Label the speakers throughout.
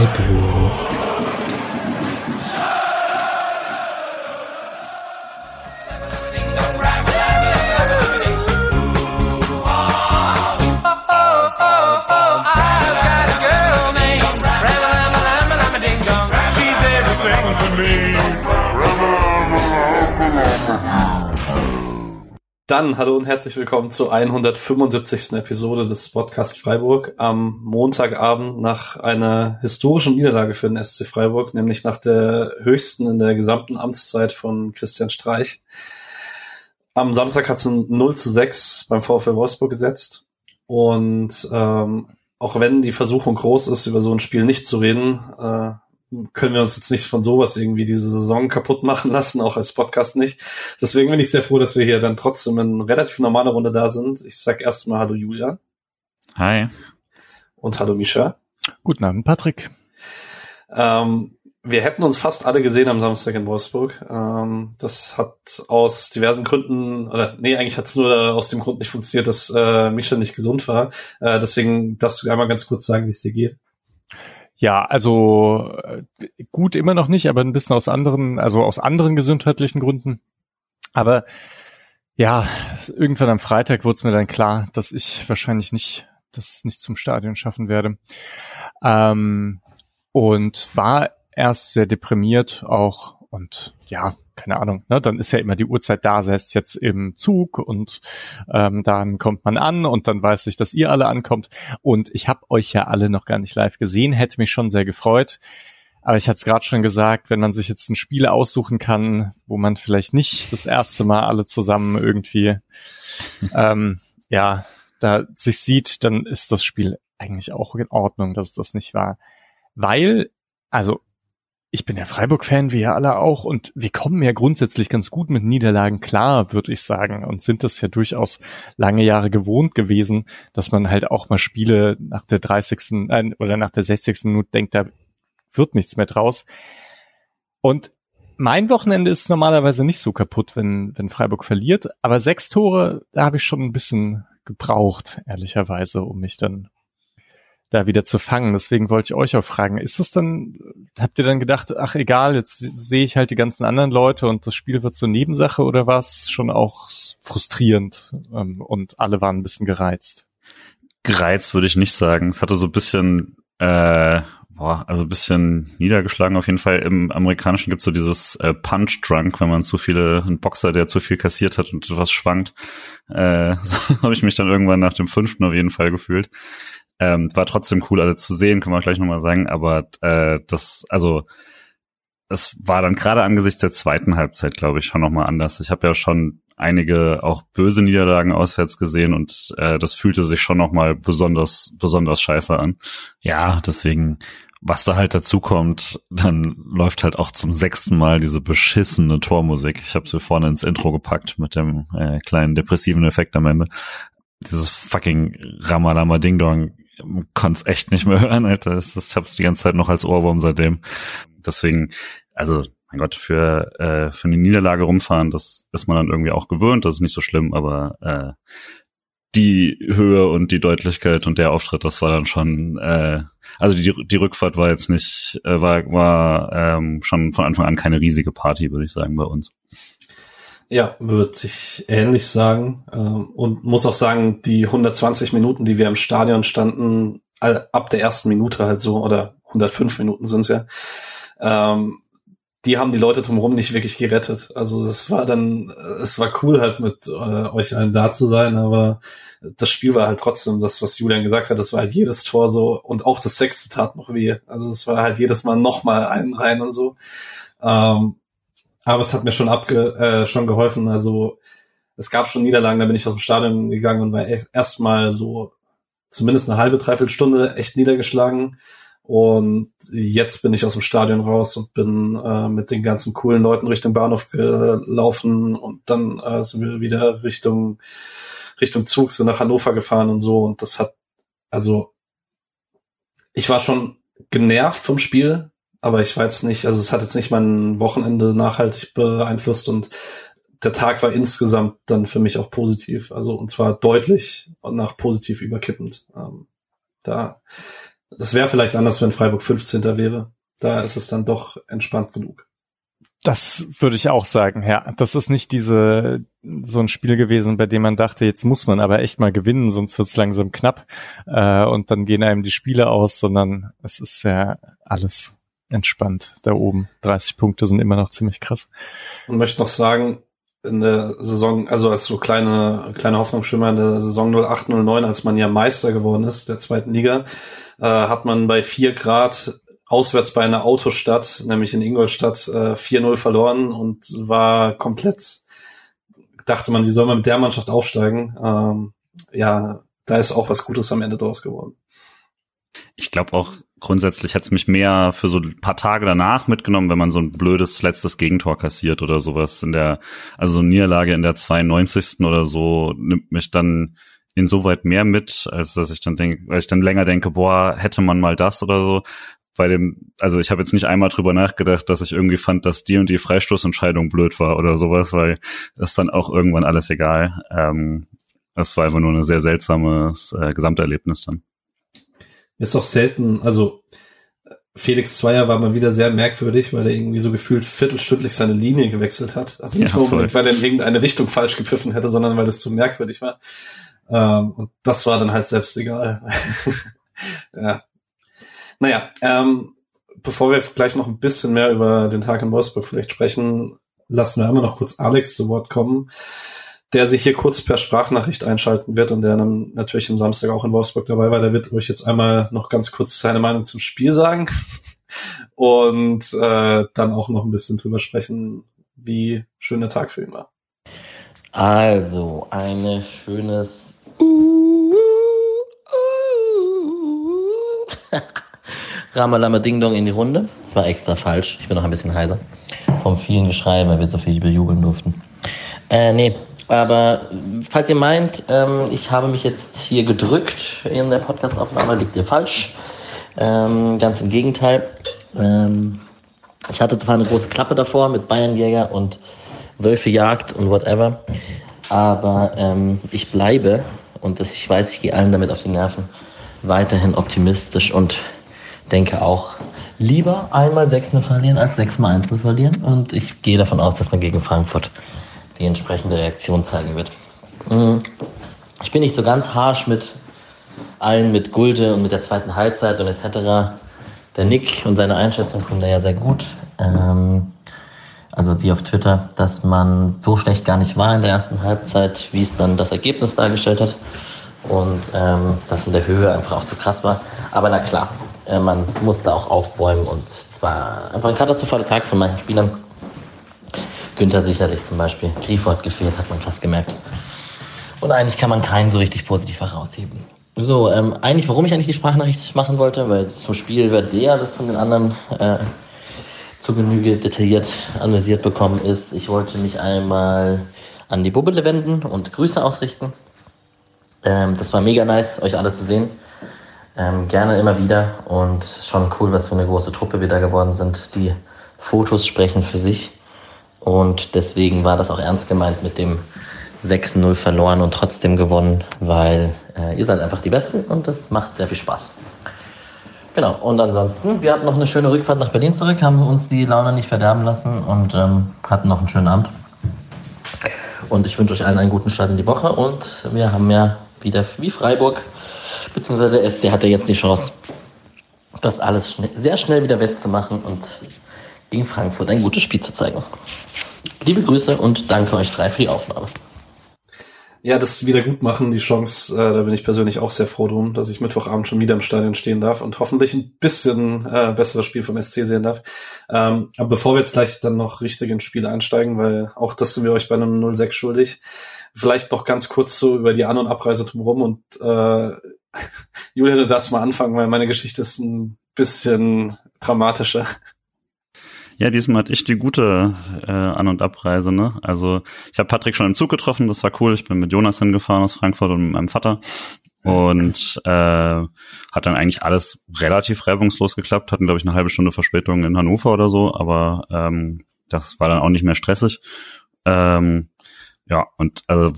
Speaker 1: Freiburg.
Speaker 2: Dann hallo und herzlich willkommen zur 175. Episode des Podcast Freiburg am Montagabend nach einer historischen Niederlage für den SC Freiburg, nämlich nach der höchsten in der gesamten Amtszeit von Christian Streich. Am Samstag hat es ein 0 zu 6 beim VfL Wolfsburg gesetzt und ähm, auch wenn die Versuchung groß ist, über so ein Spiel nicht zu reden, äh, können wir uns jetzt nicht von sowas irgendwie diese Saison kaputt machen lassen, auch als Podcast nicht. Deswegen bin ich sehr froh, dass wir hier dann trotzdem in relativ normaler Runde da sind. Ich sag erstmal Hallo Julian.
Speaker 3: Hi.
Speaker 2: Und Hallo Misha.
Speaker 4: Guten Abend, Patrick.
Speaker 2: Ähm, wir hätten uns fast alle gesehen am Samstag in Wolfsburg. Ähm, das hat aus diversen Gründen, oder nee, eigentlich hat es nur aus dem Grund nicht funktioniert, dass äh, Misha nicht gesund war. Äh, deswegen darfst du einmal ganz kurz sagen, wie es dir geht.
Speaker 4: Ja, also äh, gut immer noch nicht, aber ein bisschen aus anderen, also aus anderen gesundheitlichen Gründen. Aber ja, irgendwann am Freitag wurde es mir dann klar, dass ich wahrscheinlich nicht, das nicht zum Stadion schaffen werde. Ähm, und war erst sehr deprimiert auch und ja, keine Ahnung, ne, dann ist ja immer die Uhrzeit da, sei es jetzt im Zug und ähm, dann kommt man an und dann weiß ich, dass ihr alle ankommt. Und ich habe euch ja alle noch gar nicht live gesehen, hätte mich schon sehr gefreut. Aber ich hatte es gerade schon gesagt, wenn man sich jetzt ein Spiel aussuchen kann, wo man vielleicht nicht das erste Mal alle zusammen irgendwie ähm, ja da sich sieht, dann ist das Spiel eigentlich auch in Ordnung, dass es das nicht war. Weil, also ich bin ja Freiburg-Fan, wie ihr alle auch, und wir kommen ja grundsätzlich ganz gut mit Niederlagen klar, würde ich sagen, und sind das ja durchaus lange Jahre gewohnt gewesen, dass man halt auch mal Spiele nach der 30. Äh, oder nach der 60. Minute denkt, da wird nichts mehr draus. Und mein Wochenende ist normalerweise nicht so kaputt, wenn, wenn Freiburg verliert, aber sechs Tore, da habe ich schon ein bisschen gebraucht, ehrlicherweise, um mich dann da wieder zu fangen. Deswegen wollte ich euch auch fragen, ist es dann, habt ihr dann gedacht, ach egal, jetzt sehe ich halt die ganzen anderen Leute und das Spiel wird so Nebensache oder war es schon auch frustrierend ähm, und alle waren ein bisschen gereizt?
Speaker 3: Gereizt würde ich nicht sagen. Es hatte so ein bisschen, äh, boah, also ein bisschen niedergeschlagen auf jeden Fall. Im Amerikanischen gibt's so dieses äh, Punch Drunk, wenn man zu viele, ein Boxer, der zu viel kassiert hat und was schwankt. Äh, so habe ich mich dann irgendwann nach dem fünften auf jeden Fall gefühlt. Ähm, war trotzdem cool, alle zu sehen, können wir gleich nochmal sagen, aber äh, das, also es war dann gerade angesichts der zweiten Halbzeit, glaube ich, schon nochmal anders. Ich habe ja schon einige auch böse Niederlagen auswärts gesehen und äh, das fühlte sich schon nochmal besonders, besonders scheiße an. Ja, deswegen, was da halt dazu kommt, dann läuft halt auch zum sechsten Mal diese beschissene Tormusik. Ich habe sie vorne ins Intro gepackt mit dem äh, kleinen depressiven Effekt am Ende. Dieses fucking Ramalama Ding Dong konnte es echt nicht mehr hören, Alter. Das, das hab's die ganze Zeit noch als Ohrwurm seitdem. Deswegen, also mein Gott, für, äh, für eine Niederlage rumfahren, das ist man dann irgendwie auch gewöhnt, das ist nicht so schlimm, aber äh, die Höhe und die Deutlichkeit und der Auftritt, das war dann schon, äh, also die, die Rückfahrt war jetzt nicht, äh, war, war ähm, schon von Anfang an keine riesige Party, würde ich sagen, bei uns.
Speaker 2: Ja, würde ich ähnlich sagen. Ähm, und muss auch sagen, die 120 Minuten, die wir im Stadion standen, ab der ersten Minute halt so, oder 105 Minuten sind's ja, ähm, die haben die Leute drumherum nicht wirklich gerettet. Also es war dann, es war cool halt mit äh, euch allen da zu sein, aber das Spiel war halt trotzdem das, was Julian gesagt hat, das war halt jedes Tor so und auch das sechste tat noch weh. Also es war halt jedes Mal nochmal einen rein und so. Ähm, aber es hat mir schon abge äh, schon geholfen. Also es gab schon Niederlagen, da bin ich aus dem Stadion gegangen und war erstmal so zumindest eine halbe, dreiviertel Stunde echt niedergeschlagen. Und jetzt bin ich aus dem Stadion raus und bin äh, mit den ganzen coolen Leuten Richtung Bahnhof gelaufen und dann äh, sind wir wieder Richtung Richtung Zug so nach Hannover gefahren und so. Und das hat, also ich war schon genervt vom Spiel, aber ich weiß nicht, also es hat jetzt nicht mein Wochenende nachhaltig beeinflusst und der Tag war insgesamt dann für mich auch positiv, also und zwar deutlich nach positiv überkippend. Ähm, da Das wäre vielleicht anders, wenn Freiburg 15. wäre. Da ist es dann doch entspannt genug.
Speaker 4: Das würde ich auch sagen, ja. Das ist nicht diese so ein Spiel gewesen, bei dem man dachte, jetzt muss man aber echt mal gewinnen, sonst wird's langsam knapp äh, und dann gehen einem die Spiele aus, sondern es ist ja alles entspannt da oben. 30 Punkte sind immer noch ziemlich krass.
Speaker 2: Und möchte noch sagen, in der Saison, also als so kleine, kleine Hoffnungsschimmer in der Saison 0809, als man ja Meister geworden ist, der zweiten Liga, äh, hat man bei vier Grad auswärts bei einer Autostadt, nämlich in Ingolstadt, äh, 4-0 verloren und war komplett, dachte man, wie soll man mit der Mannschaft aufsteigen? Ähm, ja, da ist auch was Gutes am Ende draus geworden.
Speaker 3: Ich glaube auch grundsätzlich hat es mich mehr für so ein paar Tage danach mitgenommen, wenn man so ein blödes letztes Gegentor kassiert oder sowas in der, also so Niederlage in der 92. oder so nimmt mich dann insoweit mehr mit, als dass ich dann denke, weil ich dann länger denke, boah, hätte man mal das oder so, bei dem, also ich habe jetzt nicht einmal drüber nachgedacht, dass ich irgendwie fand, dass die und die Freistoßentscheidung blöd war oder sowas, weil ist dann auch irgendwann alles egal. Ähm, das war einfach nur ein sehr seltsames äh, Gesamterlebnis dann.
Speaker 2: Ist doch selten, also Felix Zweier war mal wieder sehr merkwürdig, weil er irgendwie so gefühlt viertelstündlich seine Linie gewechselt hat. Also nicht ja, unbedingt, weil er in irgendeine Richtung falsch gepfiffen hätte, sondern weil es zu merkwürdig war. Ähm, und das war dann halt selbst egal. ja, naja, ähm, bevor wir gleich noch ein bisschen mehr über den Tag in Wolfsburg vielleicht sprechen, lassen wir einmal noch kurz Alex zu Wort kommen, der sich hier kurz per Sprachnachricht einschalten wird und der dann natürlich am Samstag auch in Wolfsburg dabei war. Der wird euch jetzt einmal noch ganz kurz seine Meinung zum Spiel sagen und äh, dann auch noch ein bisschen drüber sprechen, wie schön der Tag für ihn war.
Speaker 1: Also, ein schönes Ramalama Ding Dong in die Runde. Das war extra falsch. Ich bin noch ein bisschen heiser. Vom vielen Geschrei, weil wir so viel bejubeln durften. Äh, nee. Aber falls ihr meint, ähm, ich habe mich jetzt hier gedrückt in der Podcastaufnahme, liegt ihr falsch. Ähm, ganz im Gegenteil. Ähm, ich hatte zwar eine große Klappe davor mit Bayernjäger und Wölfe Jagd und whatever. Aber ähm, ich bleibe, und das, ich weiß, ich gehe allen damit auf die Nerven, weiterhin optimistisch und denke auch, lieber einmal 6-0 verlieren als 6 mal 1 verlieren. Und ich gehe davon aus, dass man gegen Frankfurt die entsprechende Reaktion zeigen wird. Mhm. Ich bin nicht so ganz harsh mit allen, mit Gulde und mit der zweiten Halbzeit und etc. Der Nick und seine Einschätzung kommt da ja sehr gut. Ähm, also die auf Twitter, dass man so schlecht gar nicht war in der ersten Halbzeit, wie es dann das Ergebnis dargestellt hat. Und ähm, das in der Höhe einfach auch zu krass war. Aber na klar, äh, man musste auch aufbäumen und zwar einfach ein katastrophaler Tag von manchen Spielern. Günther sicherlich zum Beispiel. Grifo hat gefehlt, hat man krass gemerkt. Und eigentlich kann man keinen so richtig positiv herausheben. So, ähm, eigentlich, warum ich eigentlich die Sprachnachricht machen wollte, weil zum Spiel werdet ihr das von den anderen äh, zu Genüge detailliert analysiert bekommen, ist, ich wollte mich einmal an die Bubbele wenden und Grüße ausrichten. Ähm, das war mega nice, euch alle zu sehen. Ähm, gerne immer wieder und schon cool, was für eine große Truppe wir da geworden sind. Die Fotos sprechen für sich und deswegen war das auch ernst gemeint mit dem 6-0 verloren und trotzdem gewonnen, weil äh, ihr seid einfach die Besten und das macht sehr viel Spaß. Genau, und ansonsten, wir hatten noch eine schöne Rückfahrt nach Berlin zurück, haben uns die Laune nicht verderben lassen und ähm, hatten noch einen schönen Abend. Und ich wünsche euch allen einen guten Start in die Woche und wir haben ja wieder wie Freiburg beziehungsweise der SC hat ja jetzt die Chance, das alles schnell, sehr schnell wieder wettzumachen und gegen Frankfurt ein gutes Spiel zu zeigen. Liebe Grüße und danke euch drei für die Aufnahme.
Speaker 2: Ja, das Wiedergutmachen, die Chance, äh, da bin ich persönlich auch sehr froh drum, dass ich Mittwochabend schon wieder im Stadion stehen darf und hoffentlich ein bisschen äh, besseres Spiel vom SC sehen darf. Ähm, aber bevor wir jetzt gleich dann noch richtig ins Spiel einsteigen, weil auch das sind wir euch bei einem 06 schuldig, vielleicht noch ganz kurz so über die An- und Abreise drumherum und äh, Julia, du darfst mal anfangen, weil meine Geschichte ist ein bisschen dramatischer.
Speaker 3: Ja, diesmal hatte ich die gute äh, An- und Abreise. Ne? Also ich habe Patrick schon im Zug getroffen, das war cool. Ich bin mit Jonas hingefahren aus Frankfurt und mit meinem Vater. Und äh, hat dann eigentlich alles relativ reibungslos geklappt. Hatten, glaube ich, eine halbe Stunde Verspätung in Hannover oder so, aber ähm, das war dann auch nicht mehr stressig. Ähm, ja, und also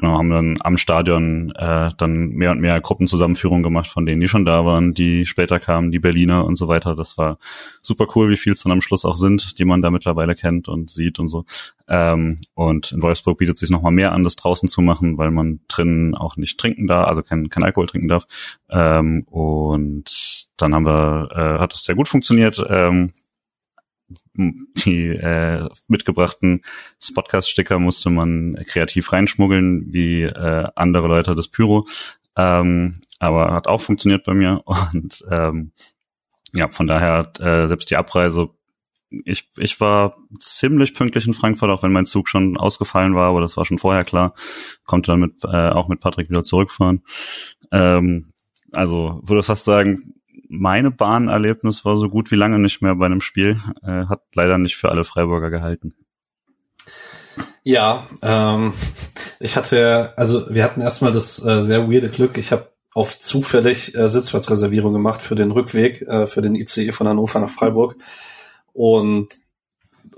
Speaker 3: genau, haben dann am Stadion äh, dann mehr und mehr Gruppenzusammenführungen gemacht von denen, die schon da waren, die später kamen, die Berliner und so weiter. Das war super cool, wie viel es dann am Schluss auch sind, die man da mittlerweile kennt und sieht und so. Ähm, und in Wolfsburg bietet es sich nochmal mehr an, das draußen zu machen, weil man drinnen auch nicht trinken darf, also kein, kein Alkohol trinken darf. Ähm, und dann haben wir, äh, hat es sehr gut funktioniert. Ähm, die äh, mitgebrachten Spotcast-Sticker musste man kreativ reinschmuggeln, wie äh, andere Leute das Pyro. Ähm, aber hat auch funktioniert bei mir. Und ähm, ja, von daher äh, selbst die Abreise. Ich, ich war ziemlich pünktlich in Frankfurt, auch wenn mein Zug schon ausgefallen war, aber das war schon vorher klar. Konnte dann mit, äh, auch mit Patrick wieder zurückfahren. Ähm, also würde fast sagen, meine Bahnerlebnis war so gut wie lange nicht mehr bei einem Spiel. Äh, hat leider nicht für alle Freiburger gehalten.
Speaker 2: Ja, ähm, ich hatte, also wir hatten erstmal das äh, sehr weirde Glück. Ich habe auf zufällig äh, Sitzplatzreservierung gemacht für den Rückweg, äh, für den ICE von Hannover nach Freiburg. Und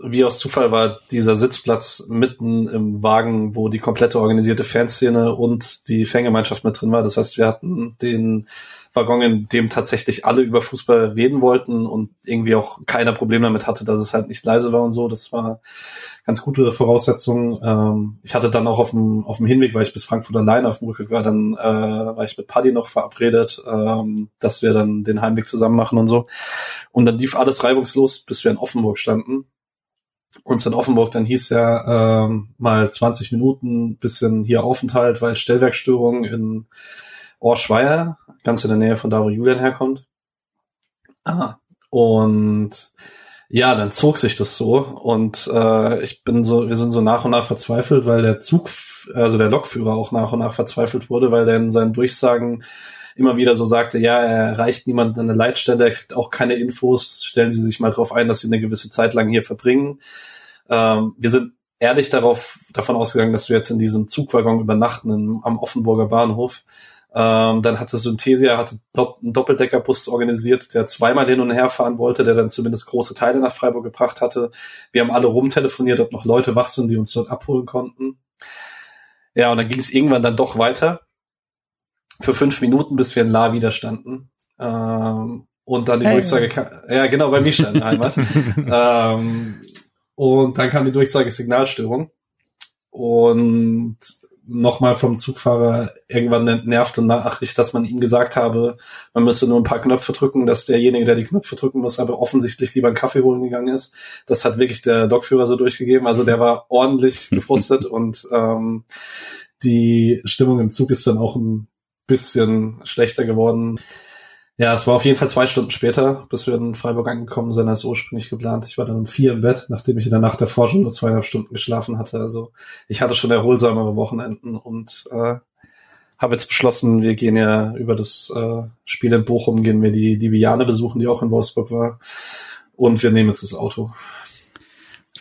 Speaker 2: wie aus Zufall war dieser Sitzplatz mitten im Wagen, wo die komplette organisierte Fanszene und die Fangemeinschaft mit drin war. Das heißt, wir hatten den Waggon, in dem tatsächlich alle über Fußball reden wollten und irgendwie auch keiner Problem damit hatte, dass es halt nicht leise war und so. Das war ganz gute Voraussetzung. Ähm, ich hatte dann auch auf dem, auf dem Hinweg, weil ich bis Frankfurt alleine auf dem Rückweg war, dann äh, war ich mit Paddy noch verabredet, ähm, dass wir dann den Heimweg zusammen machen und so. Und dann lief alles reibungslos, bis wir in Offenburg standen. Uns in Offenburg dann hieß ja ähm, mal 20 Minuten, bisschen hier Aufenthalt, weil Stellwerkstörung in Orschweier, ganz in der Nähe von da, wo Julian herkommt. Ah, und ja, dann zog sich das so und äh, ich bin so, wir sind so nach und nach verzweifelt, weil der Zug, also der Lokführer auch nach und nach verzweifelt wurde, weil der in seinen Durchsagen immer wieder so sagte, ja, er erreicht niemanden an der Leitstelle, er kriegt auch keine Infos, stellen Sie sich mal darauf ein, dass Sie eine gewisse Zeit lang hier verbringen. Ähm, wir sind ehrlich darauf, davon ausgegangen, dass wir jetzt in diesem Zugwaggon übernachten in, am Offenburger Bahnhof. Ähm, dann hatte Synthesia hatte einen Doppeldeckerbus organisiert, der zweimal hin und her fahren wollte, der dann zumindest große Teile nach Freiburg gebracht hatte. Wir haben alle rumtelefoniert, ob noch Leute wach sind, die uns dort abholen konnten. Ja, und dann ging es irgendwann dann doch weiter. Für fünf Minuten, bis wir in La wieder standen. Ähm, und dann die hey. Durchsage, ja genau, bei Misha in der Heimat. ähm, und dann kam die Durchsage Signalstörung. Und nochmal vom Zugfahrer irgendwann nervte Nachricht, dass man ihm gesagt habe, man müsse nur ein paar Knöpfe drücken, dass derjenige, der die Knöpfe drücken muss, aber offensichtlich lieber einen Kaffee holen gegangen ist. Das hat wirklich der Lokführer so durchgegeben. Also der war ordentlich gefrustet und ähm, die Stimmung im Zug ist dann auch ein bisschen schlechter geworden. Ja, es war auf jeden Fall zwei Stunden später, bis wir in Freiburg angekommen sind, als ursprünglich geplant. Ich war dann um vier im Bett, nachdem ich in der Nacht davor schon nur zweieinhalb Stunden geschlafen hatte. Also ich hatte schon erholsamere Wochenenden und äh, habe jetzt beschlossen, wir gehen ja über das äh, Spiel in Bochum, gehen wir die, die Biane besuchen, die auch in Wolfsburg war. Und wir nehmen jetzt das Auto.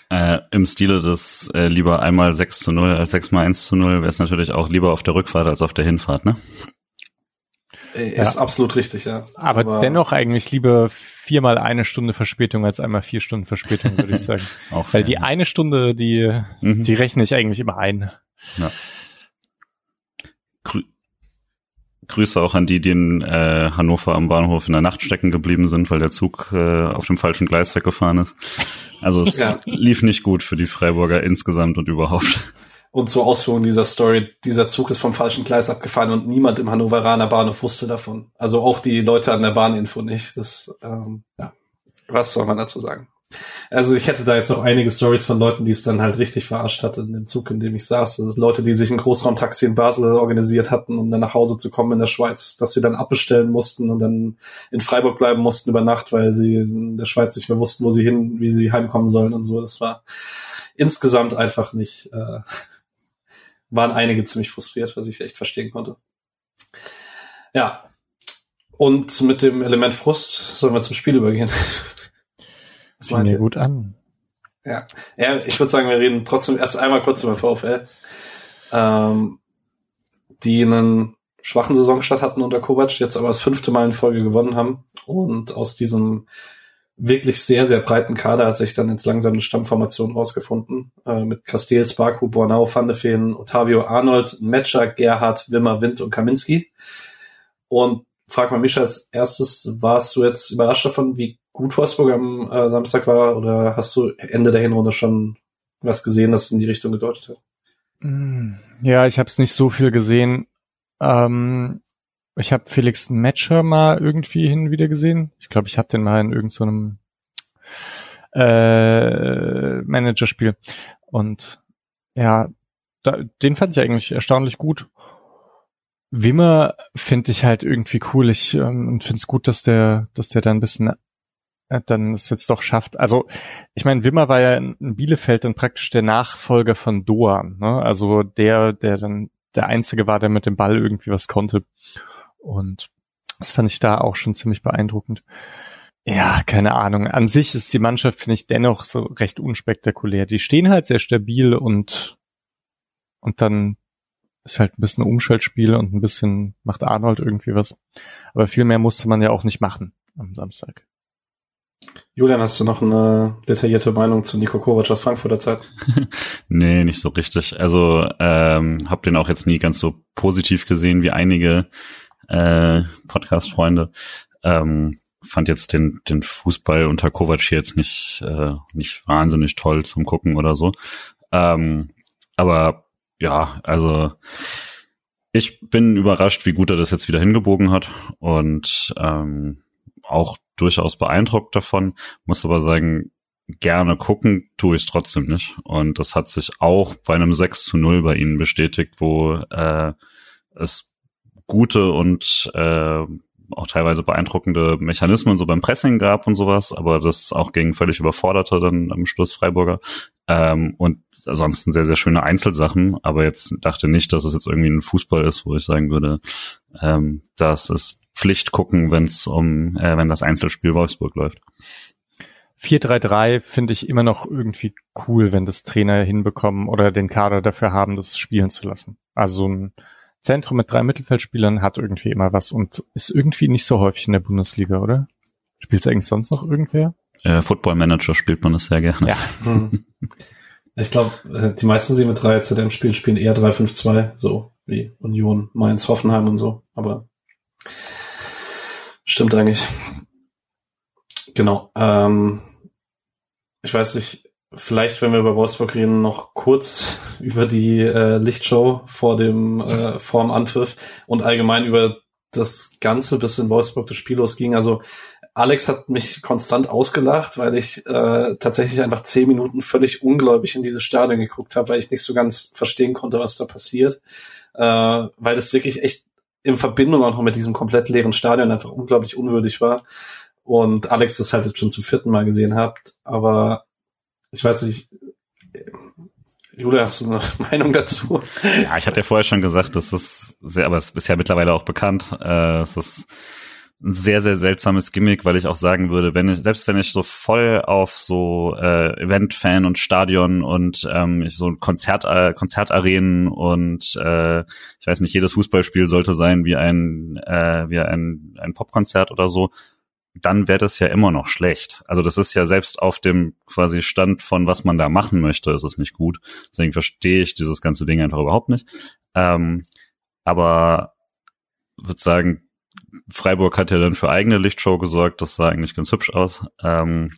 Speaker 3: Äh, Im Stile des äh, lieber einmal 6 zu 0 als 6 mal 1 zu 0 wäre es natürlich auch lieber auf der Rückfahrt als auf der Hinfahrt, ne?
Speaker 2: Ist ja. absolut richtig, ja.
Speaker 4: Aber, Aber, dennoch eigentlich lieber viermal eine Stunde Verspätung als einmal vier Stunden Verspätung, würde ich sagen. Auch Weil die eine Stunde, die, mhm. die rechne ich eigentlich immer ein. Ja.
Speaker 3: Grü Grüße auch an die, die in äh, Hannover am Bahnhof in der Nacht stecken geblieben sind, weil der Zug äh, auf dem falschen Gleis weggefahren ist. Also es ja. lief nicht gut für die Freiburger insgesamt und überhaupt.
Speaker 2: Und zur Ausführung dieser Story, dieser Zug ist vom falschen Gleis abgefahren und niemand im Hannoveraner Bahnhof wusste davon. Also auch die Leute an der Bahninfo nicht. Das, ähm, ja, was soll man dazu sagen? Also ich hätte da jetzt noch einige Stories von Leuten, die es dann halt richtig verarscht hatte in dem Zug, in dem ich saß. Das ist Leute, die sich ein Großraumtaxi in Basel organisiert hatten, um dann nach Hause zu kommen in der Schweiz, dass sie dann abbestellen mussten und dann in Freiburg bleiben mussten über Nacht, weil sie in der Schweiz nicht mehr wussten, wo sie hin, wie sie heimkommen sollen und so. Das war insgesamt einfach nicht, äh, waren einige ziemlich frustriert, was ich echt verstehen konnte. Ja. Und mit dem Element Frust sollen wir zum Spiel übergehen.
Speaker 4: Das meint mir gut an.
Speaker 2: Ja. ja, ich würde sagen, wir reden trotzdem erst einmal kurz über VfL, ähm, die einen schwachen Saisonstart hatten unter Kovac, jetzt aber das fünfte Mal in Folge gewonnen haben und aus diesem wirklich sehr, sehr breiten Kader hat sich dann jetzt langsam eine Stammformation rausgefunden. Äh, mit Castells, Baku, Bornau, Van de Feen, Ottavio Arnold, Metscher, Gerhard, Wimmer, Wind und Kaminski. Und frag mal mich als erstes, warst du jetzt überrascht davon, wie gut Wolfsburg am äh, Samstag war oder hast du Ende der Hinrunde schon was gesehen, das in die Richtung gedeutet hat?
Speaker 4: Mm, ja, ich habe es nicht so viel gesehen. Ähm, ich habe Felix Matcher mal irgendwie hin wieder gesehen. Ich glaube, ich habe den mal in irgendeinem so äh, Managerspiel. Und ja, da, den fand ich eigentlich erstaunlich gut. Wimmer finde ich halt irgendwie cool. Ich ähm, finde es gut, dass der, dass der da ein bisschen äh, dann es jetzt doch schafft. Also ich meine, Wimmer war ja in Bielefeld dann praktisch der Nachfolger von Doan, ne? Also der, der dann der einzige war, der mit dem Ball irgendwie was konnte. Und das fand ich da auch schon ziemlich beeindruckend. Ja, keine Ahnung. An sich ist die Mannschaft, finde ich, dennoch so recht unspektakulär. Die stehen halt sehr stabil und, und dann ist halt ein bisschen Umschaltspiel und ein bisschen macht Arnold irgendwie was. Aber viel mehr musste man ja auch nicht machen am Samstag.
Speaker 2: Julian, hast du noch eine detaillierte Meinung zu Nico Kovac aus Frankfurter Zeit?
Speaker 3: nee, nicht so richtig. Also ähm, habe den auch jetzt nie ganz so positiv gesehen wie einige äh, Podcast-Freunde. Ähm, fand jetzt den, den Fußball unter Kovac jetzt nicht, äh, nicht wahnsinnig toll zum Gucken oder so. Ähm, aber ja, also ich bin überrascht, wie gut er das jetzt wieder hingebogen hat und ähm, auch durchaus beeindruckt davon, muss aber sagen, gerne gucken tue ich es trotzdem nicht. Und das hat sich auch bei einem 6 zu 0 bei ihnen bestätigt, wo äh, es gute und äh, auch teilweise beeindruckende Mechanismen so beim Pressing gab und sowas, aber das auch gegen völlig überforderte dann am Schluss Freiburger. Ähm, und ansonsten sehr, sehr schöne Einzelsachen, aber jetzt dachte nicht, dass es jetzt irgendwie ein Fußball ist, wo ich sagen würde, ähm, das ist Pflicht gucken, wenn es um, äh, wenn das Einzelspiel Wolfsburg läuft.
Speaker 4: 4-3-3 finde ich immer noch irgendwie cool, wenn das Trainer hinbekommen oder den Kader dafür haben, das spielen zu lassen. Also ein Zentrum mit drei Mittelfeldspielern hat irgendwie immer was und ist irgendwie nicht so häufig in der Bundesliga, oder? Spielt es eigentlich sonst noch irgendwer?
Speaker 3: Äh, Football Manager spielt man das sehr gerne.
Speaker 4: Ja. Hm.
Speaker 2: Ich glaube, äh, die meisten, die mit 3 ZDM spielen, spielen eher 3-5-2, so wie Union, Mainz, Hoffenheim und so. Aber stimmt eigentlich. Genau. Ähm, ich weiß nicht, Vielleicht, wenn wir über Wolfsburg reden, noch kurz über die äh, Lichtshow vor dem äh, vorm Anpfiff und allgemein über das Ganze, bis in Wolfsburg das Spiel losging. Also Alex hat mich konstant ausgelacht, weil ich äh, tatsächlich einfach zehn Minuten völlig ungläubig in dieses Stadion geguckt habe, weil ich nicht so ganz verstehen konnte, was da passiert. Äh, weil das wirklich echt in Verbindung auch noch mit diesem komplett leeren Stadion einfach unglaublich unwürdig war. Und Alex das halt jetzt schon zum vierten Mal gesehen habt. Aber ich weiß nicht, Julia, hast du eine Meinung dazu?
Speaker 3: Ja, ich hatte ja vorher schon gesagt, das ist sehr, aber es ist ja mittlerweile auch bekannt. Äh, es ist ein sehr, sehr seltsames Gimmick, weil ich auch sagen würde, wenn ich, selbst wenn ich so voll auf so äh, Event-Fan und Stadion und ähm, so Konzert, äh, Konzertarenen und äh, ich weiß nicht, jedes Fußballspiel sollte sein wie ein, äh, wie ein, ein Popkonzert oder so, dann wäre das ja immer noch schlecht. Also das ist ja selbst auf dem quasi Stand von was man da machen möchte, ist es nicht gut. Deswegen verstehe ich dieses ganze Ding einfach überhaupt nicht. Ähm, aber würde sagen, Freiburg hat ja dann für eigene Lichtshow gesorgt, das sah eigentlich ganz hübsch aus, ähm,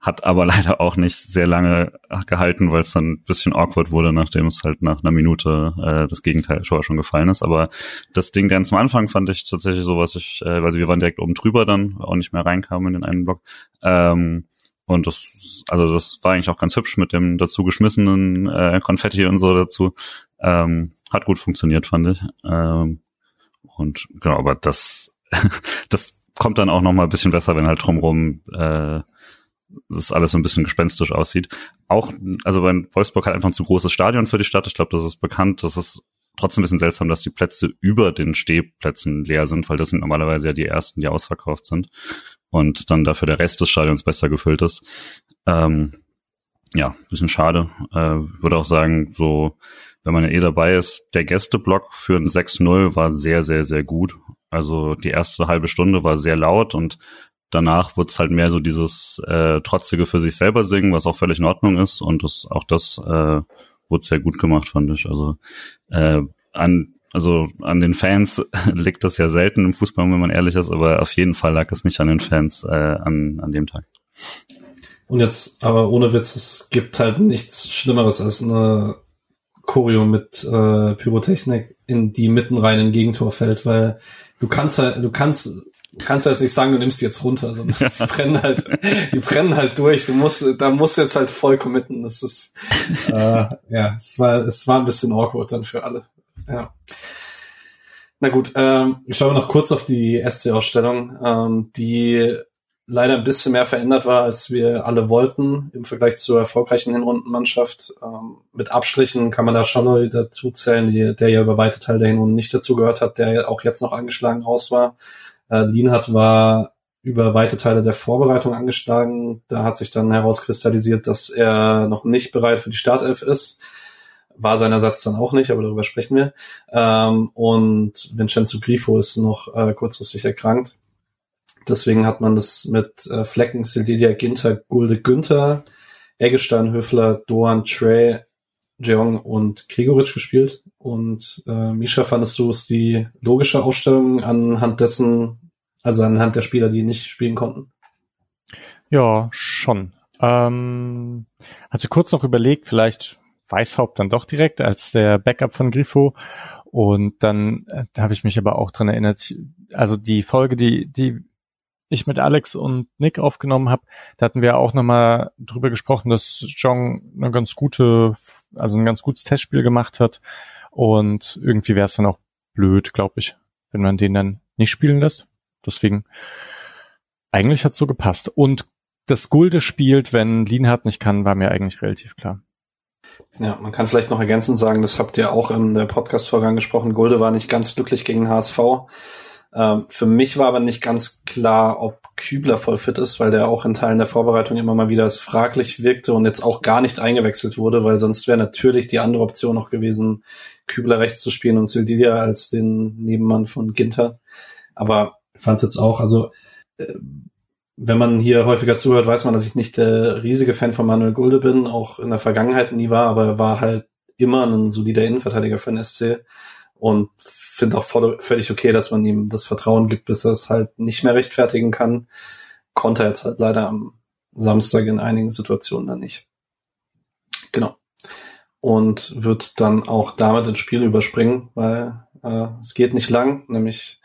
Speaker 3: hat aber leider auch nicht sehr lange gehalten, weil es dann ein bisschen awkward wurde, nachdem es halt nach einer Minute äh, das Gegenteil schon, schon gefallen ist. Aber das Ding ganz am Anfang fand ich tatsächlich so, was ich, äh, weil wir waren direkt oben drüber dann, auch nicht mehr reinkamen in den einen Block. Ähm, und das, also das war eigentlich auch ganz hübsch mit dem dazu geschmissenen äh, Konfetti und so dazu. Ähm, hat gut funktioniert, fand ich. Ähm, und genau, aber das, das kommt dann auch noch mal ein bisschen besser, wenn halt drumrum äh, das alles so ein bisschen gespenstisch aussieht. Auch, also weil Wolfsburg hat einfach ein zu großes Stadion für die Stadt. Ich glaube, das ist bekannt. Das ist trotzdem ein bisschen seltsam, dass die Plätze über den Stehplätzen leer sind, weil das sind normalerweise ja die ersten, die ausverkauft sind. Und dann dafür der Rest des Stadions besser gefüllt ist. Ähm, ja, bisschen schade. Äh, würde auch sagen, so wenn man ja eh dabei ist, der Gästeblock für ein 6-0 war sehr, sehr, sehr gut. Also die erste halbe Stunde war sehr laut und danach wurde es halt mehr so dieses äh, trotzige für sich selber singen, was auch völlig in Ordnung ist. Und das auch das äh, wurde sehr gut gemacht, fand ich. Also äh, an also an den Fans liegt das ja selten im Fußball, wenn man ehrlich ist, aber auf jeden Fall lag es nicht an den Fans äh, an, an dem Tag.
Speaker 2: Und jetzt, aber ohne Witz, es gibt halt nichts Schlimmeres als eine Choreo mit äh, Pyrotechnik, in die mitten rein in Gegentor fällt, weil du kannst halt, du kannst, du kannst halt nicht sagen, du nimmst die jetzt runter, sondern die brennen halt, die brennen halt durch. Du musst, da musst du jetzt halt voll committen. Das ist, äh, ja, es war, es war ein bisschen awkward dann für alle. Ja. Na gut, ähm, ich schaue noch kurz auf die SC-Ausstellung, ähm, die leider ein bisschen mehr verändert war, als wir alle wollten im Vergleich zur erfolgreichen Hinrundenmannschaft. Ähm, mit Abstrichen kann man da Schalloy dazu zählen, die, der ja über weite Teil der Hinrunden nicht dazu gehört hat, der ja auch jetzt noch angeschlagen raus war. Äh, Lienhardt war über weite Teile der Vorbereitung angeschlagen. Da hat sich dann herauskristallisiert, dass er noch nicht bereit für die Startelf ist. War sein Ersatz dann auch nicht, aber darüber sprechen wir. Ähm, und Vincenzo Grifo ist noch äh, kurzfristig erkrankt. Deswegen hat man das mit äh, Flecken, Sildilia, Ginter, Gulde, Günther, Eggestein, Höfler, Doan, Trey, Jeong und Gregoritsch gespielt. Und äh, Misha, fandest du es die logische Aufstellung anhand dessen, also anhand der Spieler, die nicht spielen konnten?
Speaker 4: Ja, schon. Ähm, hatte kurz noch überlegt, vielleicht Weißhaupt dann doch direkt als der Backup von Grifo. Und dann äh, da habe ich mich aber auch dran erinnert, also die Folge, die, die ich mit Alex und Nick aufgenommen habe, da hatten wir auch nochmal drüber gesprochen, dass Jong eine ganz gute, also ein ganz gutes Testspiel gemacht hat. Und irgendwie wäre es dann auch blöd, glaube ich, wenn man den dann nicht spielen lässt. Deswegen, eigentlich hat's so gepasst. Und das Gulde spielt, wenn Lienhardt nicht kann, war mir eigentlich relativ klar.
Speaker 2: Ja, man kann vielleicht noch ergänzend sagen, das habt ihr auch in der Podcast-Folge angesprochen, Gulde war nicht ganz glücklich gegen HSV. Ähm, für mich war aber nicht ganz klar, ob Kübler voll fit ist, weil der auch in Teilen der Vorbereitung immer mal wieder fraglich wirkte und jetzt auch gar nicht eingewechselt wurde, weil sonst wäre natürlich die andere Option noch gewesen, Kübler rechts zu spielen und Sildilia als den Nebenmann von Ginter. Aber fand es jetzt auch, also äh, wenn man hier häufiger zuhört, weiß man, dass ich nicht der riesige Fan von Manuel Gulde bin, auch in der Vergangenheit nie war, aber er war halt immer ein solider Innenverteidiger für den SC und finde auch voll, völlig okay, dass man ihm das Vertrauen gibt, bis er es halt nicht mehr rechtfertigen kann. Konnte er jetzt halt leider am Samstag in einigen Situationen dann nicht. Genau. Und wird dann auch damit ins Spiel überspringen, weil äh, es geht nicht lang, nämlich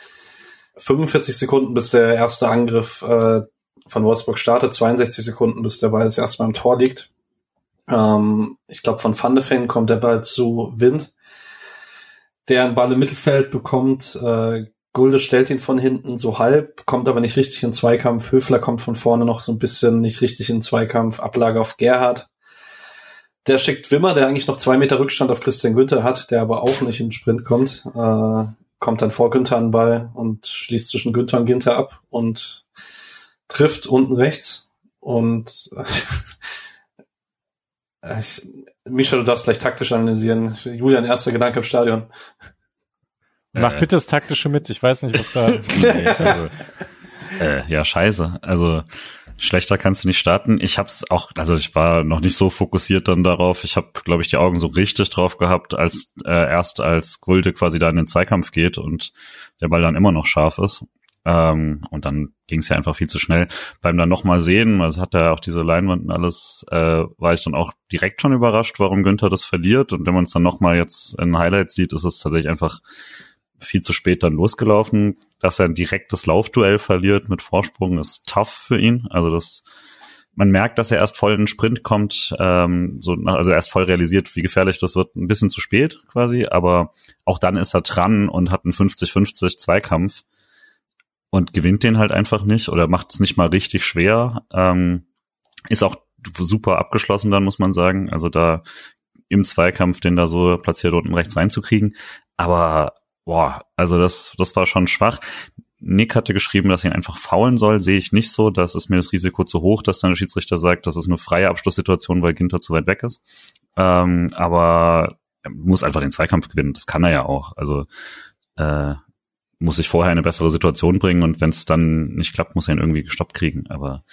Speaker 2: 45 Sekunden, bis der erste Angriff äh, von Wolfsburg startet, 62 Sekunden, bis der Ball das erste Mal im Tor liegt. Ähm, ich glaube, von Van kommt der Ball zu Wind, der einen Ball im Mittelfeld bekommt. Äh, Gulde stellt ihn von hinten so halb, kommt aber nicht richtig in Zweikampf. Höfler kommt von vorne noch so ein bisschen nicht richtig in Zweikampf. Ablage auf Gerhard. Der schickt Wimmer, der eigentlich noch zwei Meter Rückstand auf Christian Günther hat, der aber auch nicht in den Sprint kommt. Äh, kommt dann vor Günther an den Ball und schließt zwischen Günther und Günther ab und trifft unten rechts und ich, Misha, du darfst gleich taktisch analysieren. Julian, erster Gedanke im Stadion.
Speaker 4: Mach äh, bitte das Taktische mit, ich weiß nicht, was da.
Speaker 3: nee, also, äh, ja, scheiße. Also schlechter kannst du nicht starten. Ich hab's auch, also ich war noch nicht so fokussiert dann darauf. Ich habe, glaube ich, die Augen so richtig drauf gehabt, als äh, erst als Gulde quasi da in den Zweikampf geht und der Ball dann immer noch scharf ist. Ähm, und dann ging es ja einfach viel zu schnell. Beim dann nochmal sehen, also hat er auch diese Leinwand und alles, äh, war ich dann auch direkt schon überrascht, warum Günther das verliert. Und wenn man es dann nochmal jetzt in Highlights sieht, ist es tatsächlich einfach viel zu spät dann losgelaufen. Dass er ein direktes Laufduell verliert mit Vorsprung ist tough für ihn. Also das, man merkt, dass er erst voll in den Sprint kommt, ähm, so, also erst voll realisiert, wie gefährlich das wird, ein bisschen zu spät quasi, aber auch dann ist er dran und hat einen 50-50 Zweikampf und gewinnt den halt einfach nicht oder macht es nicht mal richtig schwer. Ähm, ist auch super abgeschlossen dann, muss man sagen. Also da im Zweikampf den da so platziert unten rechts reinzukriegen. Aber boah, also das, das war schon schwach. Nick hatte geschrieben, dass ihn einfach faulen soll, sehe ich nicht so. Das ist mir das Risiko zu hoch, dass dann der Schiedsrichter sagt, das ist eine freie Abschlusssituation, weil Ginter zu weit weg ist. Ähm, aber er muss einfach den Zweikampf gewinnen. Das kann er ja auch. Also äh, muss sich vorher eine bessere Situation bringen und wenn es dann nicht klappt, muss er ihn irgendwie gestoppt kriegen. Aber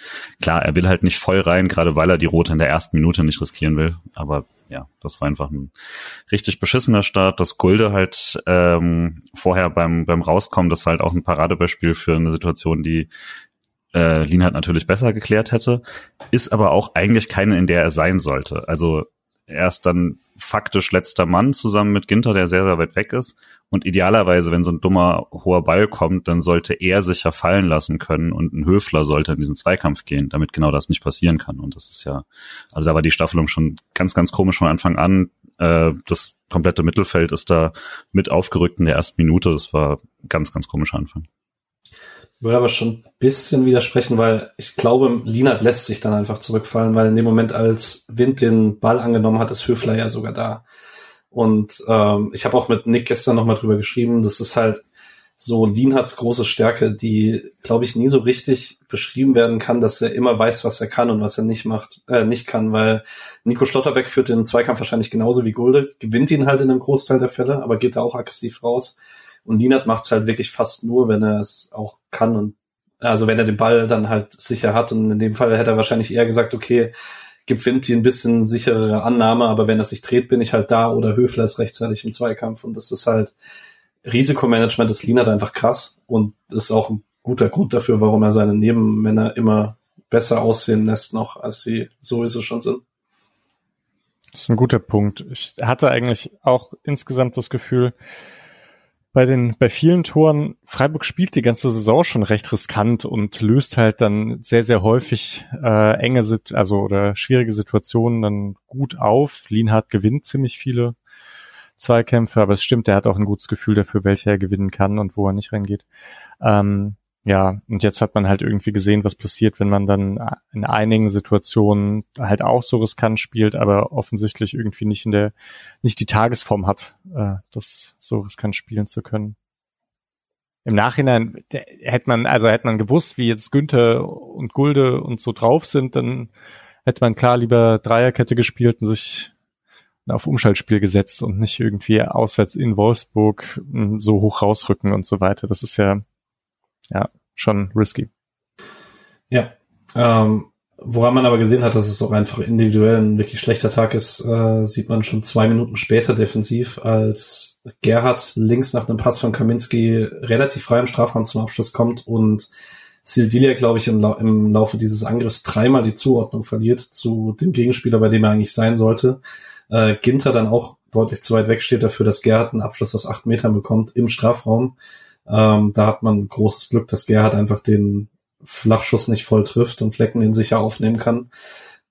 Speaker 3: klar, er will halt nicht voll rein, gerade weil er die Rote in der ersten Minute nicht riskieren will. Aber ja, das war einfach ein richtig beschissener Start. Das Gulde halt ähm, vorher beim, beim Rauskommen, das war halt auch ein Paradebeispiel für eine Situation, die äh, Lin halt natürlich besser geklärt hätte, ist aber auch eigentlich keine, in der er sein sollte. Also er ist dann faktisch letzter Mann zusammen mit Ginter, der sehr, sehr weit weg ist. Und idealerweise, wenn so ein dummer hoher Ball kommt, dann sollte er sich ja fallen lassen können und ein Höfler sollte in diesen Zweikampf gehen, damit genau das nicht passieren kann. Und das ist ja, also da war die Staffelung schon ganz, ganz komisch von Anfang an. Äh, das komplette Mittelfeld ist da mit aufgerückt in der ersten Minute. Das war ganz, ganz komischer Anfang
Speaker 2: würde aber schon ein bisschen widersprechen, weil ich glaube, Linat lässt sich dann einfach zurückfallen, weil in dem Moment, als Wind den Ball angenommen hat, ist Höfler ja sogar da. Und ähm, ich habe auch mit Nick gestern nochmal drüber geschrieben, das ist halt so Lienhards große Stärke, die, glaube ich, nie so richtig beschrieben werden kann, dass er immer weiß, was er kann und was er nicht macht, äh, nicht kann, weil Nico Schlotterbeck führt den Zweikampf wahrscheinlich genauso wie Gulde, gewinnt ihn halt in einem Großteil der Fälle, aber geht da auch aggressiv raus. Und Lienert macht es halt wirklich fast nur, wenn er es auch kann und also wenn er den Ball dann halt sicher hat. Und in dem Fall hätte er wahrscheinlich eher gesagt, okay, gib Vinti ein bisschen sicherere Annahme, aber wenn er sich dreht, bin ich halt da oder Höfler ist rechtzeitig im Zweikampf. Und das ist halt Risikomanagement des Lienert einfach krass und ist auch ein guter Grund dafür, warum er seine Nebenmänner immer besser aussehen lässt noch, als sie sowieso schon sind.
Speaker 4: Das ist ein guter Punkt. Ich hatte eigentlich auch insgesamt das Gefühl, bei den, bei vielen Toren, Freiburg spielt die ganze Saison schon recht riskant und löst halt dann sehr, sehr häufig äh, enge, also oder schwierige Situationen dann gut auf. Lienhardt gewinnt ziemlich viele Zweikämpfe, aber es stimmt, er hat auch ein gutes Gefühl dafür, welche er gewinnen kann und wo er nicht reingeht. Ähm, ja, und jetzt hat man halt irgendwie gesehen, was passiert, wenn man dann in einigen Situationen halt auch so riskant spielt, aber offensichtlich irgendwie nicht in der, nicht die Tagesform hat, äh, das so riskant spielen zu können. Im Nachhinein hätte man, also hätte man gewusst, wie jetzt Günther und Gulde und so drauf sind, dann hätte man klar lieber Dreierkette gespielt und sich auf Umschaltspiel gesetzt und nicht irgendwie auswärts in Wolfsburg hm, so hoch rausrücken und so weiter. Das ist ja ja, schon risky.
Speaker 2: Ja, ähm, woran man aber gesehen hat, dass es auch einfach individuell ein wirklich schlechter Tag ist, äh, sieht man schon zwei Minuten später defensiv, als Gerhard links nach einem Pass von Kaminski relativ frei im Strafraum zum Abschluss kommt und Sildilia, glaube ich, im, Lau im, Laufe dieses Angriffs dreimal die Zuordnung verliert zu dem Gegenspieler, bei dem er eigentlich sein sollte. Äh, Ginter dann auch deutlich zu weit weg steht dafür, dass Gerhard einen Abschluss aus acht Metern bekommt im Strafraum. Ähm, da hat man großes Glück, dass Gerhard einfach den Flachschuss nicht voll trifft und Flecken den sicher aufnehmen kann.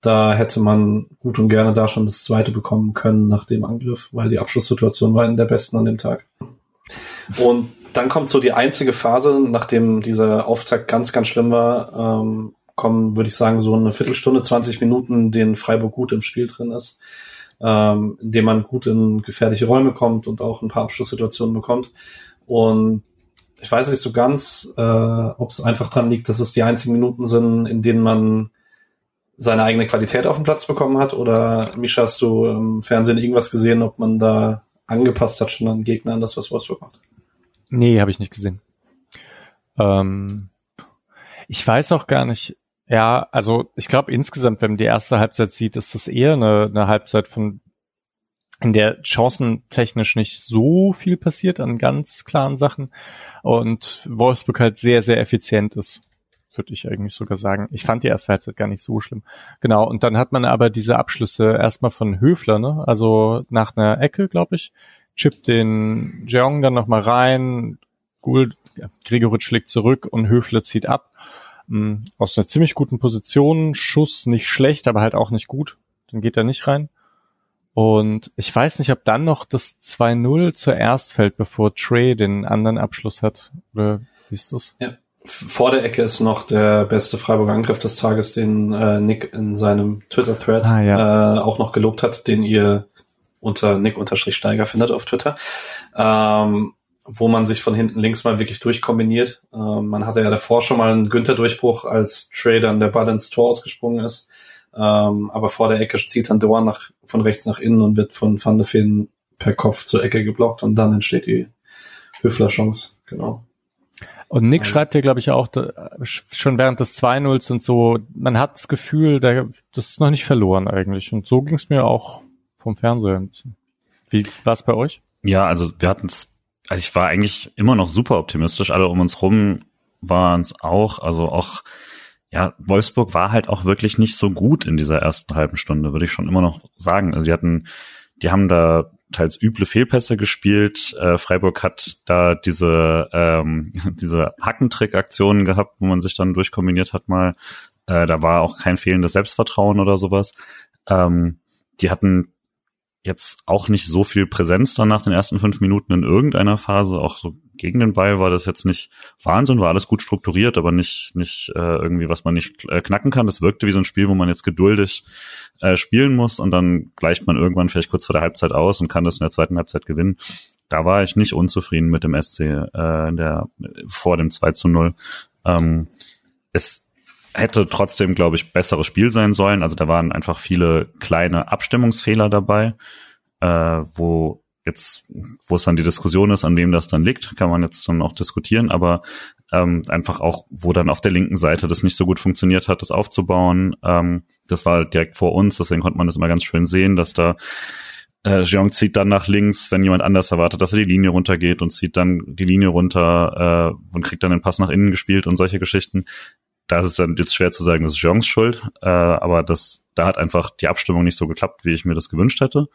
Speaker 2: Da hätte man gut und gerne da schon das zweite bekommen können nach dem Angriff, weil die Abschlusssituation war in der besten an dem Tag. Und dann kommt so die einzige Phase, nachdem dieser Auftakt ganz, ganz schlimm war, ähm, kommen, würde ich sagen, so eine Viertelstunde, 20 Minuten, den Freiburg gut im Spiel drin ist, ähm, indem man gut in gefährliche Räume kommt und auch ein paar Abschlusssituationen bekommt. Und ich weiß nicht so ganz, äh, ob es einfach dran liegt, dass es die einzigen Minuten sind, in denen man seine eigene Qualität auf den Platz bekommen hat? Oder Misha, hast du im Fernsehen irgendwas gesehen, ob man da angepasst hat schon an Gegner an das, was Wolfsburg macht?
Speaker 4: Nee, habe ich nicht gesehen. Ähm, ich weiß auch gar nicht. Ja, also ich glaube insgesamt, wenn man die erste Halbzeit sieht, ist das eher eine, eine Halbzeit von in der chancentechnisch nicht so viel passiert an ganz klaren Sachen und Wolfsburg halt sehr, sehr effizient ist, würde ich eigentlich sogar sagen. Ich fand die erste Halbzeit gar nicht so schlimm. Genau, und dann hat man aber diese Abschlüsse erstmal von Höfler, ne? also nach einer Ecke, glaube ich, chippt den Jeong dann nochmal rein, Gould, Gregoritsch schlägt zurück und Höfler zieht ab. Mm, aus einer ziemlich guten Position, Schuss nicht schlecht, aber halt auch nicht gut. Dann geht er nicht rein. Und ich weiß nicht, ob dann noch das 2-0 zuerst fällt, bevor Trey den anderen Abschluss hat. Oder wie ist das?
Speaker 2: Ja. Vor der Ecke ist noch der beste Freiburger Angriff des Tages, den äh, Nick in seinem Twitter-Thread ah, ja. äh, auch noch gelobt hat, den ihr unter Nick-Steiger findet auf Twitter. Ähm, wo man sich von hinten links mal wirklich durchkombiniert. Ähm, man hatte ja davor schon mal einen Günther-Durchbruch, als Trey dann der Ball ins Tor ausgesprungen ist. Ähm, aber vor der Ecke zieht dann Doan nach, von rechts nach innen und wird von Van de Feen per Kopf zur Ecke geblockt und dann entsteht die Höfler-Chance. genau.
Speaker 4: Und Nick schreibt hier, glaube ich, auch da, schon während des 2-0s und so, man hat das Gefühl, da, das ist noch nicht verloren eigentlich. Und so ging es mir auch vom Fernseher bisschen. Wie war es bei euch?
Speaker 3: Ja, also wir hatten es, also ich war eigentlich immer noch super optimistisch. Alle um uns rum waren es auch. Also auch, ja, Wolfsburg war halt auch wirklich nicht so gut in dieser ersten halben Stunde, würde ich schon immer noch sagen. Also sie hatten, die haben da teils üble Fehlpässe gespielt. Äh, Freiburg hat da diese, ähm, diese Hackentrick-Aktionen gehabt, wo man sich dann durchkombiniert hat mal. Äh, da war auch kein fehlendes Selbstvertrauen oder sowas. Ähm, die hatten jetzt auch nicht so viel Präsenz dann nach den ersten fünf Minuten in irgendeiner Phase. Auch so gegen den Ball war das jetzt nicht Wahnsinn, war alles gut strukturiert, aber nicht, nicht äh, irgendwie, was man nicht äh, knacken kann. Das wirkte wie so ein Spiel, wo man jetzt geduldig äh, spielen muss und dann gleicht man irgendwann vielleicht kurz vor der Halbzeit aus und kann das in der zweiten Halbzeit gewinnen. Da war ich nicht unzufrieden mit dem SC äh, in der, vor dem 2 zu 0. Ähm, es hätte trotzdem, glaube ich, besseres Spiel sein sollen. Also da waren einfach viele kleine Abstimmungsfehler dabei, äh, wo jetzt, wo es dann die Diskussion ist, an wem das dann liegt, kann man jetzt dann auch diskutieren, aber ähm, einfach auch, wo dann auf der linken Seite das nicht so gut funktioniert hat, das aufzubauen. Ähm, das war direkt vor uns, deswegen konnte man das immer ganz schön sehen, dass da äh, Jeong zieht dann nach links, wenn jemand anders erwartet, dass er die Linie runtergeht und zieht dann die Linie runter äh, und kriegt dann den Pass nach innen gespielt und solche Geschichten da ist es dann jetzt schwer zu sagen, das ist Jeans Schuld, äh, aber das, da hat einfach die Abstimmung nicht so geklappt, wie ich mir das gewünscht hätte.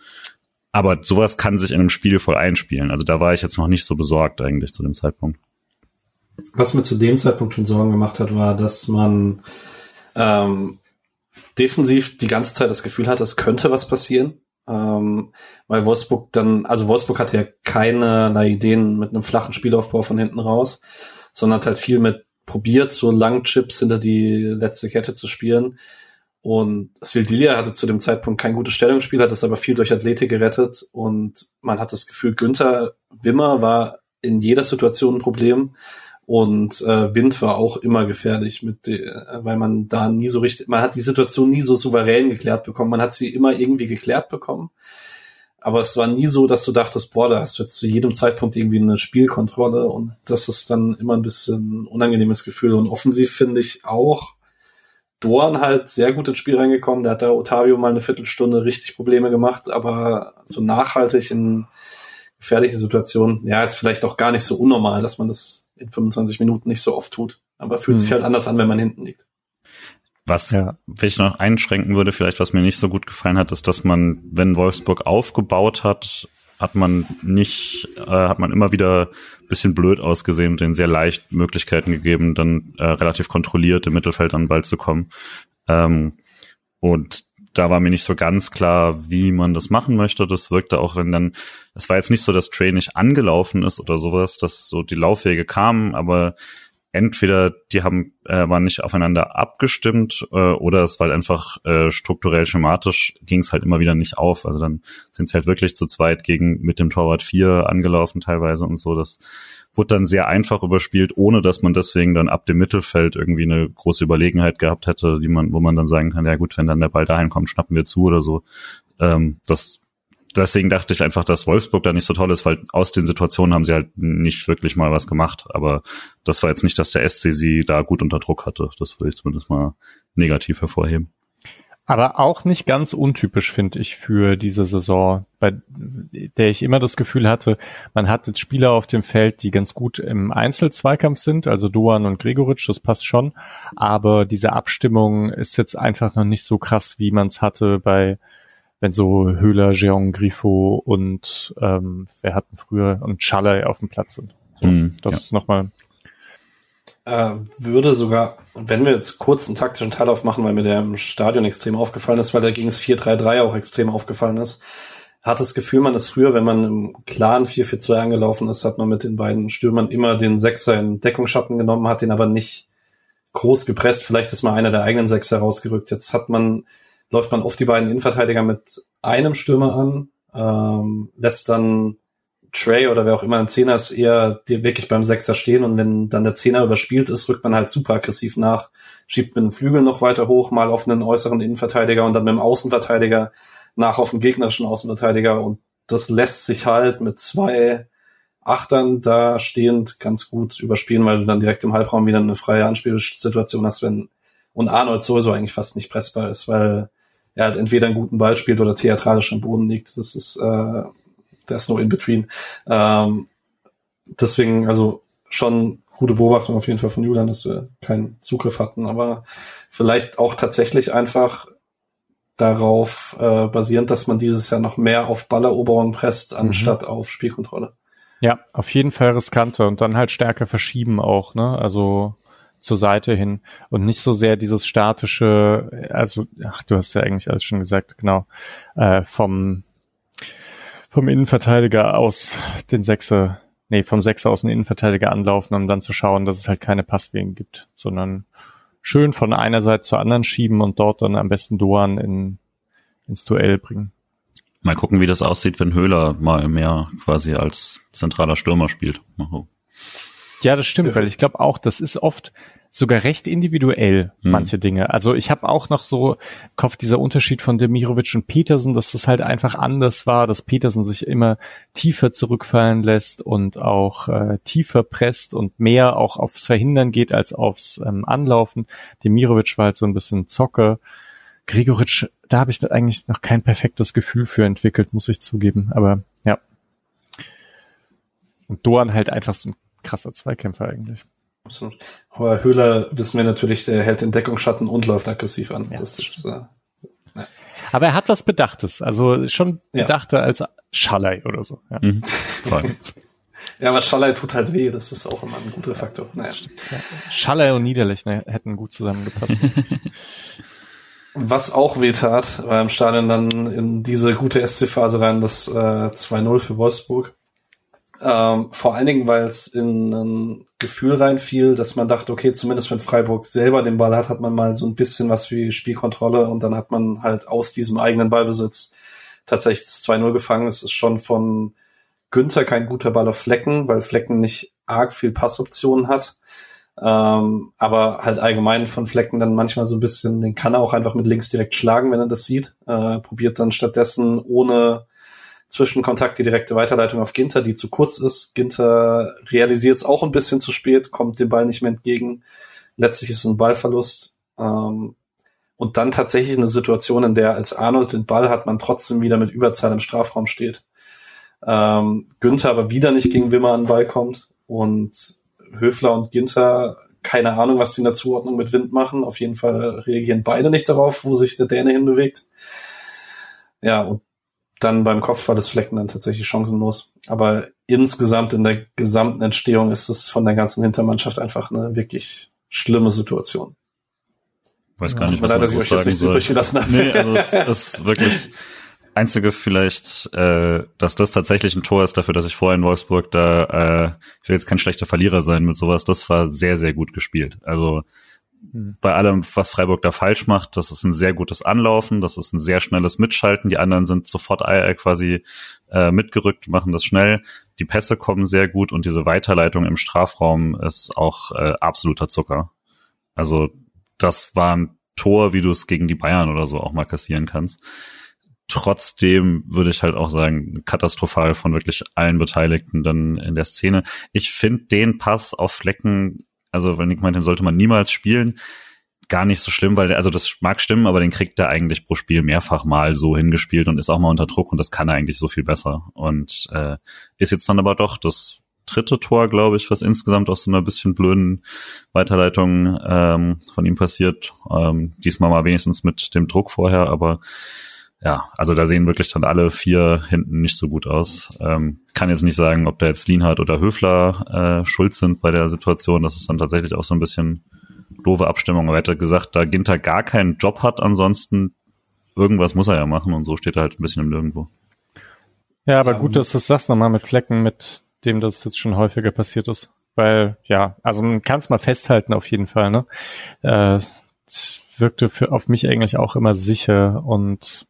Speaker 3: Aber sowas kann sich in einem Spiel voll einspielen. Also da war ich jetzt noch nicht so besorgt eigentlich zu dem Zeitpunkt.
Speaker 2: Was mir zu dem Zeitpunkt schon Sorgen gemacht hat, war, dass man ähm, defensiv die ganze Zeit das Gefühl hat, es könnte was passieren. Ähm, weil Wolfsburg dann, also Wolfsburg hatte ja keinerlei Ideen mit einem flachen Spielaufbau von hinten raus, sondern hat halt viel mit probiert, so Langchips hinter die letzte Kette zu spielen. Und Sildilia hatte zu dem Zeitpunkt kein gutes Stellungsspiel, hat es aber viel durch Athletik gerettet. Und man hat das Gefühl, Günther Wimmer war in jeder Situation ein Problem. Und äh, Wind war auch immer gefährlich, mit, äh, weil man da nie so richtig, man hat die Situation nie so souverän geklärt bekommen. Man hat sie immer irgendwie geklärt bekommen. Aber es war nie so, dass du dachtest, boah, da hast du jetzt zu jedem Zeitpunkt irgendwie eine Spielkontrolle und das ist dann immer ein bisschen unangenehmes Gefühl. Und offensiv finde ich auch Dorn halt sehr gut ins Spiel reingekommen. Da hat der Otavio mal eine Viertelstunde richtig Probleme gemacht, aber so nachhaltig in gefährliche Situationen, ja, ist vielleicht auch gar nicht so unnormal, dass man das in 25 Minuten nicht so oft tut. Aber fühlt hm. sich halt anders an, wenn man hinten liegt.
Speaker 3: Was ja. ich noch einschränken würde, vielleicht was mir nicht so gut gefallen hat, ist, dass man, wenn Wolfsburg aufgebaut hat, hat man nicht, äh, hat man immer wieder bisschen blöd ausgesehen und denen sehr leicht Möglichkeiten gegeben, dann äh, relativ kontrolliert im Mittelfeld an den Ball zu kommen. Ähm, und da war mir nicht so ganz klar, wie man das machen möchte. Das wirkte auch, wenn dann, es war jetzt nicht so, dass Trey nicht angelaufen ist oder sowas, dass so die Laufwege kamen, aber entweder die haben äh, waren nicht aufeinander abgestimmt äh, oder es war halt einfach äh, strukturell schematisch ging es halt immer wieder nicht auf. Also dann sind sie halt wirklich zu zweit gegen mit dem Torwart 4 angelaufen teilweise und so. Das wurde dann sehr einfach überspielt, ohne dass man deswegen dann ab dem Mittelfeld irgendwie eine große Überlegenheit gehabt hätte, die man, wo man dann sagen kann, ja gut, wenn dann der Ball dahin kommt, schnappen wir zu oder so. Ähm, das deswegen dachte ich einfach, dass Wolfsburg da nicht so toll ist, weil aus den Situationen haben sie halt nicht wirklich mal was gemacht. Aber das war jetzt nicht, dass der SC sie da gut unter Druck hatte. Das will ich zumindest mal negativ hervorheben.
Speaker 4: Aber auch nicht ganz untypisch, finde ich, für diese Saison, bei der ich immer das Gefühl hatte, man hat jetzt Spieler auf dem Feld, die ganz gut im Einzelzweikampf sind, also Doan und Gregoritsch, das passt schon. Aber diese Abstimmung ist jetzt einfach noch nicht so krass, wie man es hatte bei wenn so Höhler, Jean Grifo und ähm, wer hatten früher und Schaller auf dem Platz sind. So, mm, das ja. ist nochmal.
Speaker 2: Äh, würde sogar, wenn wir jetzt kurz einen taktischen Teil aufmachen, weil mir der im Stadion extrem aufgefallen ist, weil da gegen das 4-3-3 auch extrem aufgefallen ist, hat das Gefühl, man ist früher, wenn man im klaren 4-4-2 angelaufen ist, hat man mit den beiden Stürmern immer den Sechser in Deckungsschatten genommen, hat den aber nicht groß gepresst. Vielleicht ist mal einer der eigenen Sechser rausgerückt. Jetzt hat man läuft man oft die beiden Innenverteidiger mit einem Stürmer an, ähm, lässt dann Trey oder wer auch immer ein Zehner ist, eher wirklich beim Sechser stehen und wenn dann der Zehner überspielt ist, rückt man halt super aggressiv nach, schiebt mit dem Flügel noch weiter hoch, mal auf einen äußeren Innenverteidiger und dann mit dem Außenverteidiger nach auf den gegnerischen Außenverteidiger und das lässt sich halt mit zwei Achtern da stehend ganz gut überspielen, weil du dann direkt im Halbraum wieder eine freie Anspielsituation hast, wenn und Arnold sowieso eigentlich fast nicht pressbar ist, weil er halt entweder einen guten Ball spielt oder theatralisch am Boden liegt. Das ist, äh, da ist no in between. Ähm, deswegen, also schon gute Beobachtung auf jeden Fall von Julian, dass wir keinen Zugriff hatten, aber vielleicht auch tatsächlich einfach darauf äh, basierend, dass man dieses Jahr noch mehr auf Balleroberung presst, mhm. anstatt mhm. auf Spielkontrolle.
Speaker 4: Ja, auf jeden Fall riskanter und dann halt stärker verschieben auch, ne? Also zur Seite hin und nicht so sehr dieses statische, also ach, du hast ja eigentlich alles schon gesagt, genau, äh, vom vom Innenverteidiger aus den Sechser, nee, vom Sechser aus den Innenverteidiger anlaufen, um dann zu schauen, dass es halt keine Passwegen gibt, sondern schön von einer Seite zur anderen schieben und dort dann am besten Doan in, ins Duell bringen.
Speaker 3: Mal gucken, wie das aussieht, wenn Höhler mal mehr quasi als zentraler Stürmer spielt.
Speaker 4: Ja, das stimmt, weil ich glaube auch, das ist oft sogar recht individuell, mhm. manche Dinge. Also ich habe auch noch so Kopf dieser Unterschied von Demirovic und Petersen, dass das halt einfach anders war, dass Petersen sich immer tiefer zurückfallen lässt und auch äh, tiefer presst und mehr auch aufs Verhindern geht als aufs ähm, Anlaufen. Demirovic war halt so ein bisschen Zocker. Gregoritsch, da habe ich eigentlich noch kein perfektes Gefühl für entwickelt, muss ich zugeben. Aber ja. Und Doan halt einfach so ein krasser Zweikämpfer eigentlich.
Speaker 2: Absolut. Aber Höhler wissen wir natürlich, der hält den Deckungsschatten und läuft aggressiv an. Ja, das ist, äh,
Speaker 4: ja. Aber er hat was Bedachtes, also schon bedachter ja. als Schallei oder so. Ja. Mhm.
Speaker 2: ja, aber Schallei tut halt weh, das ist auch immer ein guter Faktor. Naja.
Speaker 4: Schallei und Niederlechner hätten gut zusammengepasst.
Speaker 2: Was auch weh tat, war im Stadion dann in diese gute SC-Phase rein, das äh, 2-0 für Wolfsburg. Ähm, vor allen Dingen, weil es in ein Gefühl reinfiel, dass man dachte, okay, zumindest wenn Freiburg selber den Ball hat, hat man mal so ein bisschen was wie Spielkontrolle und dann hat man halt aus diesem eigenen Ballbesitz tatsächlich das 2-0 gefangen. Es ist schon von Günther kein guter Ball auf Flecken, weil Flecken nicht arg viel Passoptionen hat. Ähm, aber halt allgemein von Flecken dann manchmal so ein bisschen, den kann er auch einfach mit links direkt schlagen, wenn er das sieht. Äh, probiert dann stattdessen ohne Zwischenkontakt die direkte Weiterleitung auf Ginter, die zu kurz ist. Ginter realisiert es auch ein bisschen zu spät, kommt dem Ball nicht mehr entgegen. Letztlich ist es ein Ballverlust. Ähm, und dann tatsächlich eine Situation, in der als Arnold den Ball hat, man trotzdem wieder mit Überzahl im Strafraum steht. Ähm, Günther aber wieder nicht gegen Wimmer an den Ball kommt und Höfler und Ginter, keine Ahnung, was die in der Zuordnung mit Wind machen. Auf jeden Fall reagieren beide nicht darauf, wo sich der Däne hinbewegt. Ja, und dann beim Kopf war das Flecken dann tatsächlich chancenlos. Aber insgesamt in der gesamten Entstehung ist es von der ganzen Hintermannschaft einfach eine wirklich schlimme Situation.
Speaker 3: Weiß gar nicht, was man so sagen soll. Nee, also es ist wirklich einzige vielleicht, äh, dass das tatsächlich ein Tor ist dafür, dass ich vorher in Wolfsburg da, äh, ich will jetzt kein schlechter Verlierer sein mit sowas, das war sehr, sehr gut gespielt. Also. Bei allem, was Freiburg da falsch macht, das ist ein sehr gutes Anlaufen, das ist ein sehr schnelles Mitschalten. Die anderen sind sofort quasi äh, mitgerückt, machen das schnell. Die Pässe kommen sehr gut und diese Weiterleitung im Strafraum ist auch äh, absoluter Zucker. Also das war ein Tor, wie du es gegen die Bayern oder so auch mal kassieren kannst. Trotzdem würde ich halt auch sagen, katastrophal von wirklich allen Beteiligten dann in der Szene. Ich finde den Pass auf Flecken also wenn ich meinte, den sollte man niemals spielen, gar nicht so schlimm, weil der, also das mag stimmen, aber den kriegt er eigentlich pro Spiel mehrfach mal so hingespielt und ist auch mal unter Druck und das kann er eigentlich so viel besser. Und äh, ist jetzt dann aber doch das dritte Tor, glaube ich, was insgesamt aus so einer bisschen blöden Weiterleitung ähm, von ihm passiert. Ähm, diesmal mal wenigstens mit dem Druck vorher, aber ja, also da sehen wirklich dann alle vier hinten nicht so gut aus. Ähm, kann jetzt nicht sagen, ob da jetzt Lienhardt oder Höfler äh, schuld sind bei der Situation. Das ist dann tatsächlich auch so ein bisschen doofe Abstimmung. Aber er hat gesagt, da Ginter gar keinen Job hat ansonsten, irgendwas muss er ja machen und so steht er halt ein bisschen im Nirgendwo.
Speaker 4: Ja, aber gut, dass du das sagst nochmal mit Flecken, mit dem das jetzt schon häufiger passiert ist. Weil, ja, also man kann es mal festhalten auf jeden Fall, ne? Äh, wirkte für, auf mich eigentlich auch immer sicher und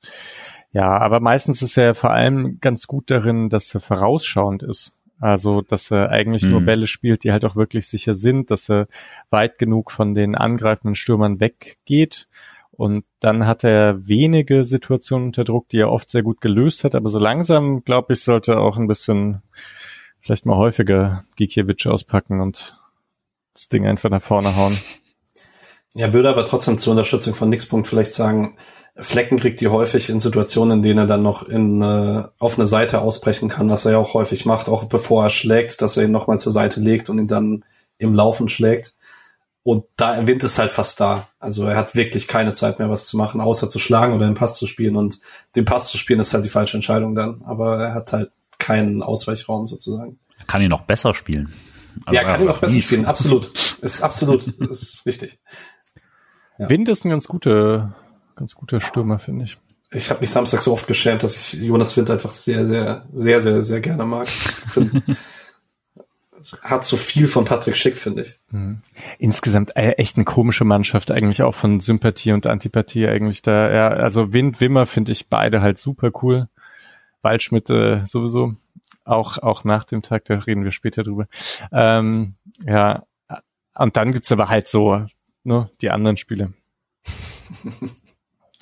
Speaker 4: ja, aber meistens ist er vor allem ganz gut darin, dass er vorausschauend ist. Also, dass er eigentlich mhm. nur Bälle spielt, die halt auch wirklich sicher sind, dass er weit genug von den angreifenden Stürmern weggeht. Und dann hat er wenige Situationen unter Druck, die er oft sehr gut gelöst hat. Aber so langsam, glaube ich, sollte er auch ein bisschen vielleicht mal häufiger Gikiewicz auspacken und das Ding einfach nach vorne hauen.
Speaker 2: Ja, würde aber trotzdem zur Unterstützung von Nixpunkt vielleicht sagen, Flecken kriegt die häufig in Situationen, in denen er dann noch in, äh, auf eine Seite ausbrechen kann, was er ja auch häufig macht, auch bevor er schlägt, dass er ihn nochmal zur Seite legt und ihn dann im Laufen schlägt. Und da Wind ist halt fast da. Also er hat wirklich keine Zeit mehr, was zu machen, außer zu schlagen oder den Pass zu spielen. Und den Pass zu spielen ist halt die falsche Entscheidung dann. Aber er hat halt keinen Ausweichraum sozusagen.
Speaker 3: Kann ihn noch besser spielen.
Speaker 2: Also ja, kann ihn noch besser spielen, absolut. Ist absolut, ist richtig.
Speaker 4: Ja. Wind ist ein ganz guter, ganz guter Stürmer, finde ich.
Speaker 2: Ich habe mich Samstag so oft geschämt, dass ich Jonas Wind einfach sehr, sehr, sehr, sehr, sehr gerne mag. hat so viel von Patrick Schick, finde ich.
Speaker 4: Mhm. Insgesamt äh, echt eine komische Mannschaft, eigentlich auch von Sympathie und Antipathie eigentlich da. Ja, also Wind, Wimmer finde ich beide halt super cool. Waldschmidt äh, sowieso. Auch, auch nach dem Tag, da reden wir später drüber. Ähm, ja, und dann gibt's aber halt so, ne, die anderen Spiele.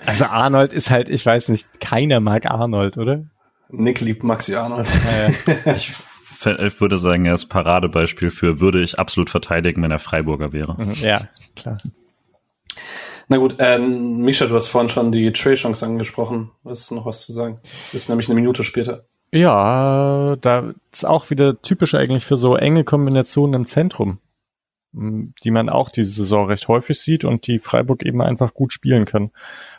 Speaker 4: Also Arnold ist halt, ich weiß nicht, keiner mag Arnold, oder?
Speaker 2: Nick liebt Maxi Arnold.
Speaker 3: Ja. ich würde sagen, er ist Paradebeispiel für würde ich absolut verteidigen, wenn er Freiburger wäre.
Speaker 4: Mhm, ja, klar.
Speaker 2: Na gut, ähm, Misha, du hast vorhin schon die Trey-Chance angesprochen. Hast du noch was zu sagen? Das ist nämlich eine Minute später.
Speaker 4: Ja, da ist auch wieder typisch eigentlich für so enge Kombinationen im Zentrum, die man auch diese Saison recht häufig sieht und die Freiburg eben einfach gut spielen kann.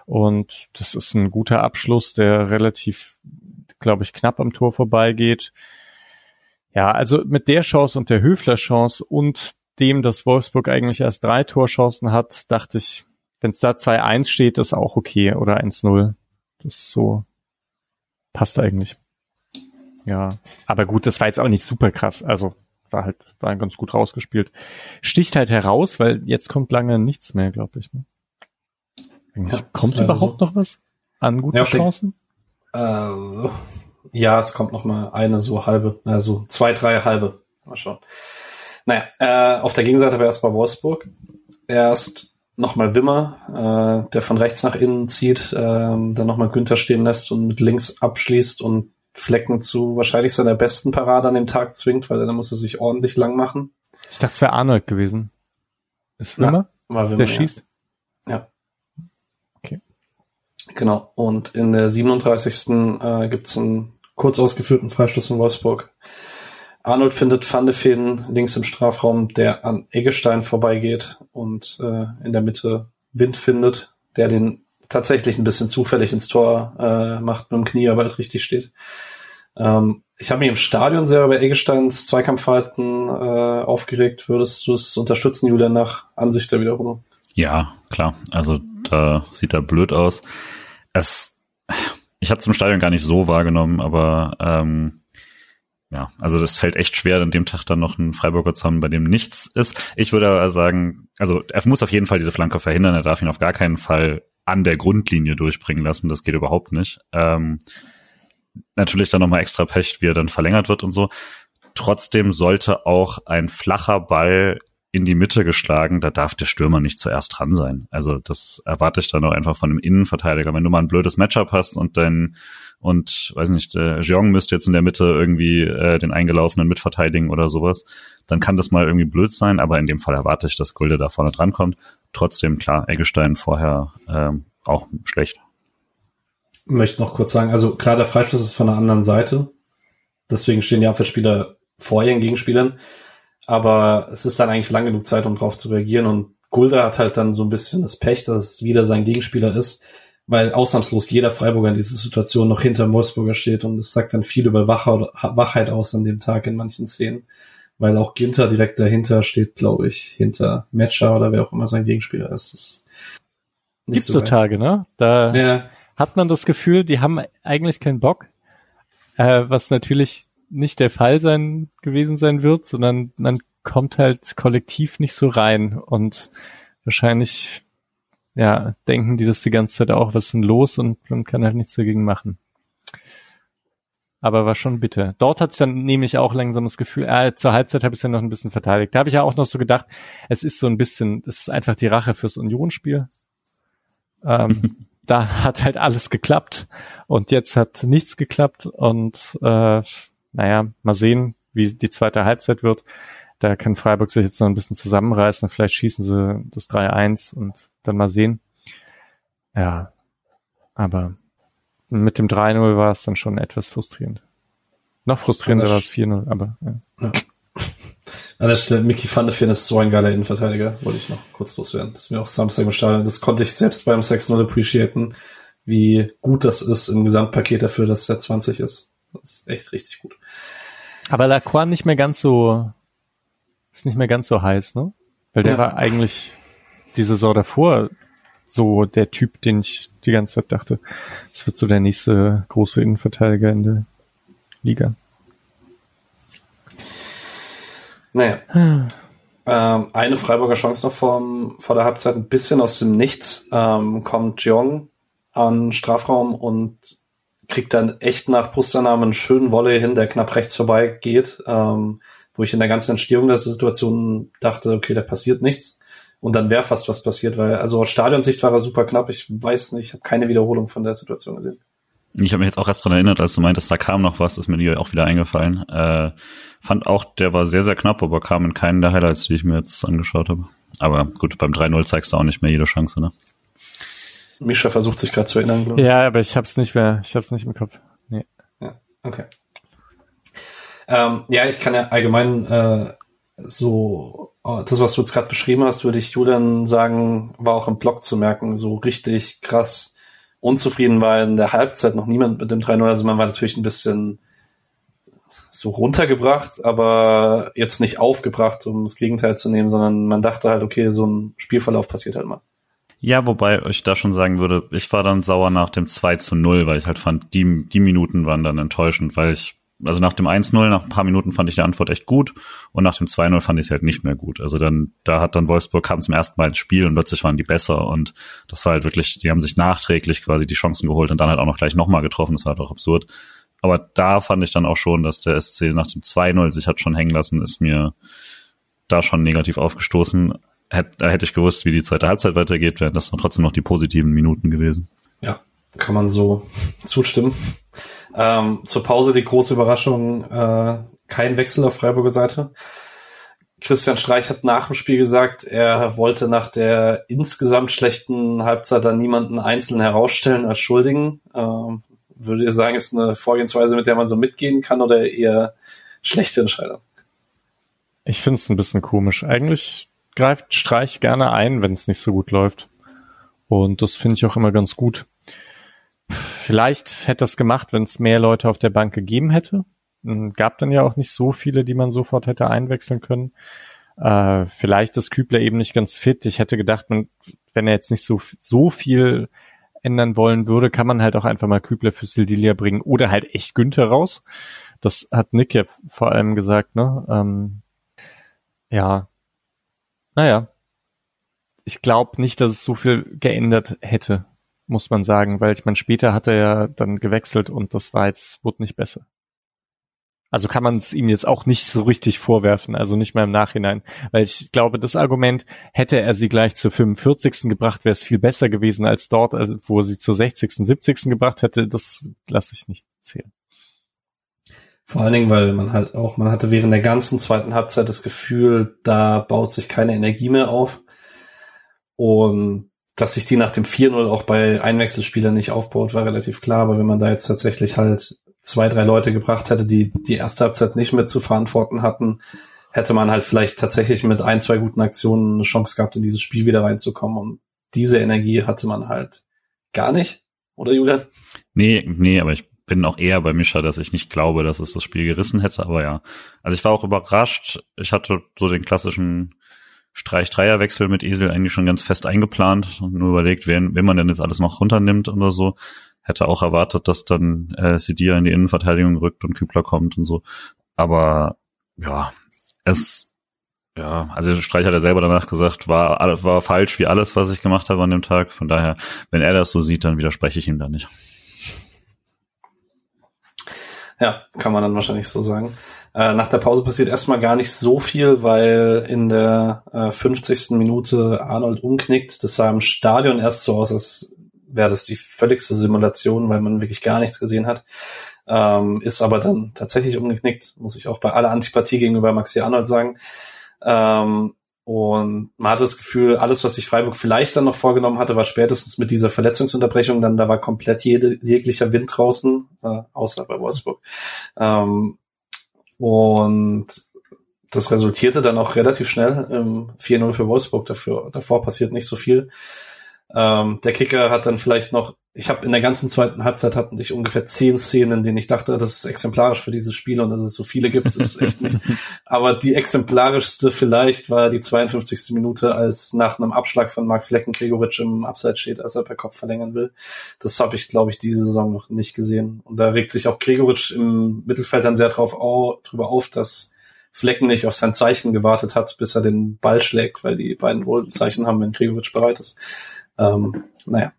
Speaker 4: Und das ist ein guter Abschluss, der relativ, glaube ich, knapp am Tor vorbeigeht. Ja, also mit der Chance und der Höfler-Chance und dem, dass Wolfsburg eigentlich erst drei Torchancen hat, dachte ich, wenn es da 2-1 steht, ist auch okay oder 1-0. Das so passt eigentlich. Ja, aber gut, das war jetzt auch nicht super krass. Also war halt war ganz gut rausgespielt. Sticht halt heraus, weil jetzt kommt lange nichts mehr, glaube ich. Ne? Ja, kommt überhaupt so. noch was an guten ja, Chancen?
Speaker 2: äh, ja, es kommt noch mal eine so halbe, also zwei, drei halbe. Mal schauen. Naja, äh, auf der Gegenseite aber erst bei Wolfsburg. Erst nochmal Wimmer, äh, der von rechts nach innen zieht, äh, dann nochmal Günther stehen lässt und mit links abschließt und Flecken zu wahrscheinlich seiner besten Parade an dem Tag zwingt, weil dann muss er sich ordentlich lang machen.
Speaker 4: Ich dachte, es wäre Arnold gewesen. Ist Wimmer? Ja, war Wimmer der schießt?
Speaker 2: Ja. Okay. Genau. Und in der 37. Äh, gibt es ein kurz ausgeführten Freistoß von Wolfsburg. Arnold findet Van de Feen links im Strafraum, der an Eggestein vorbeigeht und äh, in der Mitte Wind findet, der den tatsächlich ein bisschen zufällig ins Tor äh, macht, mit dem Knie aber halt richtig steht. Ähm, ich habe mich im Stadion sehr über Eggesteins Zweikampfverhalten äh, aufgeregt. Würdest du es unterstützen, Julian, nach Ansicht der Wiederholung?
Speaker 3: Ja, klar. Also da sieht er blöd aus. Es ich habe es im Stadion gar nicht so wahrgenommen, aber ähm, ja, also das fällt echt schwer, an dem Tag dann noch einen Freiburger zu haben, bei dem nichts ist. Ich würde aber sagen, also er muss auf jeden Fall diese Flanke verhindern, er darf ihn auf gar keinen Fall an der Grundlinie durchbringen lassen, das geht überhaupt nicht. Ähm, natürlich dann nochmal extra Pech, wie er dann verlängert wird und so. Trotzdem sollte auch ein flacher Ball in die Mitte geschlagen, da darf der Stürmer nicht zuerst dran sein. Also das erwarte ich dann auch einfach von einem Innenverteidiger. Wenn du mal ein blödes Matchup hast und dein und weiß nicht, äh, Jeong müsste jetzt in der Mitte irgendwie äh, den eingelaufenen mitverteidigen oder sowas, dann kann das mal irgendwie blöd sein, aber in dem Fall erwarte ich, dass Gulde da vorne drankommt. Trotzdem, klar, Eggestein vorher ähm, auch schlecht.
Speaker 2: Ich möchte noch kurz sagen, also klar, der Freistoß ist von der anderen Seite. Deswegen stehen die Abwehrspieler vor ihren Gegenspielern aber es ist dann eigentlich lang genug Zeit, um drauf zu reagieren und Gulda hat halt dann so ein bisschen das Pech, dass es wieder sein Gegenspieler ist, weil ausnahmslos jeder Freiburger in dieser Situation noch hinter Wolfsburger steht und es sagt dann viel über Wachheit aus an dem Tag in manchen Szenen, weil auch Ginter direkt dahinter steht, glaube ich, hinter Matcher oder wer auch immer sein Gegenspieler ist. ist
Speaker 4: Gibt so, so Tage, ne? Da ja. hat man das Gefühl, die haben eigentlich keinen Bock, äh, was natürlich nicht der Fall sein gewesen sein wird, sondern man kommt halt kollektiv nicht so rein und wahrscheinlich ja denken die das die ganze Zeit auch, was ist denn los und man kann halt nichts dagegen machen. Aber war schon bitter. Dort hatte ich dann nämlich auch langsam das Gefühl, äh, zur Halbzeit habe ich es ja noch ein bisschen verteidigt. Da habe ich ja auch noch so gedacht, es ist so ein bisschen, es ist einfach die Rache fürs Unionsspiel. Ähm, da hat halt alles geklappt und jetzt hat nichts geklappt und äh, naja, mal sehen, wie die zweite Halbzeit wird. Da kann Freiburg sich jetzt noch ein bisschen zusammenreißen. Vielleicht schießen sie das 3-1 und dann mal sehen. Ja, aber mit dem 3-0 war es dann schon etwas frustrierend. Noch frustrierender war es 4-0, aber ja. ja.
Speaker 2: An der Stelle, Mickey van der Feen ist so ein geiler Innenverteidiger, wollte ich noch kurz loswerden. Das ist mir auch Samstag im Stadion. Das konnte ich selbst beim 6-0 appreciaten, wie gut das ist im Gesamtpaket dafür, dass er 20 ist. Das ist echt richtig gut.
Speaker 4: Aber Lacroix nicht mehr ganz so, ist nicht mehr ganz so heiß, ne? Weil der ja. war eigentlich die Saison davor so der Typ, den ich die ganze Zeit dachte, es wird so der nächste große Innenverteidiger in der Liga.
Speaker 2: Naja. ähm, eine Freiburger Chance noch vor, vor der Halbzeit, ein bisschen aus dem Nichts, ähm, kommt Jong an Strafraum und kriegt dann echt nach Brustannahme einen schönen Volley hin, der knapp rechts vorbei geht, ähm, wo ich in der ganzen Entstehung der Situation dachte, okay, da passiert nichts. Und dann wäre fast was passiert, weil, also aus Stadionsicht war er super knapp. Ich weiß nicht, ich habe keine Wiederholung von der Situation gesehen.
Speaker 3: Ich habe mich jetzt auch erst dran erinnert, als du meintest, da kam noch was, ist mir die auch wieder eingefallen. Äh, fand auch, der war sehr, sehr knapp, aber kam in keinen der Highlights, die ich mir jetzt angeschaut habe. Aber gut, beim 3-0 zeigst du auch nicht mehr jede Chance, ne?
Speaker 2: Mischa versucht sich gerade zu erinnern,
Speaker 4: glaube ich. Ja, aber ich hab's nicht mehr, ich hab's nicht im Kopf. Nee.
Speaker 2: Ja, okay. Ähm, ja, ich kann ja allgemein äh, so Oh, das, was du jetzt gerade beschrieben hast, würde ich Julian sagen, war auch im Blog zu merken, so richtig krass unzufrieden war in der Halbzeit noch niemand mit dem 3-0. Also man war natürlich ein bisschen so runtergebracht, aber jetzt nicht aufgebracht, um das Gegenteil zu nehmen, sondern man dachte halt, okay, so ein Spielverlauf passiert halt mal.
Speaker 3: Ja, wobei ich da schon sagen würde, ich war dann sauer nach dem 2 zu 0, weil ich halt fand, die, die Minuten waren dann enttäuschend, weil ich also nach dem 1-0, nach ein paar Minuten fand ich die Antwort echt gut und nach dem 2-0 fand ich es halt nicht mehr gut. Also dann, da hat dann Wolfsburg kam zum ersten Mal ins Spiel und plötzlich waren die besser und das war halt wirklich, die haben sich nachträglich quasi die Chancen geholt und dann halt auch noch gleich nochmal getroffen, das war halt absurd. Aber da fand ich dann auch schon, dass der SC nach dem 2-0 sich hat schon hängen lassen, ist mir da schon negativ aufgestoßen. Hätt, da hätte ich gewusst, wie die zweite Halbzeit weitergeht, wären das trotzdem noch die positiven Minuten gewesen.
Speaker 2: Ja, kann man so zustimmen. Ähm, zur Pause die große Überraschung, äh, kein Wechsel auf Freiburger Seite. Christian Streich hat nach dem Spiel gesagt, er wollte nach der insgesamt schlechten Halbzeit dann niemanden einzeln herausstellen als Schuldigen. Ähm, würde ihr sagen, ist eine Vorgehensweise, mit der man so mitgehen kann oder eher schlechte Entscheidung?
Speaker 4: Ich finde es ein bisschen komisch. Eigentlich greift Streich gerne ein, wenn es nicht so gut läuft. Und das finde ich auch immer ganz gut. Vielleicht hätte es gemacht, wenn es mehr Leute auf der Bank gegeben hätte. Hm, gab dann ja auch nicht so viele, die man sofort hätte einwechseln können. Äh, vielleicht ist Kübler eben nicht ganz fit. Ich hätte gedacht, wenn er jetzt nicht so, so viel ändern wollen würde, kann man halt auch einfach mal Kübler für Sildilia bringen oder halt echt Günther raus. Das hat Nick ja vor allem gesagt, ne? Ähm, ja. Naja. Ich glaube nicht, dass es so viel geändert hätte muss man sagen, weil ich meine, später hat er ja dann gewechselt und das war jetzt, wurde nicht besser. Also kann man es ihm jetzt auch nicht so richtig vorwerfen, also nicht mal im Nachhinein. Weil ich glaube, das Argument, hätte er sie gleich zur 45. gebracht, wäre es viel besser gewesen als dort, also wo er sie zur 60., 70. gebracht hätte, das lasse ich nicht zählen.
Speaker 2: Vor allen Dingen, weil man halt auch, man hatte während der ganzen zweiten Halbzeit das Gefühl, da baut sich keine Energie mehr auf. Und dass sich die nach dem 4-0 auch bei Einwechselspielern nicht aufbaut, war relativ klar. Aber wenn man da jetzt tatsächlich halt zwei, drei Leute gebracht hätte, die die erste Halbzeit nicht mit zu verantworten hatten, hätte man halt vielleicht tatsächlich mit ein, zwei guten Aktionen eine Chance gehabt, in dieses Spiel wieder reinzukommen. Und diese Energie hatte man halt gar nicht. Oder Julian?
Speaker 3: Nee, nee, aber ich bin auch eher bei Mischa, dass ich nicht glaube, dass es das Spiel gerissen hätte. Aber ja, also ich war auch überrascht. Ich hatte so den klassischen Streich-Dreierwechsel mit Esel eigentlich schon ganz fest eingeplant und nur überlegt, wen, wen man denn jetzt alles noch runternimmt oder so. Hätte auch erwartet, dass dann äh, Sidia in die Innenverteidigung rückt und Kübler kommt und so. Aber ja, es ja, also Streich hat ja selber danach gesagt, war, war falsch wie alles, was ich gemacht habe an dem Tag. Von daher, wenn er das so sieht, dann widerspreche ich ihm da nicht.
Speaker 2: Ja, kann man dann wahrscheinlich so sagen. Äh, nach der Pause passiert erstmal gar nicht so viel, weil in der äh, 50. Minute Arnold umknickt. Das sah im Stadion erst so aus, als wäre das die völligste Simulation, weil man wirklich gar nichts gesehen hat. Ähm, ist aber dann tatsächlich umgeknickt, muss ich auch bei aller Antipathie gegenüber Maxi Arnold sagen. Ähm, und man hatte das Gefühl, alles, was sich Freiburg vielleicht dann noch vorgenommen hatte, war spätestens mit dieser Verletzungsunterbrechung, dann da war komplett jede, jeglicher Wind draußen, äh, außer bei Wolfsburg. Ähm, und das resultierte dann auch relativ schnell im 4-0 für Wolfsburg. Dafür, davor passiert nicht so viel. Ähm, der Kicker hat dann vielleicht noch, ich habe in der ganzen zweiten Halbzeit hatten ich ungefähr zehn Szenen, in denen ich dachte, das ist exemplarisch für dieses Spiel und dass es so viele gibt, ist echt nicht. Aber die exemplarischste vielleicht war die 52. Minute, als nach einem Abschlag von Marc Flecken Gregoritsch im Abseits steht, als er per Kopf verlängern will. Das habe ich, glaube ich, diese Saison noch nicht gesehen. Und da regt sich auch Gregoritsch im Mittelfeld dann sehr drauf au drüber auf, dass Flecken nicht auf sein Zeichen gewartet hat, bis er den Ball schlägt, weil die beiden wohl ein Zeichen haben, wenn Gregoritsch bereit ist. Ähm, naja.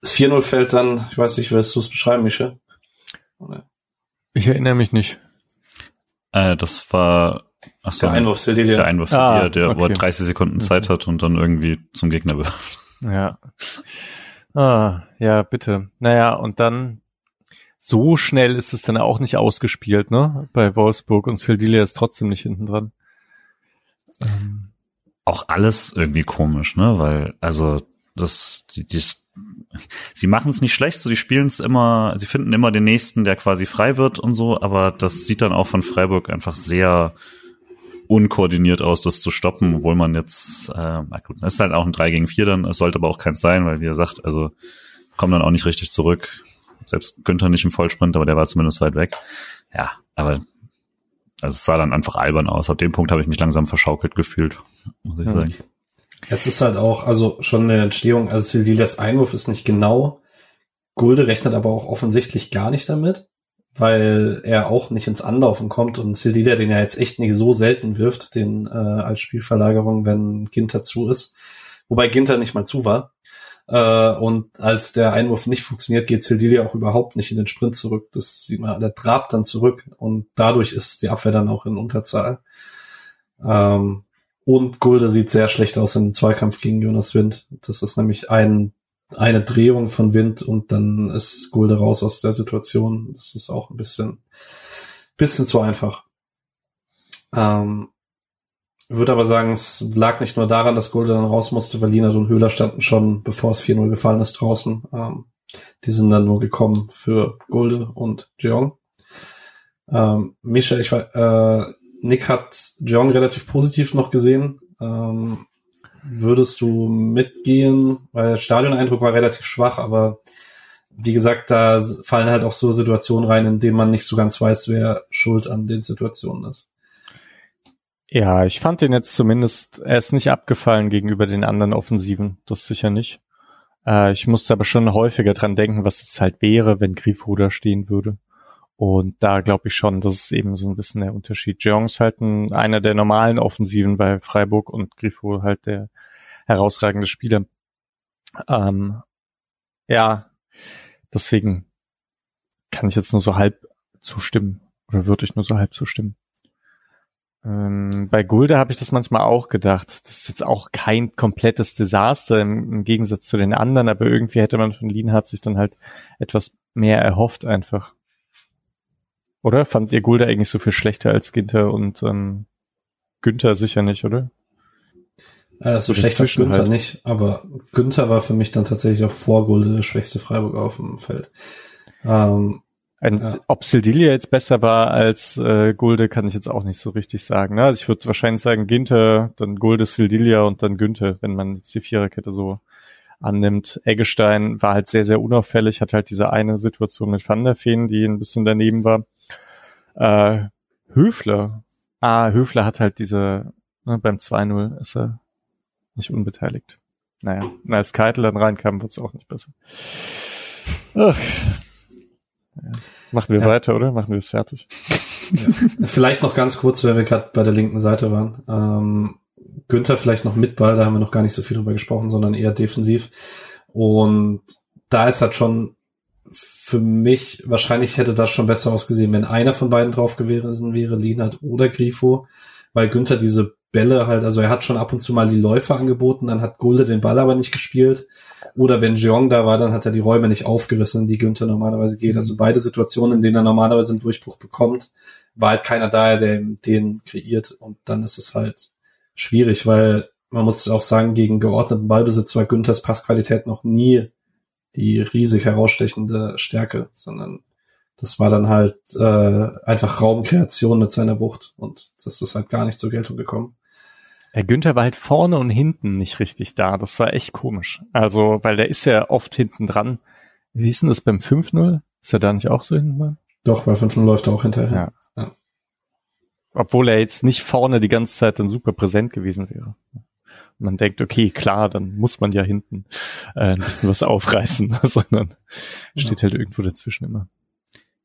Speaker 2: Das 4-0 fällt dann, ich weiß nicht, willst du es beschreiben, Mische?
Speaker 4: Ich erinnere mich nicht.
Speaker 3: Äh, das war ach so,
Speaker 2: der Einwurf Sildilia.
Speaker 3: Der Einwurf
Speaker 4: Ah,
Speaker 3: Sildilia, der, wo er
Speaker 4: okay.
Speaker 3: 30 Sekunden Zeit hat und dann irgendwie zum Gegner wirft.
Speaker 4: Ja. Ah, ja, bitte. Naja, und dann so schnell ist es dann auch nicht ausgespielt, ne? Bei Wolfsburg und Sildilia ist trotzdem nicht hinten dran. Ähm,
Speaker 3: Auch alles irgendwie komisch, ne? Weil, also, das, die, die, sie machen es nicht schlecht, so die spielen es immer, sie finden immer den nächsten, der quasi frei wird und so, aber das sieht dann auch von Freiburg einfach sehr unkoordiniert aus, das zu stoppen, obwohl man jetzt, äh, na gut, das ist halt auch ein 3 gegen 4 dann, es sollte aber auch keins sein, weil wie er sagt, also kommen dann auch nicht richtig zurück. Selbst Günther nicht im Vollsprint, aber der war zumindest weit weg. Ja, aber also es sah dann einfach albern aus. Ab dem Punkt habe ich mich langsam verschaukelt gefühlt, muss ich
Speaker 4: Hm.
Speaker 3: sagen.
Speaker 2: Es ist halt auch, also schon eine Entstehung, also Sildilias Einwurf ist nicht genau. Gulde rechnet aber auch offensichtlich gar nicht damit, weil er auch nicht ins Anlaufen kommt und Sildilia den ja jetzt echt nicht so selten wirft, den äh, als Spielverlagerung, wenn Ginter zu ist. Wobei Ginter nicht mal zu war. Äh, und als der Einwurf nicht funktioniert, geht Sildilia auch überhaupt nicht in den Sprint zurück. Das sieht man, der trabt dann zurück und dadurch ist die Abwehr dann auch in Unterzahl. Ähm, und Gulde sieht sehr schlecht aus im Zweikampf gegen Jonas Wind. Das ist nämlich ein, eine Drehung von Wind und dann ist Gulde raus aus der Situation. Das ist auch ein bisschen, bisschen zu einfach. Ähm, würde aber sagen, es lag nicht nur daran, dass Gulde dann raus musste, weil Lina und Höhler standen schon, bevor es 4-0 gefallen ist, draußen. Ähm, die sind dann nur gekommen für Gulde und Jeong. Ähm, Misha, ich war, äh, Nick hat Jeong relativ positiv noch gesehen. Ähm, würdest du mitgehen? Weil der Stadioneindruck war relativ schwach, aber wie gesagt, da fallen halt auch so Situationen rein, in denen man nicht so ganz weiß, wer schuld an den Situationen ist.
Speaker 4: Ja, ich fand den jetzt zumindest, er ist nicht abgefallen gegenüber den anderen Offensiven, das sicher nicht. Äh, ich musste aber schon häufiger dran denken, was es halt wäre, wenn Grifo da stehen würde. Und da glaube ich schon, das ist eben so ein bisschen der Unterschied. Jeong ist halt ein, einer der normalen Offensiven bei Freiburg und Grifo halt der herausragende Spieler. Ähm, ja, deswegen kann ich jetzt nur so halb zustimmen. Oder würde ich nur so halb zustimmen. Ähm, bei Gulde habe ich das manchmal auch gedacht. Das ist jetzt auch kein komplettes Desaster im, im Gegensatz zu den anderen, aber irgendwie hätte man von Lienhardt sich dann halt etwas mehr erhofft einfach. Oder? Fand ihr Gulde eigentlich so viel schlechter als Ginter und ähm, Günther sicher nicht, oder?
Speaker 2: Äh, so schlecht als Günther
Speaker 4: Zwischenhalt.
Speaker 2: nicht, aber Günther war für mich dann tatsächlich auch vor Gulde der schwächste Freiburg auf dem Feld. Ähm,
Speaker 4: Ein,
Speaker 2: Ja.
Speaker 4: Ob Sildilia jetzt besser war als äh, Gulde, kann ich jetzt auch nicht so richtig sagen. Ne? Also ich würde wahrscheinlich sagen Ginter, dann Gulde, Sildilia und dann Günther, wenn man jetzt die Viererkette so annimmt. Eggestein war halt sehr, sehr unauffällig, hat halt diese eine Situation mit Van der Feen, die ein bisschen daneben war. Äh, Höfler. Ah, Höfler hat halt diese, ne, beim 2-0 ist er nicht unbeteiligt. Naja, und als Keitel dann reinkam, wurde es auch nicht besser. Ach. Ja. Machen wir
Speaker 2: Ja.
Speaker 4: weiter, oder? Machen wir es fertig.
Speaker 2: Vielleicht noch ganz kurz, weil wir gerade bei der linken Seite waren. Ähm, Günther vielleicht noch mit Ball, da haben wir noch gar nicht so viel drüber gesprochen, sondern eher defensiv. Und da ist halt schon für mich, wahrscheinlich hätte das schon besser ausgesehen, wenn einer von beiden drauf gewesen wäre, Lienert oder Grifo, weil Günther diese Bälle halt, also er hat schon ab und zu mal die Läufe angeboten, dann hat Gulde den Ball aber nicht gespielt. Oder wenn Jeong da war, dann hat er die Räume nicht aufgerissen, die Günther normalerweise geht. Also beide Situationen, in denen er normalerweise einen Durchbruch bekommt, war halt keiner da, der den kreiert. Und dann ist es halt schwierig, weil man muss auch sagen, gegen geordneten Ballbesitz war Günthers Passqualität noch nie die riesig herausstechende Stärke, sondern das war dann halt äh, einfach Raumkreation mit seiner Wucht und das ist halt gar nicht zur Geltung gekommen.
Speaker 4: Herr Günther war halt vorne und hinten nicht richtig da. Das war echt komisch. Also, weil der ist ja oft hinten dran. Wie ist denn das beim 5-0? Ist er da nicht auch so hinten dran?
Speaker 2: Doch, bei 5-0 läuft er auch hinterher.
Speaker 4: Ja. ja. Obwohl er jetzt nicht vorne die ganze Zeit dann super präsent gewesen wäre. Man denkt, okay, klar, dann muss man ja hinten äh, ein bisschen was aufreißen, sondern steht halt irgendwo dazwischen immer.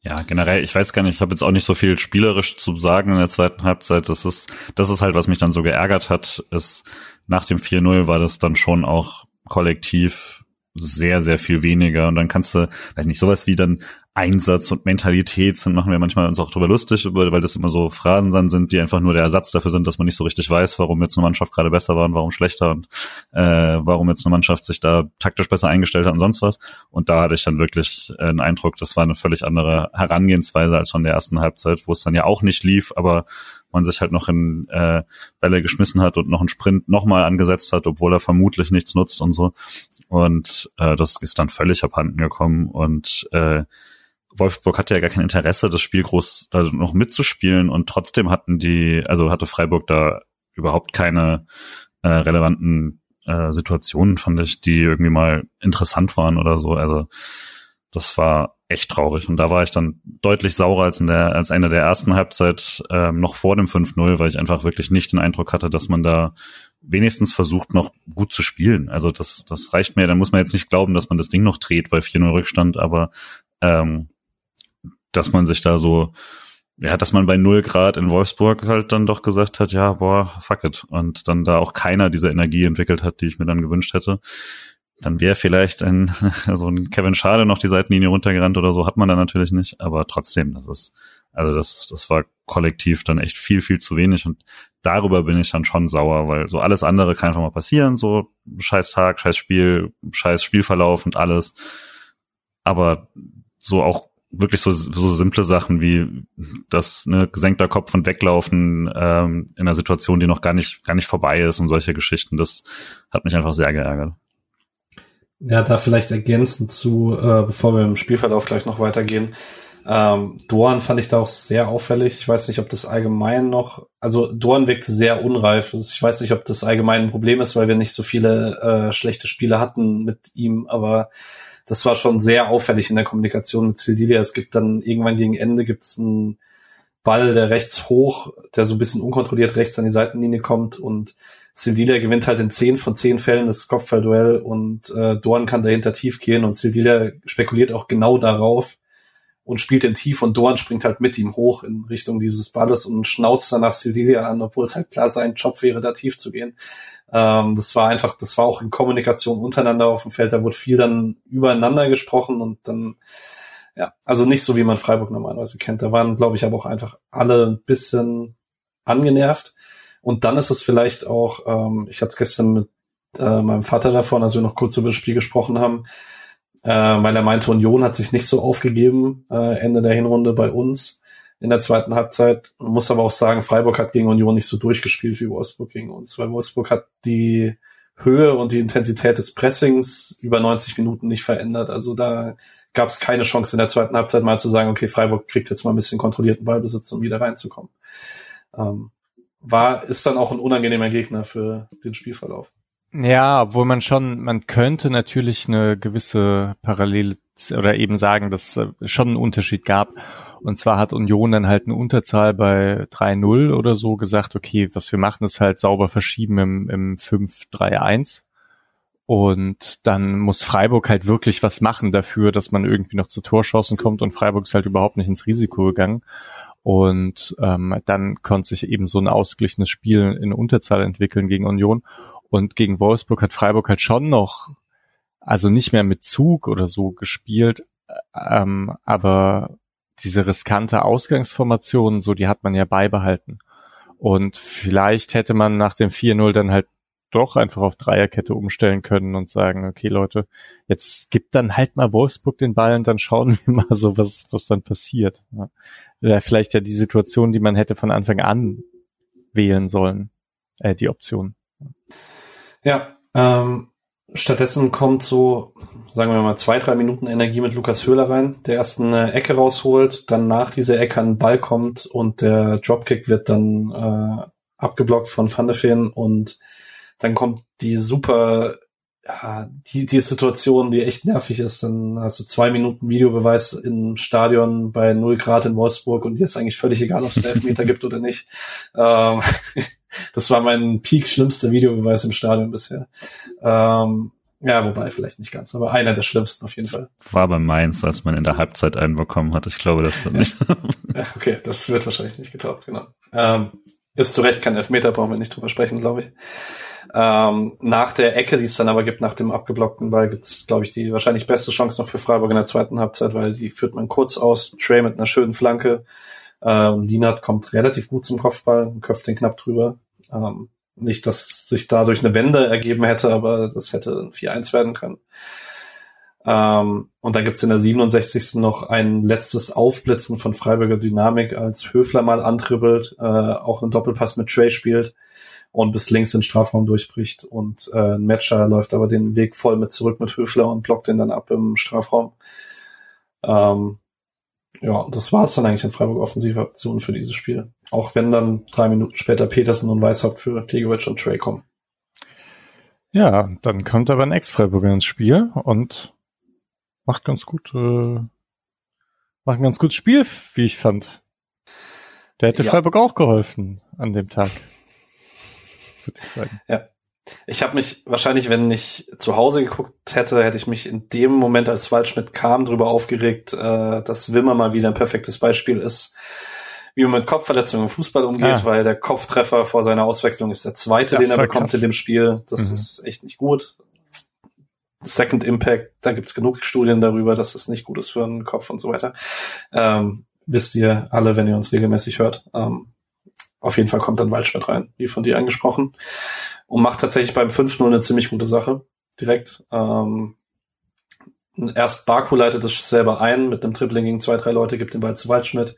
Speaker 3: Ja, generell, ich weiß gar nicht, ich habe jetzt auch nicht so viel spielerisch zu sagen in der zweiten Halbzeit. Das ist, das ist halt, was mich dann so geärgert hat, ist nach dem 4-0 war das dann schon auch kollektiv sehr, sehr viel weniger. Und dann kannst du, weiß nicht, sowas wie dann Einsatz und Mentalität sind, machen wir manchmal uns auch drüber lustig, weil das immer so Phrasen dann sind, die einfach nur der Ersatz dafür sind, dass man nicht so richtig weiß, warum jetzt eine Mannschaft gerade besser war und warum schlechter und äh, warum jetzt eine Mannschaft sich da taktisch besser eingestellt hat und sonst was. Und da hatte ich dann wirklich einen Eindruck, das war eine völlig andere Herangehensweise als von der ersten Halbzeit, wo es dann ja auch nicht lief, aber man sich halt noch in äh, Bälle geschmissen hat und noch einen Sprint nochmal angesetzt hat, obwohl er vermutlich nichts nutzt und so. Und äh, das ist dann völlig abhanden gekommen und äh, Wolfsburg hatte ja gar kein Interesse, das Spiel groß da noch mitzuspielen und trotzdem hatten die, also hatte Freiburg da überhaupt keine äh, relevanten äh, Situationen, fand ich, die irgendwie mal interessant waren oder so. Also das war echt traurig. Und da war ich dann deutlich saurer als in der, als Ende der ersten Halbzeit, ähm, noch vor dem 5-0, weil ich einfach wirklich nicht den Eindruck hatte, dass man da wenigstens versucht, noch gut zu spielen. Also das, das reicht mir. Da muss man jetzt nicht glauben, dass man das Ding noch dreht bei 4-0 Rückstand, aber ähm, dass man sich da so, ja, dass man bei null Grad in Wolfsburg halt dann doch gesagt hat, ja, boah, fuck it. Und dann da auch keiner diese Energie entwickelt hat, die ich mir dann gewünscht hätte. Dann wäre vielleicht ein, so ein Kevin Schade noch die Seitenlinie runtergerannt oder so, hat man da natürlich nicht. Aber trotzdem, das ist, also das, das war kollektiv dann echt viel, viel zu wenig. Und darüber bin ich dann schon sauer, weil so alles andere kann einfach mal passieren, so scheiß Tag, scheiß Spiel, scheiß Spielverlauf und alles. Aber so auch wirklich so, so simple Sachen wie das ne, gesenkter Kopf und Weglaufen ähm, in einer Situation, die noch gar nicht, gar nicht vorbei ist und solche Geschichten, das hat mich einfach sehr geärgert.
Speaker 2: Ja, da vielleicht ergänzend zu, äh, bevor wir im Spielverlauf gleich noch weitergehen. Ähm, Dorn fand ich da auch sehr auffällig. Ich weiß nicht, ob das allgemein noch, also Dorn wirkt sehr unreif. Ich weiß nicht, ob das allgemein ein Problem ist, weil wir nicht so viele äh, schlechte Spiele hatten mit ihm, aber das war schon sehr auffällig in der Kommunikation mit Sildilia. Es gibt dann irgendwann gegen Ende gibt's einen Ball, der rechts hoch, der so ein bisschen unkontrolliert rechts an die Seitenlinie kommt und Sildilia gewinnt halt in zehn von zehn Fällen das Kopfballduell und äh, Dorn kann dahinter tief gehen und Sildilia spekuliert auch genau darauf und spielt den tief und Dorn springt halt mit ihm hoch in Richtung dieses Balles und schnauzt danach Sildilia an, obwohl es halt klar sein Job wäre, da tief zu gehen. Ähm, das war einfach, das war auch in Kommunikation untereinander auf dem Feld, da wurde viel dann übereinander gesprochen und dann, ja, also nicht so, wie man Freiburg normalerweise kennt. Da waren, glaube ich, aber auch einfach alle ein bisschen angenervt. Und dann ist es vielleicht auch, ähm, ich hatte es gestern mit äh, meinem Vater davon, als wir noch kurz über das Spiel gesprochen haben, äh, weil er meinte, Union hat sich nicht so aufgegeben äh, Ende der Hinrunde bei uns in der zweiten Halbzeit. Man muss aber auch sagen, Freiburg hat gegen Union nicht so durchgespielt wie Wolfsburg gegen uns, weil Wolfsburg hat die Höhe und die Intensität des Pressings über 90 Minuten nicht verändert. Also da gab es keine Chance in der zweiten Halbzeit mal zu sagen, okay, Freiburg kriegt jetzt mal ein bisschen kontrollierten Ballbesitz, um wieder reinzukommen. Ähm, war, ist dann auch ein unangenehmer Gegner für den Spielverlauf.
Speaker 4: Ja, obwohl man schon, man könnte natürlich eine gewisse Parallele oder eben sagen, dass es schon einen Unterschied gab. Und zwar hat Union dann halt eine Unterzahl bei 3-0 oder so gesagt, okay, was wir machen, ist halt sauber verschieben im, im 5-3-1. Und dann muss Freiburg halt wirklich was machen dafür, dass man irgendwie noch zu Torchancen kommt und Freiburg ist halt überhaupt nicht ins Risiko gegangen. Und ähm, dann konnte sich eben so ein ausgeglichenes Spiel in Unterzahl entwickeln gegen Union. Und gegen Wolfsburg hat Freiburg halt schon noch, also nicht mehr mit Zug oder so gespielt, ähm, aber diese riskante Ausgangsformation, so die hat man ja beibehalten. Und vielleicht hätte man nach dem 4-0 dann halt doch einfach auf Dreierkette umstellen können und sagen, okay Leute, jetzt gibt dann halt mal Wolfsburg den Ball und dann schauen wir mal so, was, was dann passiert. Ja. Vielleicht ja die Situation, die man hätte von Anfang an wählen sollen, äh, die Option.
Speaker 2: Ja, ähm, stattdessen kommt so, sagen wir mal, zwei, drei Minuten Energie mit Lukas Höhler rein, der erst eine Ecke rausholt, dann nach dieser Ecke an den Ball kommt und der Dropkick wird dann äh, abgeblockt von Van de Feen und dann kommt die super, ja, die, die Situation, die echt nervig ist. Dann hast du zwei Minuten Videobeweis im Stadion bei null Grad in Wolfsburg und dir ist eigentlich völlig egal, ob es Elfmeter gibt oder nicht. Ähm, das war mein peak schlimmster Videobeweis im Stadion bisher. Ähm, ja, wobei vielleicht nicht ganz, aber einer der schlimmsten auf jeden Fall.
Speaker 3: War bei Mainz, als man in der Halbzeit einen bekommen hat. Ich glaube, das wird nicht.
Speaker 2: ja, okay, das wird wahrscheinlich nicht getaugt, genau. Ähm, ist zu Recht kein Elfmeter, brauchen wir nicht drüber sprechen, glaube ich. Ähm, nach der Ecke, die es dann aber gibt, nach dem abgeblockten Ball, gibt es, glaube ich, die wahrscheinlich beste Chance noch für Freiburg in der zweiten Halbzeit, weil die führt man kurz aus. Trey mit einer schönen Flanke. Ähm, Lienert kommt relativ gut zum Kopfball, köpft den knapp drüber. Ähm, nicht, dass sich dadurch eine Wende ergeben hätte, aber das hätte ein 4-1 werden können. Ähm, und dann gibt's in der 67. noch ein letztes Aufblitzen von Freiburger Dynamik, als Höfler mal antribbelt, äh, auch einen Doppelpass mit Trey spielt und bis links den Strafraum durchbricht. Und äh, ein Matcher läuft aber den Weg voll mit zurück mit Höfler und blockt den dann ab im Strafraum. Ähm, ja, das war es dann eigentlich in Freiburg offensive Option für dieses Spiel. Auch wenn dann drei Minuten später Petersen und Weishaupt für Plegovic und Trey kommen.
Speaker 4: Ja, dann kommt aber ein Ex-Freiburger ins Spiel und macht ganz gut, äh, macht ein ganz gutes Spiel, wie ich fand. Der hätte ja. Freiburg auch geholfen an dem Tag
Speaker 2: würde ich sagen. Ja. Ich habe mich wahrscheinlich, wenn ich zu Hause geguckt hätte, hätte ich mich in dem Moment, als Waldschmidt kam, darüber aufgeregt, äh, dass Wimmer mal wieder ein perfektes Beispiel ist, wie man mit Kopfverletzungen im Fußball umgeht, ah. weil der Kopftreffer vor seiner Auswechslung ist der zweite, das den er bekommt krass. in dem Spiel. Das mhm. ist echt nicht gut. Second Impact, da gibt's genug Studien darüber, dass es nicht gut ist für den Kopf und so weiter. Ähm, wisst ihr alle, wenn ihr uns regelmäßig hört. Ähm, auf jeden Fall kommt dann Waldschmidt rein, wie von dir angesprochen. Und macht tatsächlich beim 5-0 eine ziemlich gute Sache. Direkt. Ähm, erst Baku leitet es selber ein mit einem Tripling gegen zwei, drei Leute, gibt den Ball zu Waldschmidt,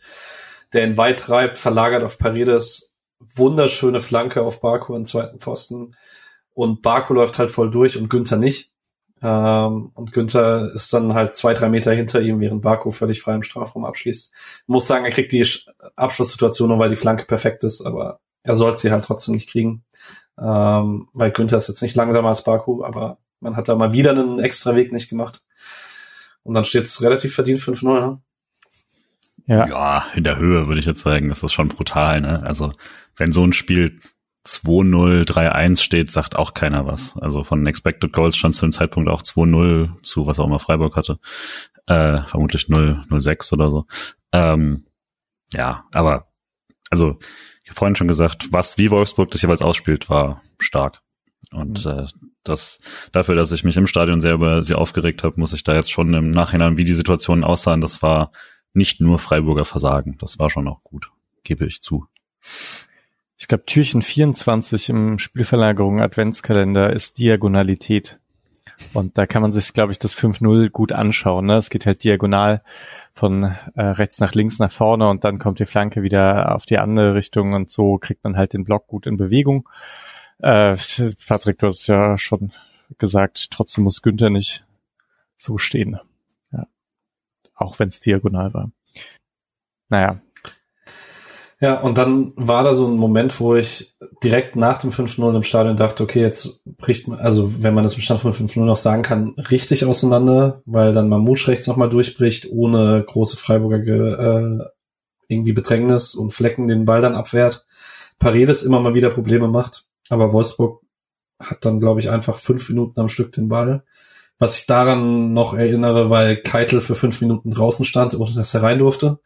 Speaker 2: der ihn weit treibt, verlagert auf Paredes. Wunderschöne Flanke auf Baku im zweiten Pfosten. Und Baku läuft halt voll durch und Günther nicht. Ähm, und Günther ist dann halt zwei, drei Meter hinter ihm, während Baku völlig frei im Strafraum abschließt. Ich muss sagen, er kriegt die Abschlusssituation nur, weil die Flanke perfekt ist, aber er soll sie halt trotzdem nicht kriegen. Ähm, weil Günther ist jetzt nicht langsamer als Baku, aber man hat da mal wieder einen extra Weg nicht gemacht. Und dann steht es relativ verdient 5-0, ne?
Speaker 3: Ja. ja, in der Höhe würde ich jetzt sagen, das ist schon brutal, ne? Also, wenn so ein Spiel 2-0, 3-1 steht, sagt auch keiner was. Also von Expected Goals stand zu dem Zeitpunkt auch 2-0 zu, was auch immer Freiburg hatte. Äh, vermutlich 0-6 oder so. Ähm, ja, aber also ich habe vorhin schon gesagt, was wie Wolfsburg das jeweils ausspielt, war stark. Und mhm. äh, das dafür, dass ich mich im Stadion sehr über sie aufgeregt habe, muss ich da jetzt schon im Nachhinein, wie die Situationen aussahen, das war nicht nur Freiburger Versagen. Das war schon auch gut, gebe ich zu
Speaker 4: ich glaube, Türchen 24 im Spielverlagerung Adventskalender ist Diagonalität. Und da kann man sich, glaube ich, das 5-0 gut anschauen. Ne? Es geht halt diagonal von äh, rechts nach links nach vorne und dann kommt die Flanke wieder auf die andere Richtung und so kriegt man halt den Block gut in Bewegung. Äh, Patrick, du hast ja schon gesagt, trotzdem muss Günther nicht so stehen. Ja. Auch wenn es diagonal war. Naja,
Speaker 2: ja, und dann war da so ein Moment, wo ich direkt nach dem 5-0 im Stadion dachte, okay, jetzt bricht man, also wenn man das im Stand von 5-0 noch sagen kann, richtig auseinander, weil dann Mamouche rechts nochmal durchbricht, ohne große Freiburger äh, irgendwie Bedrängnis und Flecken den Ball dann abwehrt. Paredes immer mal wieder Probleme macht, aber Wolfsburg hat dann, glaube ich, einfach fünf Minuten am Stück den Ball. Was ich daran noch erinnere, weil Keitel für fünf Minuten draußen stand, ohne dass er rein durfte.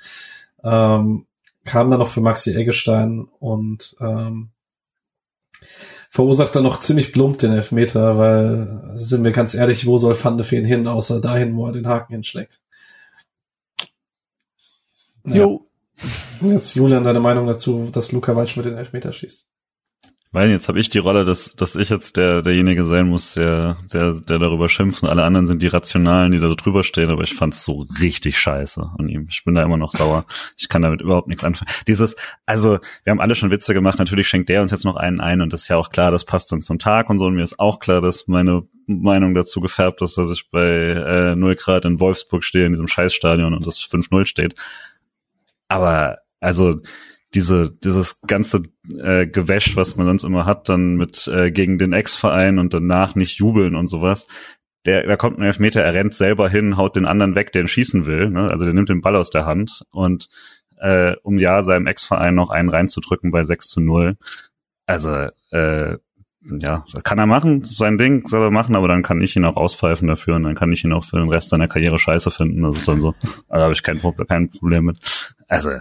Speaker 2: Ähm, kam dann noch für Maxi Eggestein und ähm, verursacht dann noch ziemlich plump den Elfmeter, weil, sind wir ganz ehrlich, wo soll Van de Feen hin, außer dahin, wo er den Haken hinschlägt.
Speaker 4: Ja. Jo,
Speaker 2: Jetzt Julian, deine Meinung dazu, dass Luca Waldschmidt den Elfmeter schießt?
Speaker 3: Weil jetzt habe ich die Rolle, dass, dass ich jetzt der, derjenige sein muss, der, der, der darüber schimpft und alle anderen sind die Rationalen, die da drüber stehen, aber ich fand's so richtig scheiße an ihm. Ich bin da immer noch sauer. Ich kann damit überhaupt nichts anfangen. Dieses, also, wir haben alle schon Witze gemacht, natürlich schenkt der uns jetzt noch einen ein und das ist ja auch klar, das passt uns zum Tag und so und mir ist auch klar, dass meine Meinung dazu gefärbt ist, dass ich bei äh, 0 Grad in Wolfsburg stehe, in diesem Scheißstadion und das 5-0 steht. Aber, also, diese, dieses ganze äh, Gewäsch, was man sonst immer hat, dann mit äh, gegen den Ex-Verein und danach nicht jubeln und sowas. Der, da kommt ein Elfmeter, er rennt selber hin, haut den anderen weg, der ihn schießen will. Ne? Also der nimmt den Ball aus der Hand und äh, um ja seinem Ex-Verein noch einen reinzudrücken bei 6 zu 0. Also, äh, ja, kann er machen, sein Ding soll er machen, aber dann kann ich ihn auch auspfeifen dafür und dann kann ich ihn auch für den Rest seiner Karriere scheiße finden. Das ist dann so. Da habe ich kein, kein Problem mit. Also,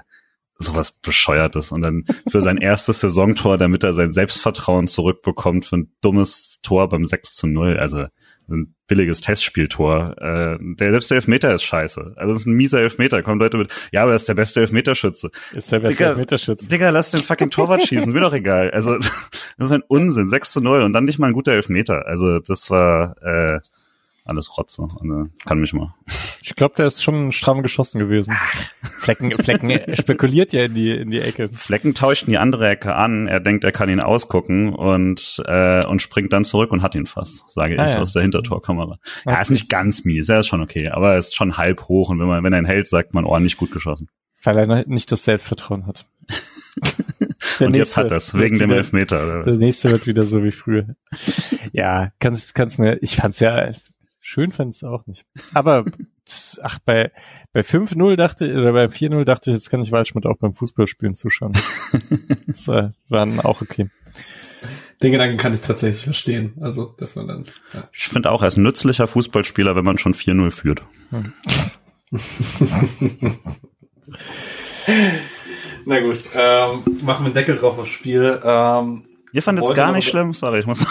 Speaker 3: sowas bescheuertes und dann für sein erstes Saisontor, damit er sein Selbstvertrauen zurückbekommt für ein dummes Tor beim 6 zu 0. Also ein billiges Testspieltor. Äh, der selbst der Elfmeter ist scheiße. Also das ist ein mieser Elfmeter. Kommen Leute mit, ja, aber er ist der beste Elfmeterschütze.
Speaker 4: Ist der beste
Speaker 3: Digga,
Speaker 4: Elfmeterschütze.
Speaker 3: Digga, lass den fucking Torwart schießen, mir doch egal. Also das ist ein Unsinn. 6 zu 0 und dann nicht mal ein guter Elfmeter. Also das war äh, alles Rotze. Äh, kann mich mal.
Speaker 4: Ich glaube, der ist schon stramm geschossen gewesen. Flecken, Flecken spekuliert ja in die, in die Ecke.
Speaker 3: Flecken tauscht in die andere Ecke an. Er denkt, er kann ihn ausgucken und, äh, und springt dann zurück und hat ihn fast, sage
Speaker 4: Ah,
Speaker 3: ich,
Speaker 4: ja.
Speaker 3: aus der Hintertorkamera. Ja,
Speaker 4: Okay.
Speaker 3: ist nicht ganz mies, er ist schon okay, aber er ist schon halb hoch und wenn man, wenn er ihn hält, sagt man ordentlich gut geschossen.
Speaker 4: Weil er nicht das Selbstvertrauen hat. Der
Speaker 3: und jetzt hat er
Speaker 4: wird
Speaker 3: wegen dem
Speaker 4: wieder-
Speaker 3: Elfmeter. Oder
Speaker 4: Der
Speaker 3: was?
Speaker 4: nächste wird wieder so wie früher. Ja, kannst, kannst mir, ich fand's ja, schön fand's auch nicht. Aber, ach, bei, bei 5-0 dachte, oder bei 4-0 dachte ich, jetzt kann ich Waldschmidt auch beim Fußballspielen zuschauen. das äh, waren auch okay.
Speaker 2: Den Gedanken kann ich tatsächlich verstehen. Also, dass man dann. Ja.
Speaker 3: Ich finde auch, er ist ein nützlicher Fußballspieler, wenn man schon 4-0 führt.
Speaker 2: Na gut, ähm, machen wir einen Deckel drauf aufs Spiel. Ähm,
Speaker 3: Ihr fandet es gar nicht schlimm? Sorry, ich muss.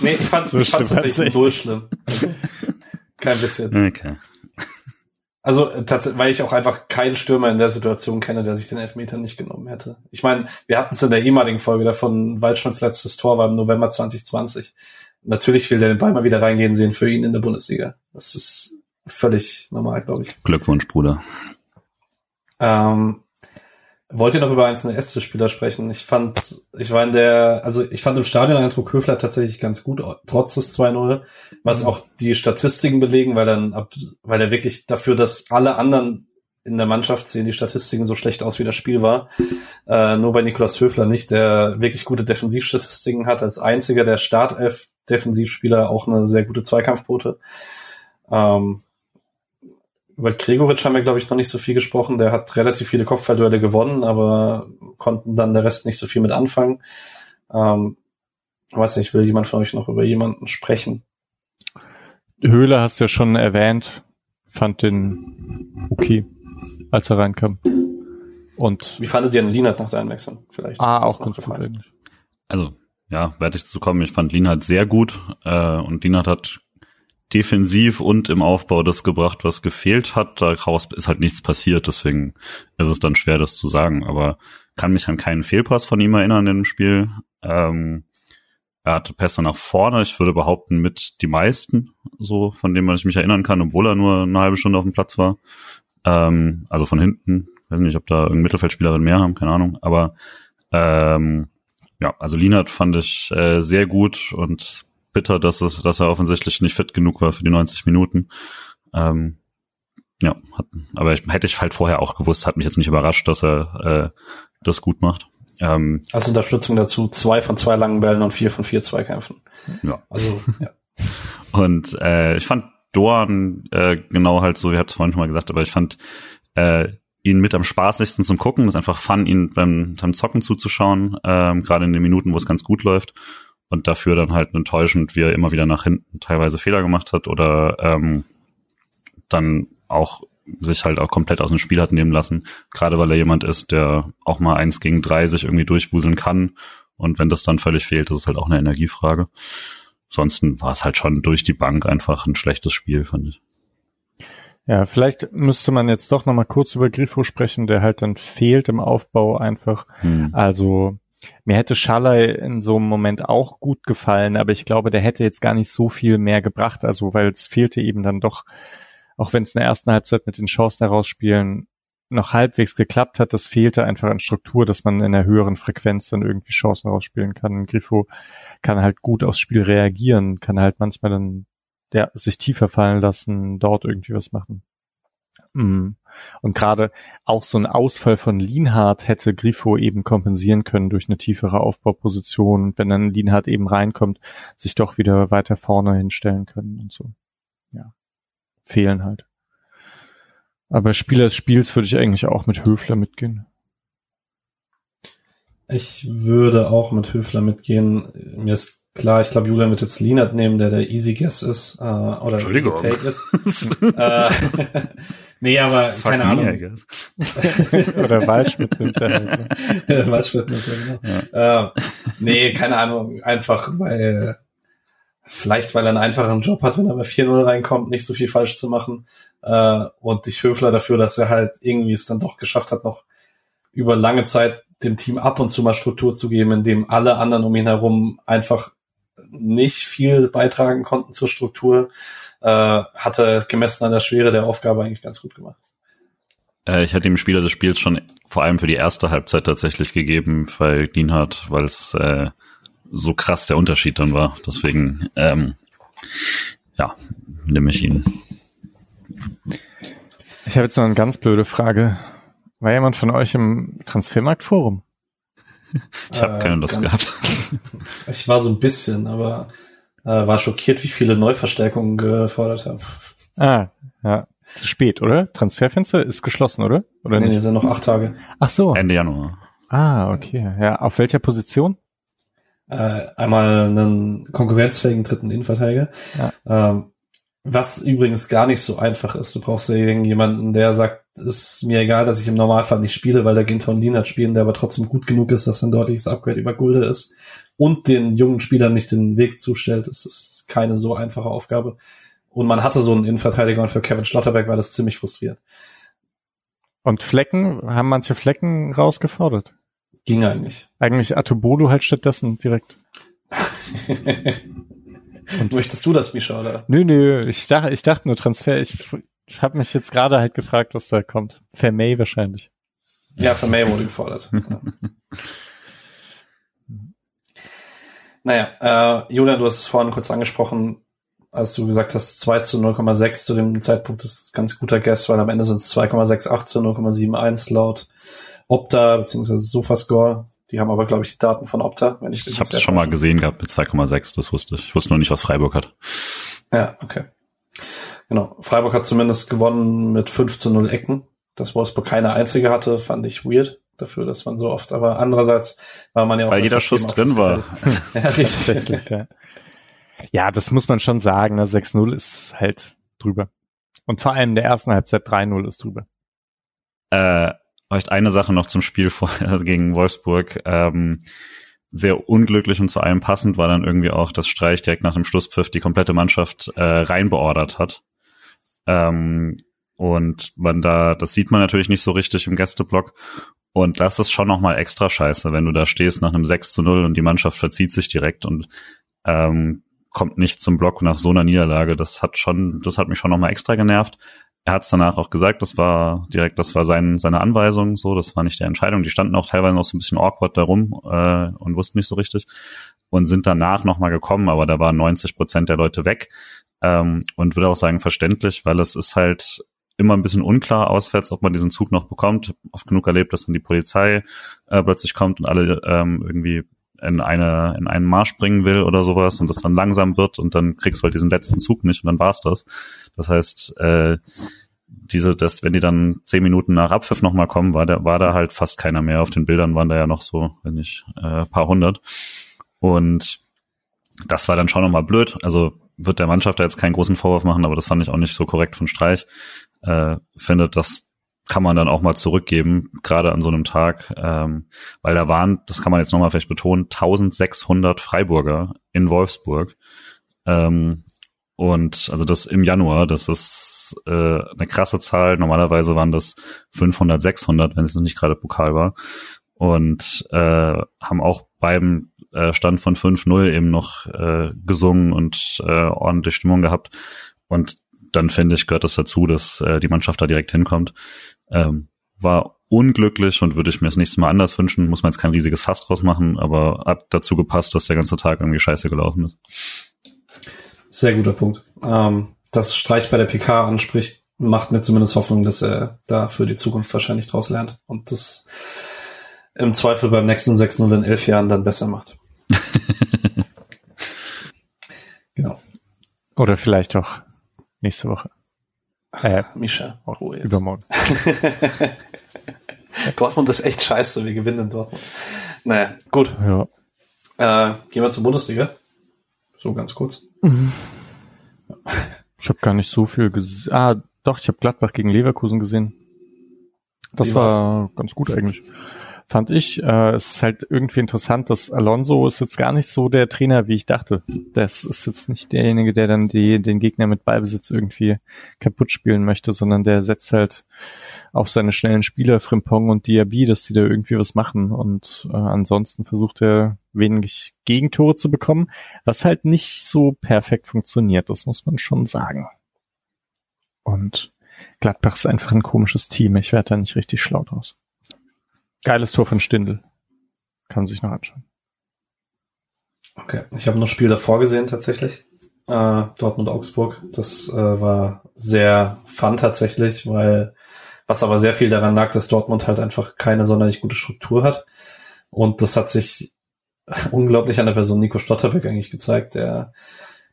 Speaker 2: nee, ich fand
Speaker 4: So
Speaker 2: ich fand's
Speaker 4: schlimm
Speaker 2: tatsächlich null schlimm. Also, kein bisschen.
Speaker 3: okay.
Speaker 2: Also tatsächlich, weil ich auch einfach keinen Stürmer in der Situation kenne, der sich den Elfmeter nicht genommen hätte. Ich meine, wir hatten es in der ehemaligen Folge davon, Waldschmidts letztes Tor war im November 2020. Natürlich will der den Ball mal wieder reingehen sehen für ihn in der Bundesliga. Das ist völlig normal, glaube ich.
Speaker 3: Glückwunsch, Bruder.
Speaker 2: Ähm, wollt ihr noch über einzelne Äste-Spieler sprechen? Ich fand, ich war in der, also ich fand im Stadion-Eindruck Höfler tatsächlich ganz gut, trotz des 2-0, was auch die Statistiken belegen, weil dann ab, weil er wirklich dafür, dass alle anderen in der Mannschaft sehen die Statistiken so schlecht aus, wie das Spiel war. Äh, nur bei Niklas Höfler nicht, der wirklich gute Defensivstatistiken hat, als einziger der Startelf-Defensivspieler auch eine sehr gute Zweikampfquote. Ähm, über Gregoritsch haben wir, glaube ich, noch nicht so viel gesprochen. Der hat relativ viele Kopfballduelle gewonnen, aber konnten dann der Rest nicht so viel mit anfangen. Ähm, weiß nicht, will jemand von euch noch über jemanden sprechen?
Speaker 4: Höhle hast du ja schon erwähnt, fand den okay, als er reinkam. Und
Speaker 2: Wie fandet ihr den Linert nach der Einwechslung? Vielleicht.
Speaker 4: ah, auch
Speaker 2: noch
Speaker 4: ganz gut eigentlich.
Speaker 3: Also, ja, werde ich dazu kommen. Ich fand Lienhardt sehr gut äh, und Lienhardt hat defensiv und im Aufbau das gebracht, was gefehlt hat. Daraus ist halt nichts passiert, deswegen ist es dann schwer, das zu sagen. Aber kann mich an keinen Fehlpass von ihm erinnern im Spiel. Ähm, er hatte Pässe nach vorne, ich würde behaupten, mit die meisten, so von dem, was ich mich erinnern kann, obwohl er nur eine halbe Stunde auf dem Platz war. Ähm, also von hinten. weiß nicht, ob da irgendein Mittelfeldspieler mehr haben, keine Ahnung. Aber ähm, ja, also Lienert fand ich äh, sehr gut und bitter, dass es, dass er offensichtlich nicht fit genug war für die 90 Minuten. Ähm, ja, hat, aber ich, hätte ich halt vorher auch gewusst, hat mich jetzt nicht überrascht, dass er äh, das gut macht. Ähm,
Speaker 2: Als Unterstützung dazu zwei von zwei langen Bällen und vier von vier Zweikämpfen.
Speaker 3: Ja.
Speaker 2: Also, ja.
Speaker 3: Und äh, ich fand Dorn äh, genau halt so, wie hat es vorhin schon mal gesagt, aber ich fand äh, ihn mit am spaßigsten zum Gucken. Das ist einfach fun, ihn beim, beim Zocken zuzuschauen, ähm, gerade in den Minuten, wo es ganz gut läuft. Und dafür dann halt enttäuschend, wie er immer wieder nach hinten teilweise Fehler gemacht hat oder ähm, dann auch sich halt auch komplett aus dem Spiel hat nehmen lassen. Gerade weil er jemand ist, der auch mal eins gegen drei sich irgendwie durchwuseln kann. Und wenn das dann völlig fehlt, ist es halt auch eine Energiefrage. Ansonsten war es halt schon durch die Bank einfach ein schlechtes Spiel, fand ich.
Speaker 4: Ja, vielleicht müsste man jetzt doch nochmal kurz über Grifo sprechen, der halt dann fehlt im Aufbau einfach. Hm. Also mir hätte Schalay in so einem Moment auch gut gefallen, aber ich glaube, der hätte jetzt gar nicht so viel mehr gebracht, also weil es fehlte eben dann doch, auch wenn es in der ersten Halbzeit mit den Chancen herausspielen noch halbwegs geklappt hat, das fehlte einfach an Struktur, dass man in einer höheren Frequenz dann irgendwie Chancen rausspielen kann. Grifo kann halt gut aufs Spiel reagieren, kann halt manchmal dann ja, sich tiefer fallen lassen, dort irgendwie was machen. Mm. Und gerade auch so ein Ausfall von Lienhardt hätte Grifo eben kompensieren können durch eine tiefere Aufbauposition, wenn dann Lienhardt eben reinkommt, sich doch wieder weiter vorne hinstellen können und so. Ja. Fehlen halt. Aber Spieler des Spiels würde ich eigentlich auch mit Höfler mitgehen.
Speaker 2: Ich würde auch mit Höfler mitgehen. Mir ist klar, ich glaube, Julian wird jetzt Lienert nehmen, der der Easy Guess ist äh, oder Easy Take ist. äh, nee, aber Fuck keine Ahnung.
Speaker 4: oder Waldschmidt nimmt er halt.
Speaker 2: Ne? Waldschmidt nimmt er, genau. Ja. Äh, nee, keine Ahnung. Einfach, weil vielleicht, weil er einen einfachen Job hat, wenn er bei 4-0 reinkommt, nicht so viel falsch zu machen. Äh, und ich Höfler dafür, dass er halt irgendwie es dann doch geschafft hat, noch über lange Zeit dem Team ab und zu mal Struktur zu geben, indem alle anderen um ihn herum einfach nicht viel beitragen konnten zur Struktur, äh, hatte gemessen an der Schwere der Aufgabe eigentlich ganz gut gemacht.
Speaker 3: Äh, ich hätte dem Spieler des Spiels schon vor allem für die erste Halbzeit tatsächlich gegeben, weil Dienhardt, weil es äh, so krass der Unterschied dann war. Deswegen, ähm, ja, nehme ich ihn.
Speaker 4: Ich habe jetzt noch eine ganz blöde Frage. War jemand von euch im Transfermarktforum?
Speaker 3: Ich habe äh, keine Lust gehabt.
Speaker 2: Ich war so ein bisschen, aber äh, war schockiert, wie viele Neuverstärkungen gefordert haben.
Speaker 4: Ah, ja. Zu spät, oder? Transferfenster ist geschlossen, oder? Oder
Speaker 2: nee, nicht? sind noch acht Tage.
Speaker 4: Ach so.
Speaker 3: Ende Januar.
Speaker 4: Ah, okay. Ja, auf welcher Position?
Speaker 2: Äh, einmal einen konkurrenzfähigen dritten Innenverteidiger. Ja. Ähm, was übrigens gar nicht so einfach ist. Du brauchst ja irgendjemanden, der sagt, ist mir egal, dass ich im Normalfall nicht spiele, weil der Ginton Lienert spielen, der aber trotzdem gut genug ist, dass ein deutliches Upgrade über Gulde ist und den jungen Spielern nicht den Weg zustellt. Das ist keine so einfache Aufgabe. Und man hatte so einen Innenverteidiger und für Kevin Schlotterberg war das ziemlich frustrierend.
Speaker 4: Und Flecken, haben manche Flecken rausgefordert?
Speaker 2: Ging eigentlich.
Speaker 4: Eigentlich Atubolo halt stattdessen direkt.
Speaker 2: Und Möchtest du das, Misha, oder?
Speaker 4: Nö, nö, ich dachte, ich dachte nur Transfer. Ich, ich habe mich jetzt gerade halt gefragt, was da kommt. Vermay wahrscheinlich.
Speaker 2: Ja, Vermay wurde gefordert. naja, äh, Julian, du hast es vorhin kurz angesprochen, als du gesagt hast, 2 zu 0,6 zu dem Zeitpunkt ist ganz guter Guess, weil am Ende sind es 2,68 zu 0,71 laut Opta bzw. Sofascore. Die haben aber, glaube ich, die Daten von Opta, wenn ich
Speaker 3: Ich habe es schon mal gesehen gehabt mit 2,6, das wusste ich. Ich wusste nur nicht, was Freiburg hat.
Speaker 2: Ja, okay. Genau. Freiburg hat zumindest gewonnen mit 5 zu 0 Ecken. Das Wolfsburg keine einzige hatte, fand ich weird dafür, dass man so oft, aber andererseits war man ja auch.
Speaker 3: Weil jeder Schuss drin war.
Speaker 4: ja, richtig. ja. ja, das muss man schon sagen. Ne? 6-0 ist halt drüber. Und vor allem in der ersten Halbzeit 3-0 ist drüber.
Speaker 3: Äh, Vielleicht eine Sache noch zum Spiel vorher gegen Wolfsburg. Ähm, sehr unglücklich und zu allem passend war dann irgendwie auch, dass Streich direkt nach dem Schlusspfiff die komplette Mannschaft äh, reinbeordert hat. Ähm, und man da, das sieht man natürlich nicht so richtig im Gästeblock. Und das ist schon nochmal extra scheiße, wenn du da stehst nach einem 6 zu 0 und die Mannschaft verzieht sich direkt und ähm, kommt nicht zum Block nach so einer Niederlage. Das hat schon, das hat mich schon nochmal extra genervt er hat es danach auch gesagt, das war direkt, das war sein, seine Anweisung, so, das war nicht der Entscheidung. Die standen auch teilweise noch so ein bisschen awkward da rum äh, und wussten nicht so richtig und sind danach nochmal gekommen, aber da waren 90 Prozent der Leute weg ähm, und würde auch sagen verständlich, weil es ist halt immer ein bisschen unklar auswärts, ob man diesen Zug noch bekommt. Oft genug erlebt, dass dann die Polizei äh, plötzlich kommt und alle ähm, irgendwie in eine in einen Marsch bringen will oder sowas und das dann langsam wird und dann kriegst du halt diesen letzten Zug nicht und dann war's das. Das heißt, äh, diese, das, wenn die dann zehn Minuten nach Abpfiff nochmal kommen, war da, war da halt fast keiner mehr. Auf den Bildern waren da ja noch so, wenn nicht, äh, paar hundert. Und das war dann schon nochmal blöd. Also wird der Mannschaft da jetzt keinen großen Vorwurf machen, aber das fand ich auch nicht so korrekt von Streich. Äh, finde, das kann man dann auch mal zurückgeben, gerade an so einem Tag, ähm, weil da waren, das kann man jetzt nochmal vielleicht betonen, 1600 Freiburger in Wolfsburg. Ähm, und also das im Januar, das ist äh, eine krasse Zahl. Normalerweise waren das 500, 600, wenn es nicht gerade Pokal war. Und äh, haben auch beim äh, Stand von 5-0 eben noch äh, gesungen und äh, ordentlich Stimmung gehabt. Und dann finde ich, gehört das dazu, dass äh, die Mannschaft da direkt hinkommt. Ähm, war unglücklich und würde ich mir das nächste Mal anders wünschen. Muss man jetzt kein riesiges Fass draus machen, aber hat dazu gepasst, dass der ganze Tag irgendwie scheiße gelaufen ist.
Speaker 2: Sehr guter Punkt. Ähm, dass Streich bei der PK anspricht, macht mir zumindest Hoffnung, dass er da für die Zukunft wahrscheinlich draus lernt und das im Zweifel beim nächsten 6-0 in elf Jahren dann besser macht.
Speaker 4: genau. Oder vielleicht auch nächste Woche.
Speaker 2: Äh, Misha,
Speaker 4: Ruhe jetzt. Übermorgen.
Speaker 2: Dortmund ist echt scheiße, wir gewinnen in Dortmund. Naja, gut. Ja. Äh, gehen wir zur Bundesliga. So ganz kurz. Mhm.
Speaker 4: Ich habe gar nicht so viel gesehen. Ah, doch, ich habe Gladbach gegen Leverkusen gesehen. Das Wie war war's? ganz gut eigentlich fand ich. Äh, es ist halt irgendwie interessant, dass Alonso ist jetzt gar nicht so der Trainer, wie ich dachte. Das ist jetzt nicht derjenige, der dann die, den Gegner mit Ballbesitz irgendwie kaputt spielen möchte, sondern der setzt halt auf seine schnellen Spieler Frimpong und Diaby, dass die da irgendwie was machen. Und äh, ansonsten versucht er wenig Gegentore zu bekommen, was halt nicht so perfekt funktioniert, das muss man schon sagen. Und Gladbach ist einfach ein komisches Team. Ich werde da nicht richtig schlau draus. Geiles Tor von Stindl. Kann man sich noch anschauen.
Speaker 2: Okay, ich habe noch Spiel davor gesehen tatsächlich. Äh, Dortmund-Augsburg. Das äh, war sehr fun tatsächlich, weil was aber sehr viel daran lag, dass Dortmund halt einfach keine sonderlich gute Struktur hat. Und das hat sich unglaublich an der Person Nico Stotterbeck eigentlich gezeigt. Der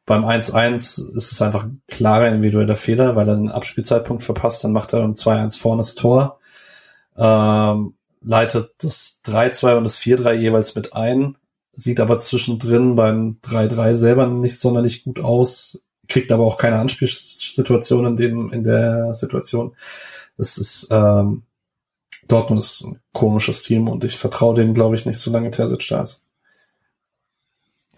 Speaker 2: beim 1-1 ist es einfach ein klarer individueller Fehler, weil er den Abspielzeitpunkt verpasst, dann macht er beim 2-1 vorne das Tor. Ähm, leitet das 3-2 und das 4-3 jeweils mit ein, sieht aber zwischendrin beim 3-3 selber nicht sonderlich gut aus, kriegt aber auch keine Anspielsituation in dem, in der Situation. Es ist, ähm, Dortmund ist ein komisches Team und ich vertraue denen, glaube ich, nicht, solange Terzic da ist.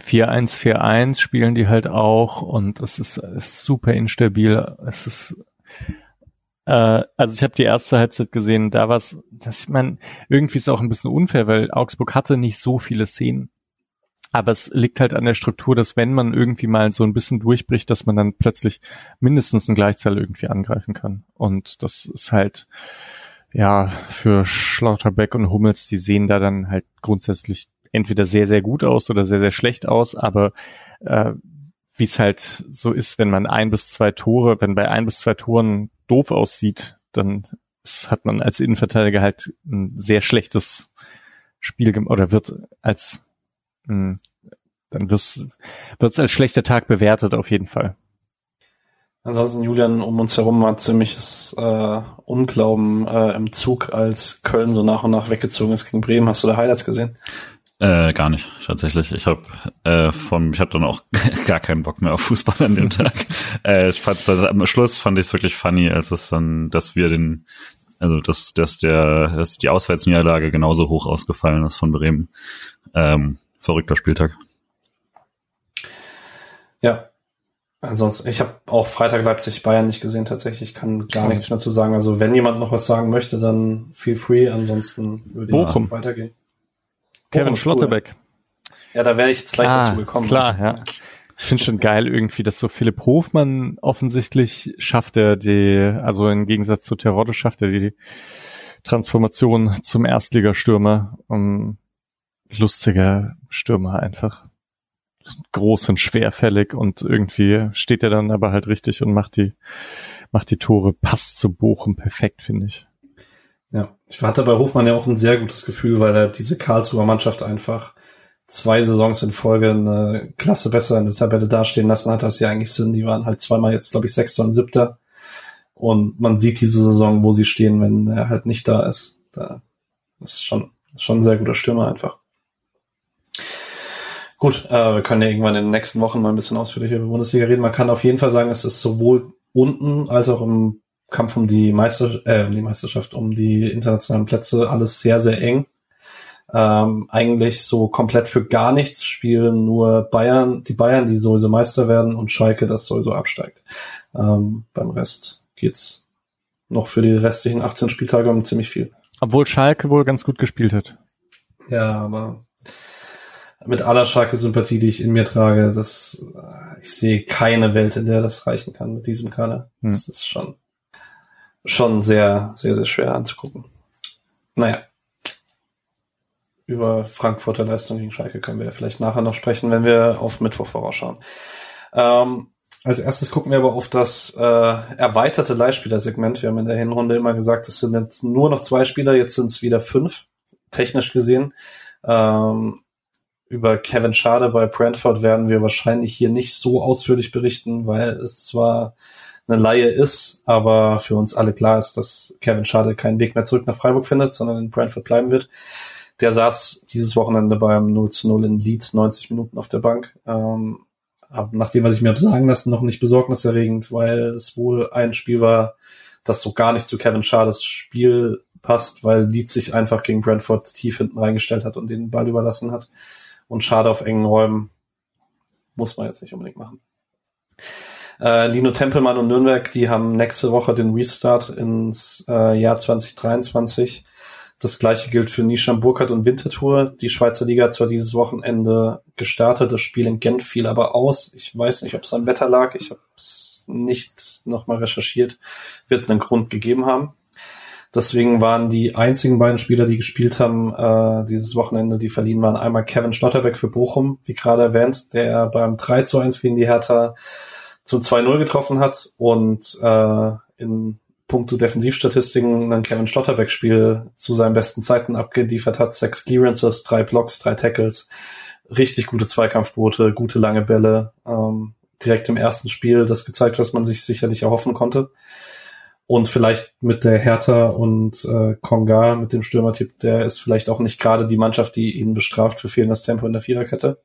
Speaker 4: 4-1-4-1 spielen die halt auch und es ist, ist super instabil. Es ist äh, also ich habe die erste Halbzeit gesehen, da war es, dass ich meine, irgendwie ist es auch ein bisschen unfair, weil Augsburg hatte nicht so viele Szenen. Aber es liegt halt an der Struktur, dass wenn man irgendwie mal so ein bisschen durchbricht, dass man dann plötzlich mindestens ein Gleichzahl irgendwie angreifen kann. Und das ist halt, ja, für Schlauterbeck und Hummels, die sehen da dann halt grundsätzlich entweder sehr, sehr gut aus oder sehr, sehr schlecht aus, aber äh, wie es halt so ist, wenn man ein bis zwei Tore, wenn bei ein bis zwei Toren doof aussieht, dann hat man als Innenverteidiger halt ein sehr schlechtes Spiel oder wird als mh, dann wird es als schlechter Tag bewertet auf jeden Fall.
Speaker 2: Ansonsten, Julian, um uns herum war ziemliches äh, Unglauben äh, im Zug, als Köln so nach und nach weggezogen ist gegen Bremen. Hast du da Highlights gesehen?
Speaker 3: Äh, gar nicht, tatsächlich. Ich habe äh, von, ich habe dann auch gar keinen Bock mehr auf Fußball an dem Tag. äh, ich fand's dann, am Schluss fand ich es wirklich funny, als es dann, dass wir den, also dass, dass der, dass die Auswärtsniederlage genauso hoch ausgefallen ist von Bremen. Ähm, verrückter Spieltag.
Speaker 2: Ja. Ansonsten, ich habe auch Freitag Leipzig Bayern nicht gesehen tatsächlich. Ich kann gar nichts mehr zu sagen. Also wenn jemand noch was sagen möchte, dann feel free. Ansonsten würde
Speaker 4: Bochum.
Speaker 2: ich weitergehen.
Speaker 4: Kevin Schlotterbeck.
Speaker 2: Ja, da wäre ich jetzt leicht ah, dazu gekommen.
Speaker 4: Klar, also. ja. Ich finde schon geil irgendwie, dass so Philipp Hofmann offensichtlich schafft er die, also im Gegensatz zu Terodde schafft er die Transformation zum Erstligastürmer. Um, lustiger Stürmer einfach. Groß und schwerfällig und irgendwie steht er dann aber halt richtig und macht die, macht die Tore, passt zu Bochum perfekt, finde ich.
Speaker 2: Ja, ich hatte bei Hofmann ja auch ein sehr gutes Gefühl, weil er diese Karlsruher Mannschaft einfach zwei Saisons in Folge eine Klasse besser in der Tabelle dastehen lassen hat, als sie eigentlich sind. Die waren halt zweimal jetzt, glaube ich, Sechster und Siebter. Und man sieht diese Saison, wo sie stehen, wenn er halt nicht da ist. Da ist schon, schon ein sehr guter Stürmer einfach. Gut, äh, wir können ja irgendwann in den nächsten Wochen mal ein bisschen ausführlicher über Bundesliga reden. Man kann auf jeden Fall sagen, es ist sowohl unten als auch im Kampf um die, Meister, äh, um die Meisterschaft, um die internationalen Plätze, alles sehr, sehr eng. Ähm, eigentlich so komplett für gar nichts spielen nur Bayern, die Bayern, die sowieso Meister werden und Schalke, das sowieso absteigt. Ähm, beim Rest geht's noch für die restlichen 18 Spieltage um ziemlich viel.
Speaker 4: Obwohl Schalke wohl ganz gut gespielt hat.
Speaker 2: Ja, aber mit aller Schalke-Sympathie, die ich in mir trage, das, ich sehe keine Welt, in der das reichen kann mit diesem Kader. Hm. Das ist schon, schon sehr, sehr, sehr schwer anzugucken. Naja. Über Frankfurter Leistung gegen Schalke können wir vielleicht nachher noch sprechen, wenn wir auf Mittwoch vorausschauen. Ähm, als erstes gucken wir aber auf das äh, erweiterte Leihspielersegment. Wir haben in der Hinrunde immer gesagt, es sind jetzt nur noch zwei Spieler, jetzt sind es wieder fünf, technisch gesehen. Ähm, über Kevin Schade bei Brentford werden wir wahrscheinlich hier nicht so ausführlich berichten, weil es zwar eine Laie ist, aber für uns alle klar ist, dass Kevin Schade keinen Weg mehr zurück nach Freiburg findet, sondern in Brentford bleiben wird. Der saß dieses Wochenende beim 0 zu 0 in Leeds 90 Minuten auf der Bank. Ähm, nachdem, was ich mir habe sagen lassen, noch nicht besorgniserregend, weil es wohl ein Spiel war, das so gar nicht zu Kevin Schades Spiel passt, weil Leeds sich einfach gegen Brentford tief hinten reingestellt hat und den Ball überlassen hat. Und Schade auf engen Räumen muss man jetzt nicht unbedingt machen. Äh, Lino Tempelmann und Nürnberg, die haben nächste Woche den Restart ins äh, Jahr 2023. Das gleiche gilt für Nisham Burkhardt und Winterthur. Die Schweizer Liga hat zwar dieses Wochenende gestartet, das Spiel in Gent fiel aber aus. Ich weiß nicht, ob es am Wetter lag. Ich habe es nicht nochmal recherchiert. Wird einen Grund gegeben haben. Deswegen waren die einzigen beiden Spieler, die gespielt haben, äh, dieses Wochenende, die verliehen waren, einmal Kevin Stotterbeck für Bochum, wie gerade erwähnt, der beim 3 zu 1 gegen die Hertha zum 2-0 getroffen hat und äh, in puncto Defensivstatistiken ein Kevin Stotterbeck-Spiel zu seinen besten Zeiten abgeliefert hat. Sechs Clearances, drei Blocks, drei Tackles, richtig gute Zweikampfboote, gute lange Bälle. Ähm, direkt im ersten Spiel das gezeigt, was man sich sicherlich erhoffen konnte. Und vielleicht mit der Hertha und äh, Konga, mit dem Stürmertyp, der ist vielleicht auch nicht gerade die Mannschaft, die ihn bestraft für fehlendes Tempo in der Viererkette.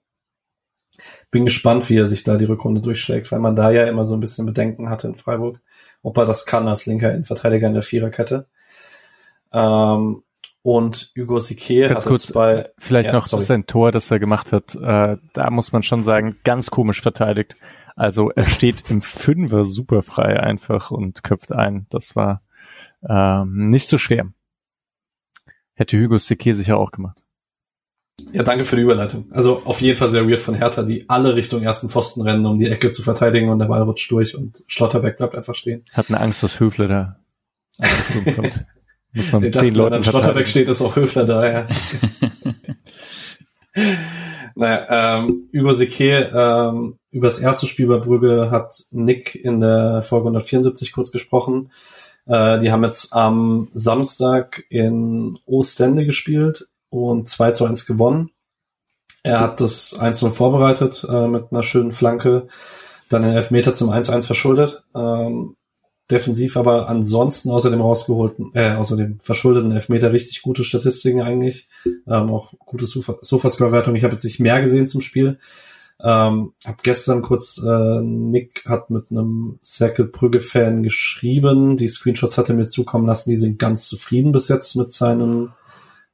Speaker 2: Bin gespannt, wie er sich da die Rückrunde durchschlägt, weil man da ja immer so ein bisschen Bedenken hatte in Freiburg ob er das kann als linker Innenverteidiger in der Viererkette. Ähm, und Hugo Sique
Speaker 4: hat kurz, bei vielleicht ja, noch sorry. sein Tor, das er gemacht hat. Äh, da muss man schon sagen, ganz komisch verteidigt. Also er steht im Fünfer super frei einfach und köpft ein. Das war ähm, nicht so schwer. Hätte Hugo Sique sicher auch gemacht.
Speaker 2: Ja, danke für die Überleitung. Also auf jeden Fall sehr weird von Hertha, die alle Richtung ersten Pfosten rennen, um die Ecke zu verteidigen und der Ball rutscht durch und Schlotterbeck bleibt einfach stehen.
Speaker 4: Hat eine Angst, dass Höfler da kommt.
Speaker 2: Muss man mit zehn Leuten an Schlotterbeck steht, ist auch Höfler da, ja. naja, ähm, über Seke, ähm, über das erste Spiel bei Brügge hat Nick in der Folge 174 kurz gesprochen. Äh, die haben jetzt am Samstag in Ostende gespielt und 2 zu 1 gewonnen. Er hat das 1-0 vorbereitet äh, mit einer schönen Flanke, dann den Elfmeter zum 1-1 verschuldet. Ähm, defensiv aber ansonsten außer dem rausgeholten, äh, außer dem verschuldeten Elfmeter richtig gute Statistiken eigentlich. Ähm, auch gute Sofascore-Wertung. Ich habe jetzt nicht mehr gesehen zum Spiel. Ähm, hab gestern kurz, äh, Nick hat mit einem Circle Brügge-Fan geschrieben. Die Screenshots hat er mir zukommen lassen. Die sind ganz zufrieden bis jetzt mit seinem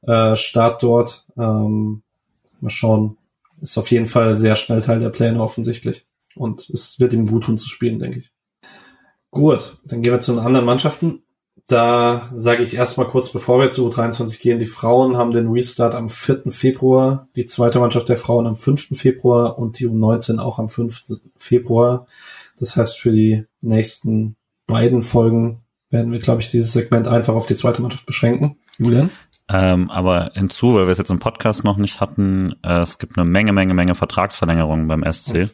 Speaker 2: äh, Start dort. Ähm, mal schauen. Ist auf jeden Fall sehr schnell Teil der Pläne offensichtlich. Und es wird ihm gut tun zu spielen, denke ich. Gut, dann gehen wir zu den anderen Mannschaften. Da sage ich erstmal kurz, bevor wir zu U23 gehen, die Frauen haben den Restart am 4. Februar, die zweite Mannschaft der Frauen am 5. Februar und die U19 auch am 5. Februar. Das heißt, für die nächsten beiden Folgen werden wir, glaube ich, dieses Segment einfach auf die zweite Mannschaft beschränken. Julian?
Speaker 3: Ähm, aber hinzu, weil wir es jetzt im Podcast noch nicht hatten, äh, es gibt eine Menge, Menge, Menge Vertragsverlängerungen beim SC.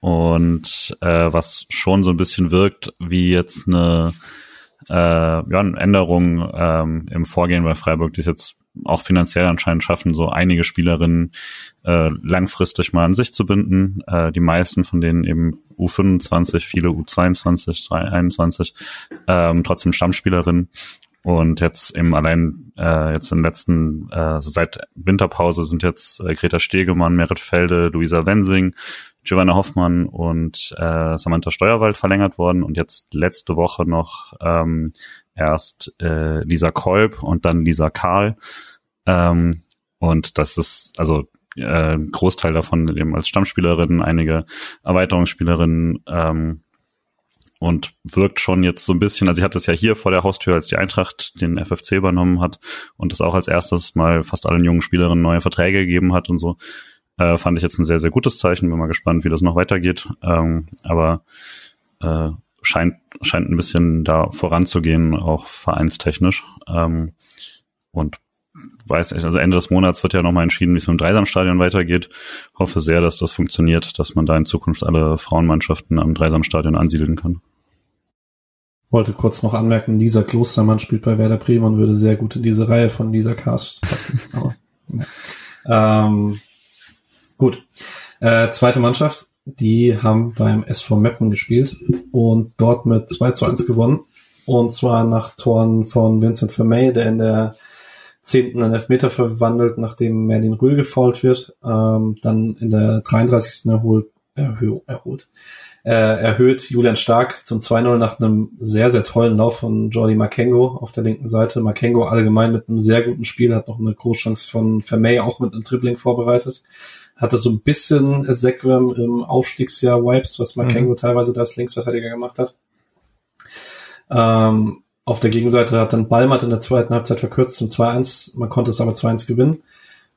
Speaker 3: Und äh, was schon so ein bisschen wirkt wie jetzt eine, äh, ja, eine Änderung ähm, im Vorgehen bei Freiburg, die es jetzt auch finanziell anscheinend schaffen, so einige Spielerinnen äh, langfristig mal an sich zu binden. Äh, die meisten von denen eben U25, viele U22, 21, ähm, trotzdem Stammspielerinnen. Und jetzt eben allein äh, jetzt im letzten, äh, seit Winterpause sind jetzt äh, Greta Stegemann, Merit Felde, Luisa Wensing, Giovanna Hoffmann und äh, Samantha Steuerwald verlängert worden und jetzt letzte Woche noch ähm, erst äh, Lisa Kolb und dann Lisa Karl. Ähm, und das ist also äh, Großteil davon eben als Stammspielerin, einige Erweiterungsspielerinnen ähm, und wirkt schon jetzt so ein bisschen, also ich hatte es ja hier vor der Haustür, als die Eintracht den FFC übernommen hat und das auch als erstes mal fast allen jungen Spielerinnen neue Verträge gegeben hat und so. Äh, fand ich jetzt ein sehr, sehr gutes Zeichen. Bin mal gespannt, wie das noch weitergeht. Ähm, aber äh, scheint, scheint ein bisschen da voranzugehen, auch vereinstechnisch. Ähm, und weiß nicht, also Ende des Monats wird ja nochmal entschieden, wie es mit dem Dreisamstadion weitergeht. Hoffe sehr, dass das funktioniert, dass man da in Zukunft alle Frauenmannschaften am Dreisamstadion ansiedeln kann.
Speaker 2: Wollte kurz noch anmerken, Lisa Klostermann spielt bei Werder Bremen und würde sehr gut in diese Reihe von Lisa Cast passen. Aber, ja. ähm, gut. Äh, zweite Mannschaft, die haben beim SV Meppen gespielt und dort mit 2 zu 1 gewonnen. Und zwar nach Toren von Vincent Vermey, der in der zehnten einen Elfmeter verwandelt, nachdem Merlin Rühl gefault wird, ähm, dann in der 33. erholt, erholt, äh, erhöht Julian Stark zum 2-0 nach einem sehr, sehr tollen Lauf von Jordi Makengo auf der linken Seite. Makengo allgemein mit einem sehr guten Spiel, hat noch eine Großchance von Vermey auch mit einem Dribbling vorbereitet. Hatte so ein bisschen Sequem im Aufstiegsjahr Wipes, was Makengo mhm. teilweise da als Linksverteidiger gemacht hat. Ähm, auf der Gegenseite hat dann Balmert in der zweiten Halbzeit verkürzt zum 2-1. Man konnte es aber 2-1 gewinnen.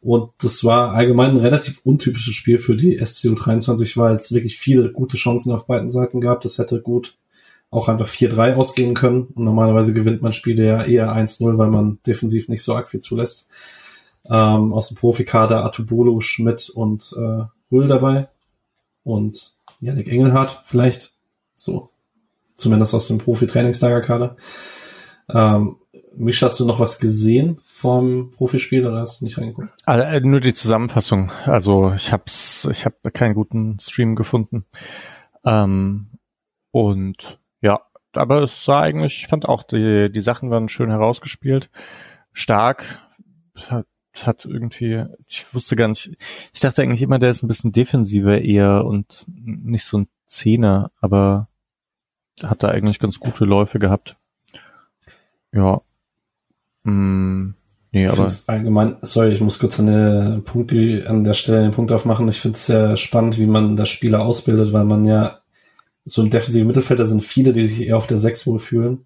Speaker 2: Und das war allgemein ein relativ untypisches Spiel für die SCU 23, weil es wirklich viele gute Chancen auf beiden Seiten gab. Das hätte gut auch einfach 4-3 ausgehen können. Und normalerweise gewinnt man Spiele ja eher 1-0, weil man defensiv nicht so arg viel zulässt. Ähm, aus dem Profikader Atubolo, Schmidt und äh, Rüll dabei. Und Yannick Engelhardt vielleicht so. Zumindest aus dem Profi-Trainingslagerkader. Ähm, Misch, hast du noch was gesehen vom Profispiel oder hast du nicht reingeguckt?
Speaker 4: Also, nur die Zusammenfassung. Also ich hab's, ich habe keinen guten Stream gefunden. Ähm, und ja, aber es sah eigentlich, ich fand auch, die, die Sachen waren schön herausgespielt. Stark, hat, hat irgendwie, ich wusste gar nicht, ich dachte eigentlich immer, der ist ein bisschen defensiver eher und nicht so ein Zehner, aber hat da eigentlich ganz gute Läufe gehabt. Ja. Mm, nee, aber.
Speaker 2: Allgemein, sorry, ich muss kurz an der Punkt, an der Stelle den Punkt aufmachen. Ich finde es sehr spannend, wie man das Spieler ausbildet, weil man ja so ein defensiver Mittelfelder sind viele, die sich eher auf der 6 wohl fühlen.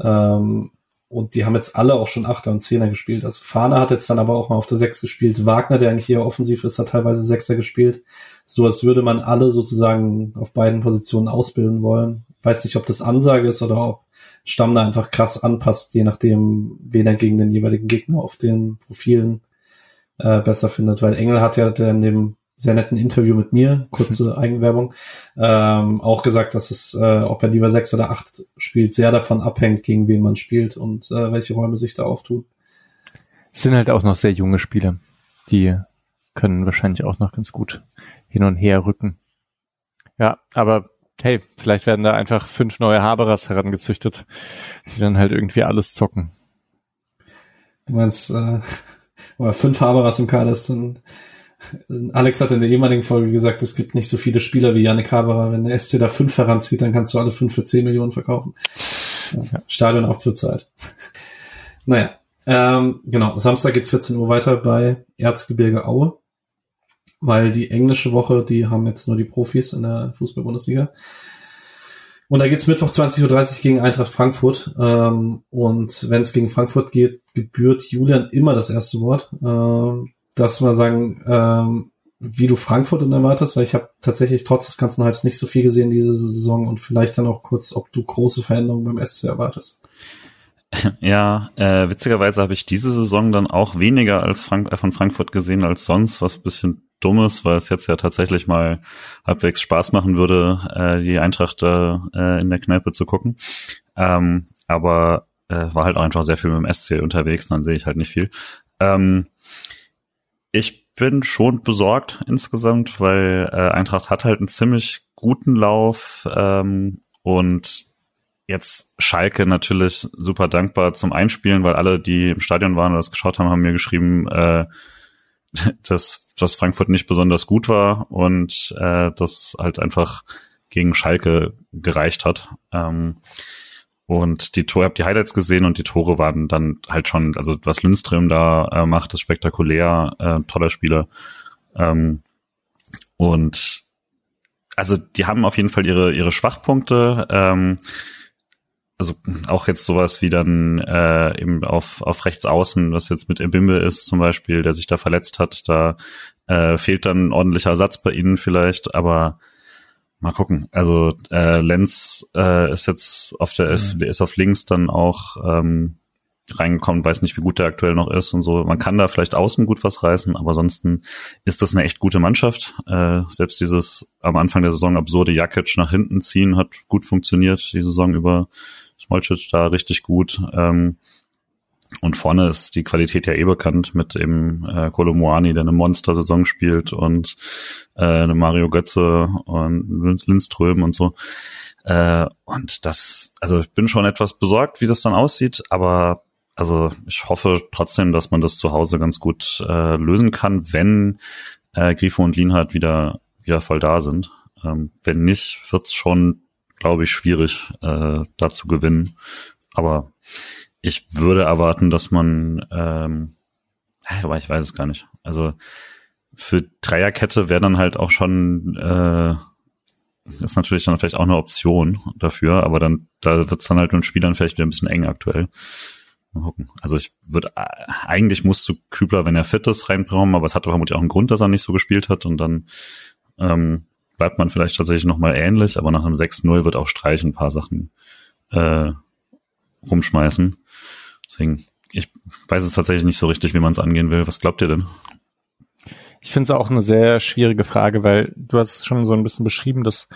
Speaker 2: Ähm, und die haben jetzt alle auch schon Achter und Zehner gespielt. Also Fahner hat jetzt dann aber auch mal auf der 6 gespielt. Wagner, der eigentlich eher offensiv ist, hat teilweise Sechser gespielt. So als würde man alle sozusagen auf beiden Positionen ausbilden wollen. Weiß nicht, ob das Ansage ist oder ob Stamm da einfach krass anpasst, je nachdem, wen er gegen den jeweiligen Gegner auf den Profilen äh, besser findet. Weil Engel hat ja in dem sehr netten Interview mit mir, kurze Eigenwerbung, ähm, auch gesagt, dass es, äh, ob er lieber sechs oder acht spielt, sehr davon abhängt, gegen wen man spielt und äh, welche Räume sich da auftun.
Speaker 4: Es sind halt auch noch sehr junge Spieler, die können wahrscheinlich auch noch ganz gut hin und her rücken. Ja, aber hey, vielleicht werden da einfach fünf neue Haberers herangezüchtet, die dann halt irgendwie alles zocken.
Speaker 2: Du meinst, äh, oder fünf Haberers im Kader ist dann Alex hat in der ehemaligen Folge gesagt, es gibt nicht so viele Spieler wie Yannick Haberer. Wenn der SC da fünf heranzieht, dann kannst du alle fünf für zehn Millionen verkaufen. Ja, Stadion auch für Zeit. naja, ähm, genau. Samstag geht's 14 Uhr weiter bei Erzgebirge Aue weil die englische Woche, die haben jetzt nur die Profis in der Fußball-Bundesliga. Und da geht's Mittwoch 20.30 Uhr gegen Eintracht Frankfurt. Ähm, und wenn es gegen Frankfurt geht, gebührt Julian immer das erste Wort. Ähm, darfst du mal sagen, ähm, wie du Frankfurt erwartest, weil ich habe tatsächlich trotz des ganzen Hypes nicht so viel gesehen diese Saison und vielleicht dann auch kurz, ob du große Veränderungen beim SC erwartest.
Speaker 3: Ja, äh, witzigerweise habe ich diese Saison dann auch weniger als Frank äh, von Frankfurt gesehen als sonst, was bisschen Dummes, weil es jetzt ja tatsächlich mal halbwegs Spaß machen würde, äh, die Eintracht äh, in der Kneipe zu gucken. Ähm, aber äh, war halt auch einfach sehr viel mit dem SC unterwegs, dann sehe ich halt nicht viel. Ähm, ich bin schon besorgt insgesamt, weil äh, Eintracht hat halt einen ziemlich guten Lauf ähm, und jetzt Schalke natürlich super dankbar zum Einspielen, weil alle, die im Stadion waren oder das geschaut haben, haben mir geschrieben, äh, dass, dass Frankfurt nicht besonders gut war und äh, das halt einfach gegen Schalke gereicht hat. Ähm, und die Tore, habt die Highlights gesehen und die Tore waren dann halt schon, also was Lindström da äh, macht, ist spektakulär, äh, toller Spieler. Ähm, und also die haben auf jeden Fall ihre, ihre Schwachpunkte. Ähm, also auch jetzt sowas wie dann äh, eben auf, auf rechts außen, was jetzt mit Ebimbe ist zum Beispiel, der sich da verletzt hat, da äh, fehlt dann ein ordentlicher Ersatz bei ihnen vielleicht, aber mal gucken. Also äh, Lenz äh, ist jetzt auf der, mhm. der ist auf links dann auch ähm, reingekommen, weiß nicht, wie gut der aktuell noch ist und so. Man kann da vielleicht außen gut was reißen, aber ansonsten ist das eine echt gute Mannschaft. Äh, selbst dieses am Anfang der Saison absurde Jakic nach hinten ziehen hat gut funktioniert, die Saison über Smolcic da richtig gut. Ähm, und vorne ist die Qualität ja eh bekannt mit dem äh, Kolomuani, der eine Monster-Saison spielt und äh, Mario Götze und Lindström und so. Äh, und das, also ich bin schon etwas besorgt, wie das dann aussieht, aber also ich hoffe trotzdem, dass man das zu Hause ganz gut äh, lösen kann, wenn äh, Grifo und Lienhardt wieder, wieder voll da sind. Ähm, wenn nicht, wird's schon glaube ich, schwierig, äh, da zu gewinnen. Aber ich würde erwarten, dass man, ähm, aber ich weiß es gar nicht. Also für Dreierkette wäre dann halt auch schon, äh, ist natürlich dann vielleicht auch eine Option dafür, aber dann, da wird es dann halt mit den Spielern vielleicht wieder ein bisschen eng aktuell. Mal gucken. Also ich würde, äh, eigentlich musst du Kübler, wenn er fit ist, reinbekommen, aber es hat vermutlich auch einen Grund, dass er nicht so gespielt hat und dann ähm, bleibt man vielleicht tatsächlich nochmal ähnlich, aber nach einem 6-0 wird auch Streich ein paar Sachen äh, rumschmeißen. Deswegen, ich weiß es tatsächlich nicht so richtig, wie man es angehen will. Was glaubt ihr denn?
Speaker 4: Ich finde es auch eine sehr schwierige Frage, weil du hast es schon so ein bisschen beschrieben, dass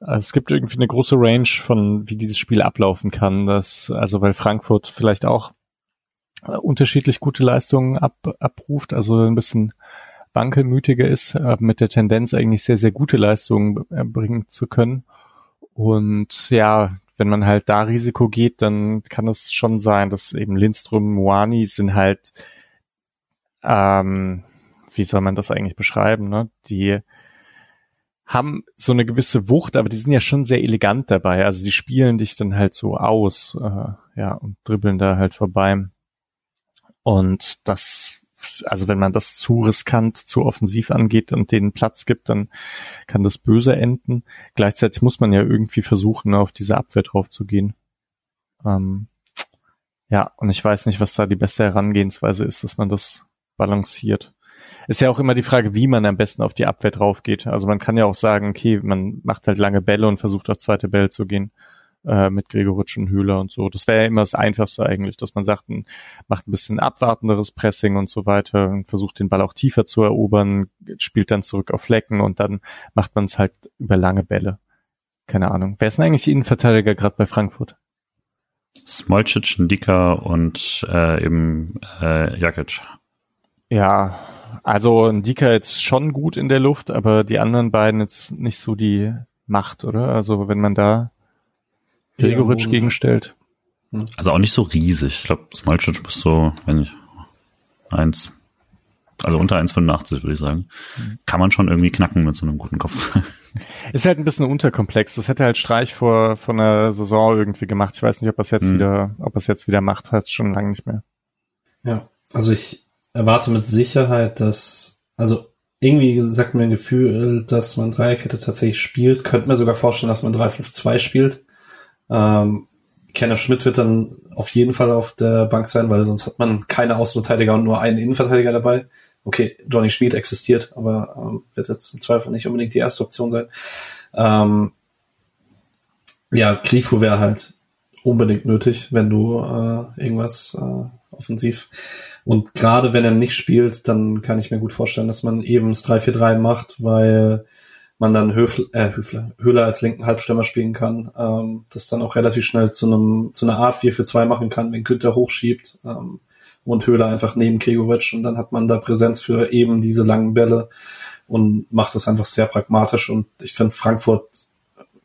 Speaker 4: äh, es gibt irgendwie eine große Range von, wie dieses Spiel ablaufen kann. Das, also weil Frankfurt vielleicht auch äh, unterschiedlich gute Leistungen ab, abruft, also ein bisschen wankelmütiger ist, äh, mit der Tendenz eigentlich sehr, sehr gute Leistungen äh, bringen zu können. Und ja, wenn man halt da Risiko geht, dann kann es schon sein, dass eben Lindström, Moani sind halt, ähm, wie soll man das eigentlich beschreiben, ne? Die haben so eine gewisse Wucht, aber die sind ja schon sehr elegant dabei. Also die spielen dich dann halt so aus, äh, ja, und dribbeln da halt vorbei. Und das also wenn man das zu riskant, zu offensiv angeht und den Platz gibt, dann kann das böse enden. Gleichzeitig muss man ja irgendwie versuchen, auf diese Abwehr drauf zu gehen. Ähm, ja, und ich weiß nicht, was da die beste Herangehensweise ist, dass man das balanciert. Ist ja auch immer die Frage, wie man am besten auf die Abwehr drauf geht. Also man kann ja auch sagen, okay, man macht halt lange Bälle und versucht auf zweite Bälle zu gehen äh, mit Gregoritsch und Höhler und so. Das wäre ja immer das Einfachste eigentlich, dass man sagt, ein, macht ein bisschen abwartenderes Pressing und so weiter und versucht den Ball auch tiefer zu erobern, spielt dann zurück auf Flecken und dann macht man es halt über lange Bälle. Keine Ahnung. Wer ist denn eigentlich Innenverteidiger gerade bei Frankfurt?
Speaker 3: Smolcic, Ndika und äh, eben äh, Jakic.
Speaker 4: Ja, also Ndika jetzt schon gut in der Luft, aber die anderen beiden jetzt nicht so die Macht, oder? Also wenn man da Gregoritsch gegenstellt.
Speaker 3: Hm. Also auch nicht so riesig. Ich glaube, Smalcic muss so, wenn ich, eins, also unter 1,85 würde ich sagen. Mhm. Kann man schon irgendwie knacken mit so einem guten Kopf.
Speaker 4: Ist halt ein bisschen unterkomplex. Das hätte halt Streich vor, vor einer Saison irgendwie gemacht. Ich weiß nicht, ob er es jetzt mhm. wieder, ob er es jetzt wieder macht, hat schon lange nicht mehr.
Speaker 2: Ja, also ich erwarte mit Sicherheit, dass, also irgendwie sagt mir ein Gefühl, dass man Dreierkette tatsächlich spielt. Könnte mir sogar vorstellen, dass man 3-5-2 spielt. Ähm, Kenneth Schmidt wird dann auf jeden Fall auf der Bank sein, weil sonst hat man keine Außenverteidiger und nur einen Innenverteidiger dabei. Okay, Johnny Schmid existiert, aber ähm, wird jetzt im Zweifel nicht unbedingt die erste Option sein. Ähm, ja, Grifo wäre halt unbedingt nötig, wenn du äh, irgendwas äh, offensiv. Und gerade wenn er nicht spielt, dann kann ich mir gut vorstellen, dass man eben das 3-4-3 macht, weil man dann Höfl äh, Höfler, Höhler als linken Halbstürmer spielen kann, ähm, das dann auch relativ schnell zu einem zu einer Art 4 für 2 machen kann, wenn Günther hochschiebt ähm, und Höhler einfach neben Gregovic und dann hat man da Präsenz für eben diese langen Bälle und macht das einfach sehr pragmatisch und ich finde Frankfurt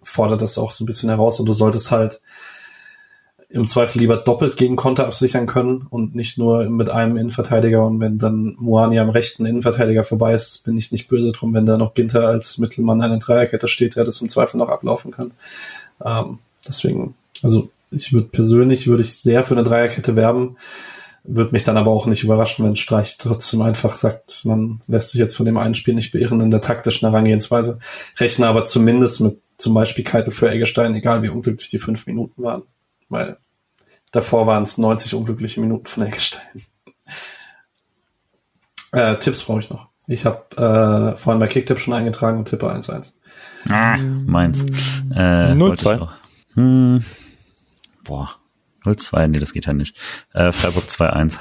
Speaker 2: fordert das auch so ein bisschen heraus und du solltest halt im Zweifel lieber doppelt gegen Konter absichern können und nicht nur mit einem Innenverteidiger. Und wenn dann Moani am rechten Innenverteidiger vorbei ist, bin ich nicht böse drum, wenn da noch Ginter als Mittelmann eine Dreierkette steht, der das im Zweifel noch ablaufen kann. Ähm, deswegen, also ich würde persönlich, würde ich sehr für eine Dreierkette werben. Würde mich dann aber auch nicht überraschen, wenn Streich trotzdem einfach sagt, man lässt sich jetzt von dem einen Spiel nicht beirren in der taktischen Herangehensweise. Rechne aber zumindest mit zum Beispiel Keitel für Eggestein, egal wie unglücklich die fünf Minuten waren. Weil davor waren es 90 unglückliche Minuten von Eggestein. Äh, Tipps brauche ich noch. Ich habe äh, vorhin bei Kicktip schon eingetragen und tippe 1-1.
Speaker 3: Ah, meins. Äh,
Speaker 4: 0-2.
Speaker 3: Hm, boah, 0-2, nee, das geht ja nicht. Äh, Freiburg 2-1.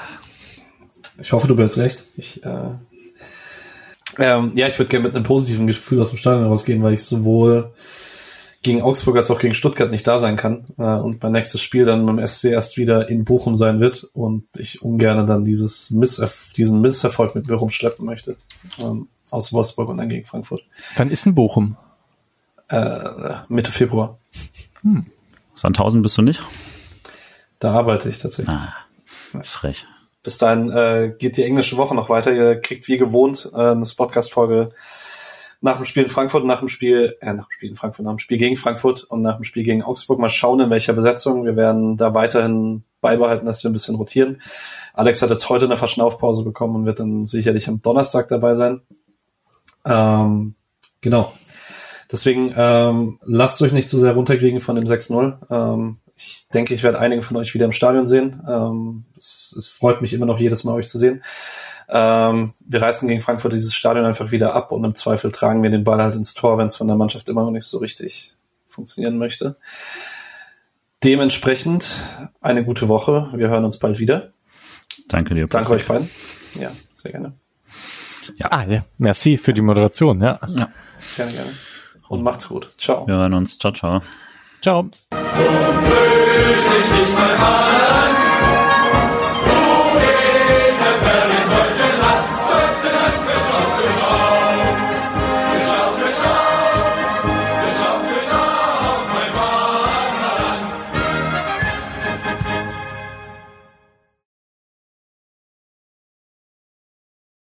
Speaker 2: Ich hoffe, du behältst recht. Ich, äh, ähm, ja, ich würde gerne mit einem positiven Gefühl aus dem Stadion rausgehen, weil ich sowohl gegen Augsburg als auch gegen Stuttgart nicht da sein kann äh, und mein nächstes Spiel dann beim SC erst wieder in Bochum sein wird und ich ungern dann dieses Misserf diesen Misserfolg mit mir rumschleppen möchte ähm, aus Wolfsburg und dann gegen Frankfurt.
Speaker 4: Wann ist in Bochum?
Speaker 2: Äh, Mitte Februar.
Speaker 3: Sandhausen bist du nicht?
Speaker 2: Da arbeite ich tatsächlich.
Speaker 3: Ah, frech.
Speaker 2: Bis dahin äh, geht die englische Woche noch weiter. Ihr kriegt wie gewohnt äh, eine Podcast-Folge nach dem Spiel in Frankfurt, nach dem Spiel, äh, nach dem Spiel in Frankfurt, nach dem Spiel gegen Frankfurt und nach dem Spiel gegen Augsburg mal schauen, in welcher Besetzung. Wir werden da weiterhin beibehalten, dass wir ein bisschen rotieren. Alex hat jetzt heute eine Verschnaufpause bekommen und wird dann sicherlich am Donnerstag dabei sein. Ähm, genau. Deswegen ähm, lasst euch nicht zu sehr runterkriegen von dem 6-0. Ähm, ich denke, ich werde einige von euch wieder im Stadion sehen. Ähm, es, es freut mich immer noch jedes Mal, euch zu sehen. Ähm, wir reißen gegen Frankfurt dieses Stadion einfach wieder ab und im Zweifel tragen wir den Ball halt ins Tor, wenn es von der Mannschaft immer noch nicht so richtig funktionieren möchte. Dementsprechend eine gute Woche. Wir hören uns bald wieder.
Speaker 3: Danke dir.
Speaker 2: Danke euch beiden. Ja, sehr gerne.
Speaker 4: Ah, ja. Merci für die Moderation, ja.
Speaker 3: Ja.
Speaker 2: Gerne, gerne. Und macht's gut. Ciao.
Speaker 3: Wir hören uns. Ciao, ciao.
Speaker 4: Ciao.
Speaker 5: an.